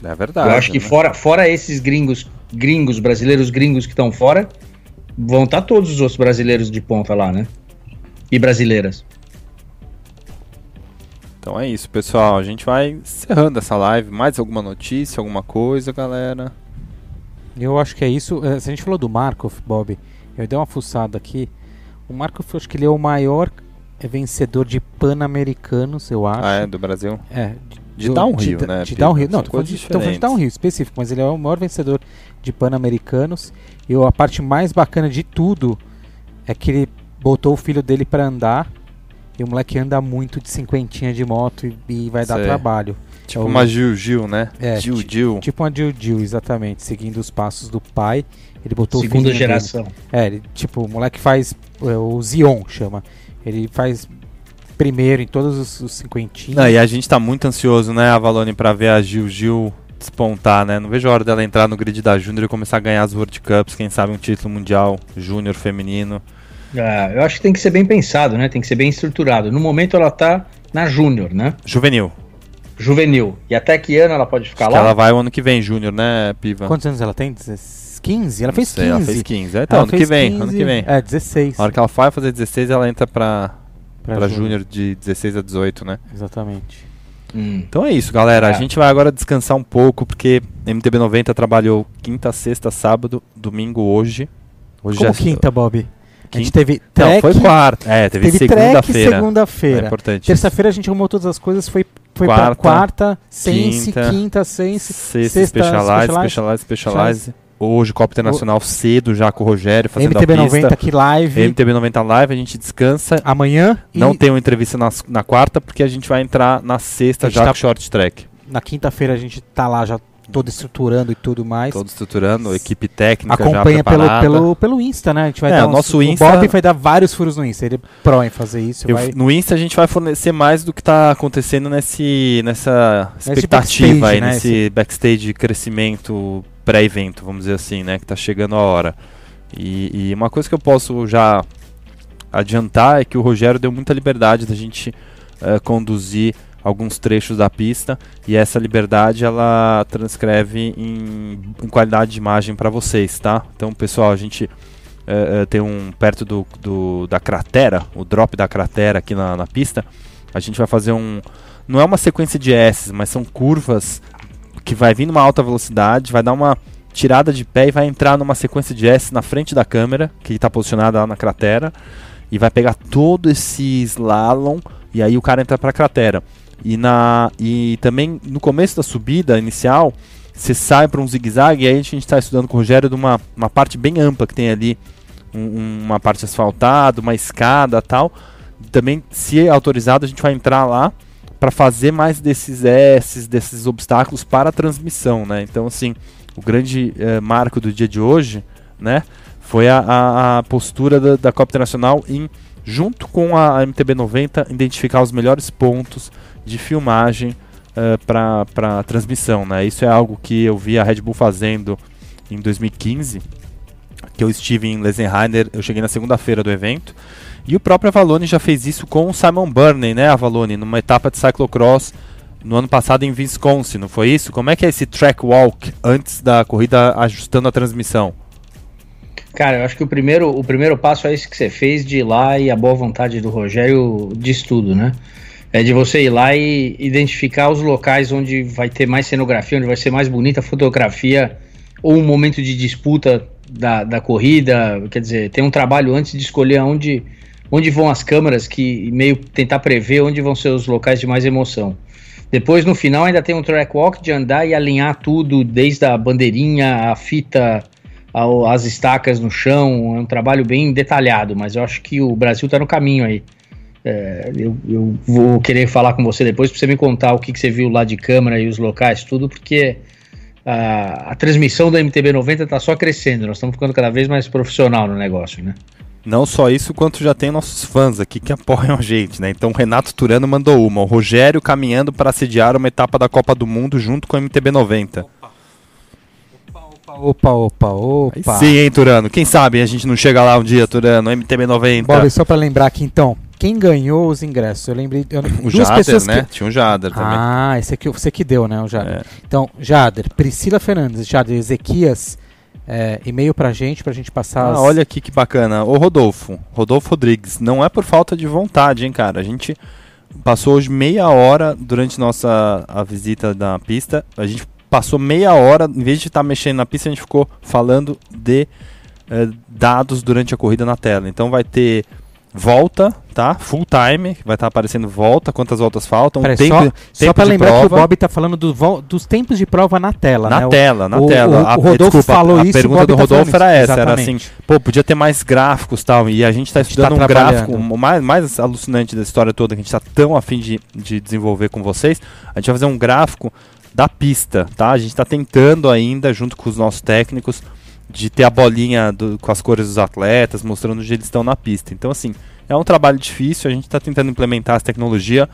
É verdade. Eu acho que né? fora, fora esses gringos, gringos, brasileiros gringos que estão fora, vão estar todos os outros brasileiros de ponta lá, né? E brasileiras. Então é isso, pessoal. A gente vai encerrando essa live. Mais alguma notícia, alguma coisa, galera? Eu acho que é isso. Eh, Se a gente falou do Markov, Bob, eu dei uma fuçada aqui. O Markov, acho que ele é o maior vencedor de Pan-Americanos, eu acho. Ah, é, do Brasil? É, De do- downhill, de, né, De downhill. Não, tô falando, de, tô falando de downhill específico, mas ele é o maior vencedor de Pan-Americanos. E a parte mais bacana de tudo é que ele botou o filho dele pra andar. E o moleque anda muito de cinquentinha de moto e, e vai dar Sei. trabalho. Tipo É o- uma Gil Gil, né? É, Gil Gil. Tipo uma Jill Jill, exatamente. Seguindo os passos do pai. Ele botou o Segunda dele. geração. É, ele, tipo, o moleque faz é, o Zion, chama. Ele faz primeiro em todos os, os cinquentinhos. Não, e a gente tá muito ansioso, né, Avalone, pra ver a Gil Gil despontar, né? Não vejo a hora dela entrar no grid da Júnior e começar a ganhar as World Cups, quem sabe um título mundial júnior feminino. Ah, eu acho que tem que ser bem pensado, né? Tem que ser bem estruturado. No momento ela tá na Júnior, né? Juvenil. Juvenil. E até que ano ela pode ficar Acho que lá? ela vai o ano que vem, Júnior, né, Piva? Quantos anos ela tem? 16? 15? Ela fez sei, 15. Ela fez 15. É, então, Ela ano que vem, 15, ano que vem. É, 16. A hora que ela vai fazer 16, ela entra pra, pra pra Júnior. De 16 a 18, né? Exatamente. Hum. Então é isso, galera. A É. gente vai agora descansar um pouco, porque MTB90 trabalhou quinta, sexta, sábado, domingo, hoje. Hoje Como já- quinta, Bob? A gente Quinta- teve Não, track, foi quarta. É, teve, teve track segunda-feira. É segunda-feira. importante. Terça-feira a gente arrumou todas as coisas, foi, foi pra Quarta, quarta, sense, quinta, quinta, sense, Sexta, sexta, Specialized, Specialized, Specialized. Hoje, Copa Internacional cedo, já com o Rogério fazendo MTB a 90 pista. aqui live. MTB90 Live, a gente descansa. Amanhã Não e tem uma entrevista na, na quarta, porque a gente vai entrar na sexta já tá- com short track. na quinta-feira a gente tá lá já todo estruturando e tudo mais. Todo estruturando, equipe técnica Acompanha pelo, pelo, pelo Insta, né? A gente vai É, dar o uns- nosso Insta- O Bob vai dar vários furos no Insta. Ele é pró em fazer isso. Eu- vai... No Insta a gente vai fornecer mais do que está acontecendo nesse, nessa expectativa backstage, aí, né, nesse backstage de crescimento pré-evento, vamos dizer assim, né? Que tá chegando a hora. E, e uma coisa que eu posso já adiantar é que o Rogério deu muita liberdade da gente eh, conduzir alguns trechos da pista e essa liberdade ela transcreve em, em qualidade de imagem para vocês, tá? Então, pessoal, a gente eh, tem um perto do, do- da cratera, o drop da cratera aqui na, na pista. A gente vai fazer um. Não é uma sequência de S, mas são curvas que vai vir numa alta velocidade, vai dar uma tirada de pé e vai entrar numa sequência de S na frente da câmera, que está posicionada lá na cratera, e vai pegar todo esse slalom e aí o cara entra para a cratera. E, na, e também no começo da subida inicial, você sai para um zigue-zague, e aí a gente está estudando com o Rogério de uma, uma parte bem ampla que tem ali, um- uma parte asfaltada, uma escada tal. Também, se é autorizado, a gente vai entrar lá para fazer mais desses S's, desses obstáculos para a transmissão, né? Então, assim, o grande eh, marco do dia de hoje, né, foi a, a- a postura da, da Copa Internacional em, junto com a MTB 90, identificar os melhores pontos de filmagem para a transmissão, né? Isso é algo que eu vi a Red Bull fazendo em 2015, que eu estive em Lesenheiner, eu cheguei na segunda-feira do evento, e o próprio Avalone já fez isso com o Simon Burney, né, Avalone, numa etapa de cyclocross no ano passado em Wisconsin, não foi isso? Como é que é esse track walk antes da corrida ajustando a transmissão? Cara, eu acho que o primeiro, o primeiro passo é esse que você fez de ir lá e a boa vontade do Rogério diz tudo, né? É de você ir lá e identificar os locais onde vai ter mais cenografia, onde vai ser mais bonita a fotografia, ou um momento de disputa da, da corrida. Quer dizer, tem um trabalho antes de escolher onde, onde vão as câmeras, que meio tentar prever onde vão ser os locais de mais emoção. Depois, no final, ainda tem um track walk de andar e alinhar tudo, desde a bandeirinha, a fita, ao, as estacas no chão. É um trabalho bem detalhado, mas eu acho que o Brasil está no caminho aí. É, eu, eu, vou querer falar com você depois para você me contar o que, que, você viu lá de câmera e os locais, tudo, porque a, a transmissão do MTB 90 está só crescendo. Nós estamos ficando cada vez mais profissional no negócio, né? Não só isso, quanto já tem nossos fãs aqui que apoiam a gente, né? Então o Renato Turano mandou uma, o Rogério caminhando para sediar uma etapa da Copa do Mundo junto com o MTB 90. Opa, opa, opa. Sim, hein, Turano? Quem sabe a gente não chega lá um dia, Turano, MTB 90. Bob, só para lembrar aqui então, quem ganhou os ingressos? Eu lembrei. Eu, o duas Jader, pessoas né? Que... Tinha um Jader também. Ah, esse aqui você que deu, né? O Jader. É. Então, Jader, Priscila Fernandes, Jader Ezequias é, e-mail pra gente, pra gente passar. Ah, as... olha aqui que bacana. Ô Rodolfo, Rodolfo Rodrigues, não é por falta de vontade, hein, cara. A gente passou hoje meia hora durante nossa a visita da pista. A gente passou meia hora, em vez de estar tá mexendo na pista, a gente ficou falando de eh, dados durante a corrida na tela. Então vai ter volta, tá? Full time, vai estar tá aparecendo volta, quantas voltas faltam, Peraí, tempo, só, tempo só para lembrar prova. que o Bob está falando do dos tempos de prova na tela, na né? tela, na o, tela. O, a, o Rodolfo desculpa, falou a isso, pergunta do tá Rodolfo era essa, Exatamente. era assim, pô, podia ter mais gráficos tal, e a gente está estudando tá um gráfico, o mais, mais alucinante da história toda, que a gente está tão afim de, de desenvolver com vocês, a gente vai fazer um gráfico da pista, tá? A gente está tentando ainda, junto com os nossos técnicos, de ter a bolinha do, com as cores dos atletas, mostrando onde eles estão na pista. Então, assim, é um trabalho difícil, a gente está tentando implementar essa tecnologia,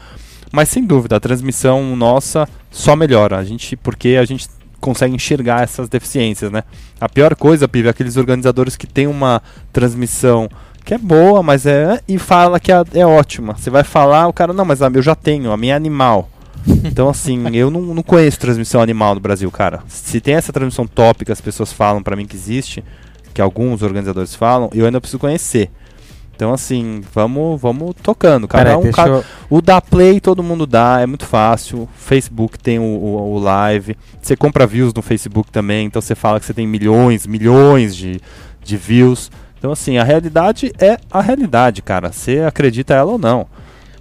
mas sem dúvida, a transmissão nossa só melhora, a gente, porque a gente consegue enxergar essas deficiências, né? A pior coisa, Pive, é aqueles organizadores que têm uma transmissão que é boa, mas é. e fala que é, é ótima. Você vai falar, o cara, não, mas eu já tenho, a minha é animal. Então, assim, eu não, não conheço transmissão animal no Brasil, cara. Se tem essa transmissão top que as pessoas falam para mim que existe, que alguns organizadores falam, eu ainda preciso conhecer. Então, assim, vamos, vamos tocando. Cada Peraí, um, cada, eu... O da Play todo mundo dá, é muito fácil. Facebook tem o, o, o, live. Você compra views no Facebook também, então você fala que você tem milhões, milhões de, de views. Então, assim, a realidade é a realidade, cara. Você acredita ela ou não.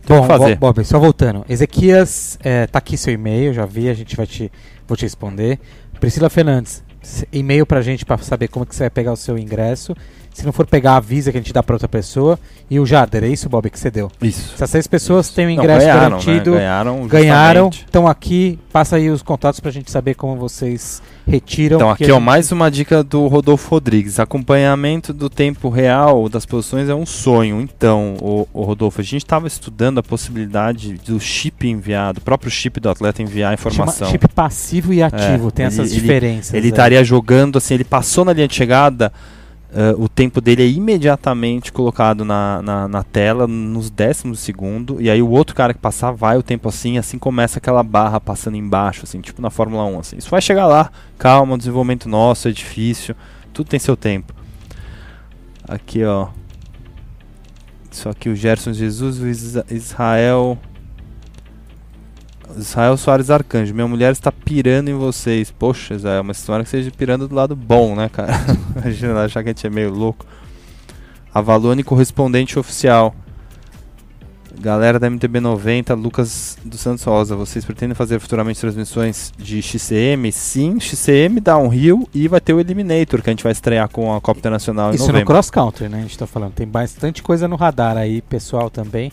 Bom, fazer. Bob, só voltando. Ezequias, é, tá aqui seu e-mail, já vi, a gente vai te, vou te responder. Priscila Fernandes, e-mail pra gente para saber como que você vai pegar o seu ingresso. Se não for pegar, avisa que a gente dá para outra pessoa. E o Jader, é isso, Bob, que você deu? Isso. Essas seis pessoas têm o ingresso não, ganharam, garantido. Né? Ganharam. Ganharam, estão aqui. Passa aí os contatos para a gente saber como vocês retiram. Então, aqui, ó, gente... mais uma dica do Rodolfo Rodrigues. Acompanhamento do tempo real das posições é um sonho. Então, o, o Rodolfo, a gente estava estudando a possibilidade do chip enviado, o próprio chip do atleta enviar informação. Chama chip passivo e ativo, é, tem ele, essas diferenças. Ele estaria jogando assim, ele passou na linha de chegada Uh, o tempo dele é imediatamente colocado na, na, na, tela, nos décimos de segundo, e aí o outro cara que passar vai o tempo assim, assim começa aquela barra passando embaixo, assim, tipo na Fórmula 1. Assim. Isso vai chegar lá, calma, desenvolvimento nosso, é difícil, tudo tem seu tempo. Aqui, ó. Isso aqui, o Gerson Jesus, o Israel Israel Soares Arcanjo, minha mulher está pirando em vocês. Poxa, Israel, mas tomara que seja pirando do lado bom, né, cara? Imagina achar que a gente é meio louco. Avalone correspondente oficial. Galera da MTB 90, Lucas dos Santos Rosa, vocês pretendem fazer futuramente transmissões de XCM? Sim, XCM rio e vai ter o Eliminator que a gente vai estrear com a Copa Internacional Isso em novembro. no cross country, né? A gente está falando. Tem bastante coisa no radar aí, pessoal também.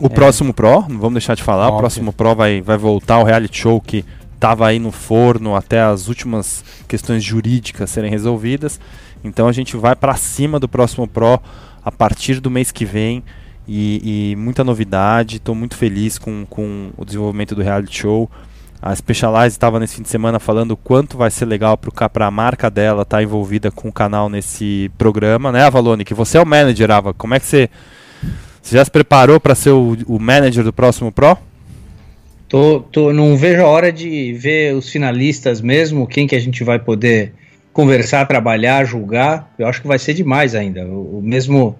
O é. próximo Pro, não vamos deixar de falar, Óbvio. o próximo Pro vai, vai voltar o reality show que estava aí no forno até as últimas questões jurídicas serem resolvidas. Então a gente vai para cima do próximo Pro a partir do mês que vem e, e muita novidade. Estou muito feliz com, com o desenvolvimento do reality show. A Specialized estava nesse fim de semana falando o quanto vai ser legal para a marca dela estar tá envolvida com o canal nesse programa, né, Avalone? Que você é o manager, Ava. Como é que você você já se preparou para ser o, o, manager do próximo Pro? Tô, tô, não vejo a hora de ver os finalistas mesmo, quem que a gente vai poder conversar, trabalhar, julgar. Eu acho que vai ser demais ainda. O, mesmo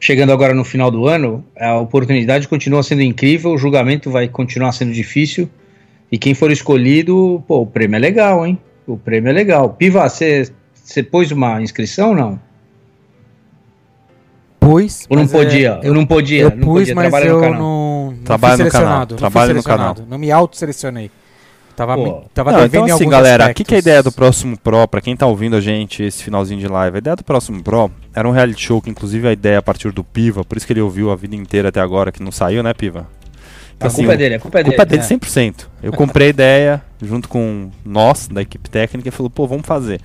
chegando agora no final do ano, a oportunidade continua sendo incrível, o julgamento vai continuar sendo difícil. E quem for escolhido, pô, o prêmio é legal, hein? O prêmio é legal. Piva, você pôs uma inscrição ou não? Pus. Ou não podia? É, eu não podia. Eu não pus, podia, mas trabalha eu no canal. não, não Trabalha fui no canal, selecionado, trabalha no selecionado, canal. Não me auto-selecionei. Tava, Pô. me, tava Não, então assim, galera, o que, que é a ideia do próximo Pro? Pra quem tá ouvindo a gente esse finalzinho de live, a ideia do próximo Pro era um reality show que, inclusive, a ideia é a partir do Piva, por isso que ele ouviu a vida inteira até agora, que não saiu, né, Piva? A Assim, culpa é dele, a culpa é A culpa é dele. dele 100%. Eu comprei a ideia junto com nós, da equipe técnica, e falou, pô, vamos fazer.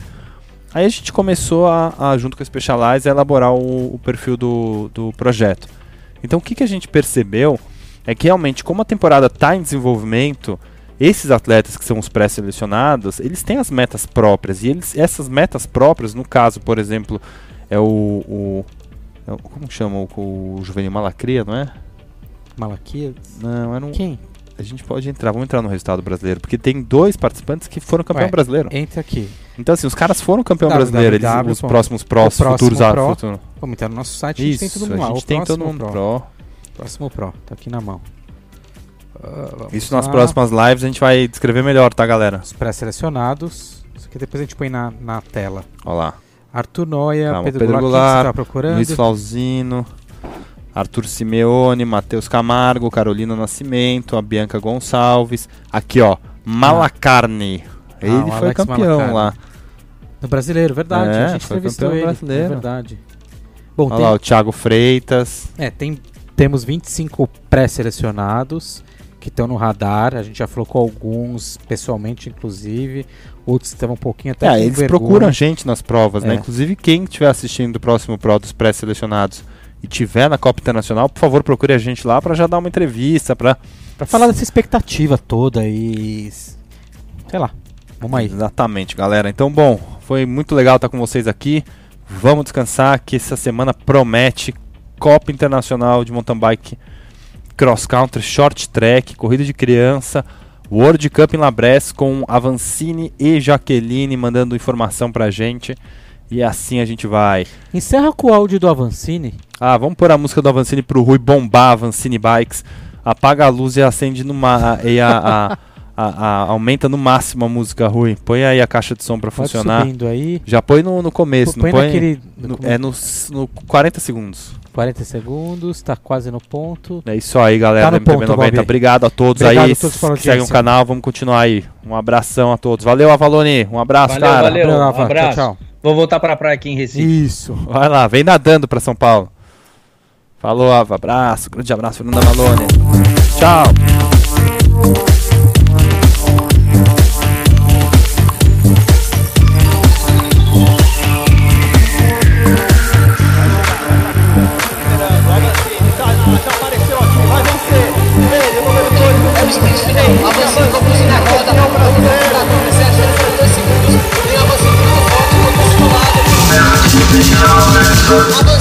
Aí a gente começou a, a, junto com a Specialize, a elaborar o, o perfil do, do projeto. Então o que, que a gente percebeu é que realmente, como a temporada está em desenvolvimento, esses atletas que são os pré-selecionados, eles têm as metas próprias. E eles, essas metas próprias, no caso, por exemplo, é o. o é o- como chama o, o Juvenil Malacria, não é? Malaquias? Não, era um. Quem? A gente pode entrar, vamos entrar no resultado brasileiro, porque tem dois participantes que foram campeão Ué, brasileiro. Entra aqui. Então, assim, os caras foram campeão brasileiro, eles, os próximos próximo futuros ah, Pro. futuro- Vamos entrar no nosso site, a gente Isso, tem todo mundo lá. a gente tem todo mundo Pro. pro. Próximo Pro, tá aqui na mão. Vamos Isso nas lá. próximas lives a gente vai descrever melhor, tá, galera? Os pré-selecionados. Isso aqui depois a gente põe na, na tela. Ó lá. Arthur Noia, Calma, Pedro, Pedro Goulart, tá procurando. Luiz Flauzino, Arthur Simeone, Matheus Camargo, Carolina Nascimento, a Bianca Gonçalves. Aqui, ó, Malacarne. Ele Ah, o foi Alex campeão Malacarne. lá. No brasileiro, verdade. É, a gente foi entrevistou ele. brasileiro. É verdade. Bom, Olha tem, lá, o Thiago Freitas. é, tem, temos 25 pré-selecionados que estão no radar. A gente já falou com alguns pessoalmente, inclusive. Outros estavam um pouquinho até É, eles vergonha. procuram a gente nas provas, né? É. Inclusive, quem estiver assistindo o próximo Pro dos pré-selecionados e tiver na Copa Internacional, por favor, procure a gente lá pra já dar uma entrevista, pra... Pra falar dessa expectativa toda e. Sei lá. Vamos aí. Exatamente, galera. Então, bom, foi muito legal estar com vocês aqui. Vamos descansar, que essa semana promete Copa Internacional de Mountain Bike Cross Country, Short Track, Corrida de Criança, World Cup em Labres com Avancini e Jaqueline mandando informação pra gente. E assim a gente vai. Encerra com o áudio do Avancini. Ah, vamos pôr a música do Avancini pro Rui bombar Avancini Bikes. Apaga a luz e acende no ma e a, a- a- a- aumenta no máximo a música, Rui. Põe aí a caixa de som pra Pode funcionar. subindo aí. Já põe no, no começo, Põe não põe. naquele- no- no- é no, no 40 segundos. 40 segundos, tá quase no ponto. É isso aí, galera. Tá no do MPB ponto, 90. Bob. Obrigado a todos Obrigado aí a todos que seguem o canal. Vamos continuar aí. Um abração a todos. Valeu, Avalone. Um abraço, Valeu, cara. valeu. Um abraço. Tchau, tchau. Vou voltar pra praia aqui em Recife. Isso. Vai lá, vem nadando pra São Paulo. Falou, Ava. Abraço. Grande abraço, Fernanda Avalone. Tchau. Bubble.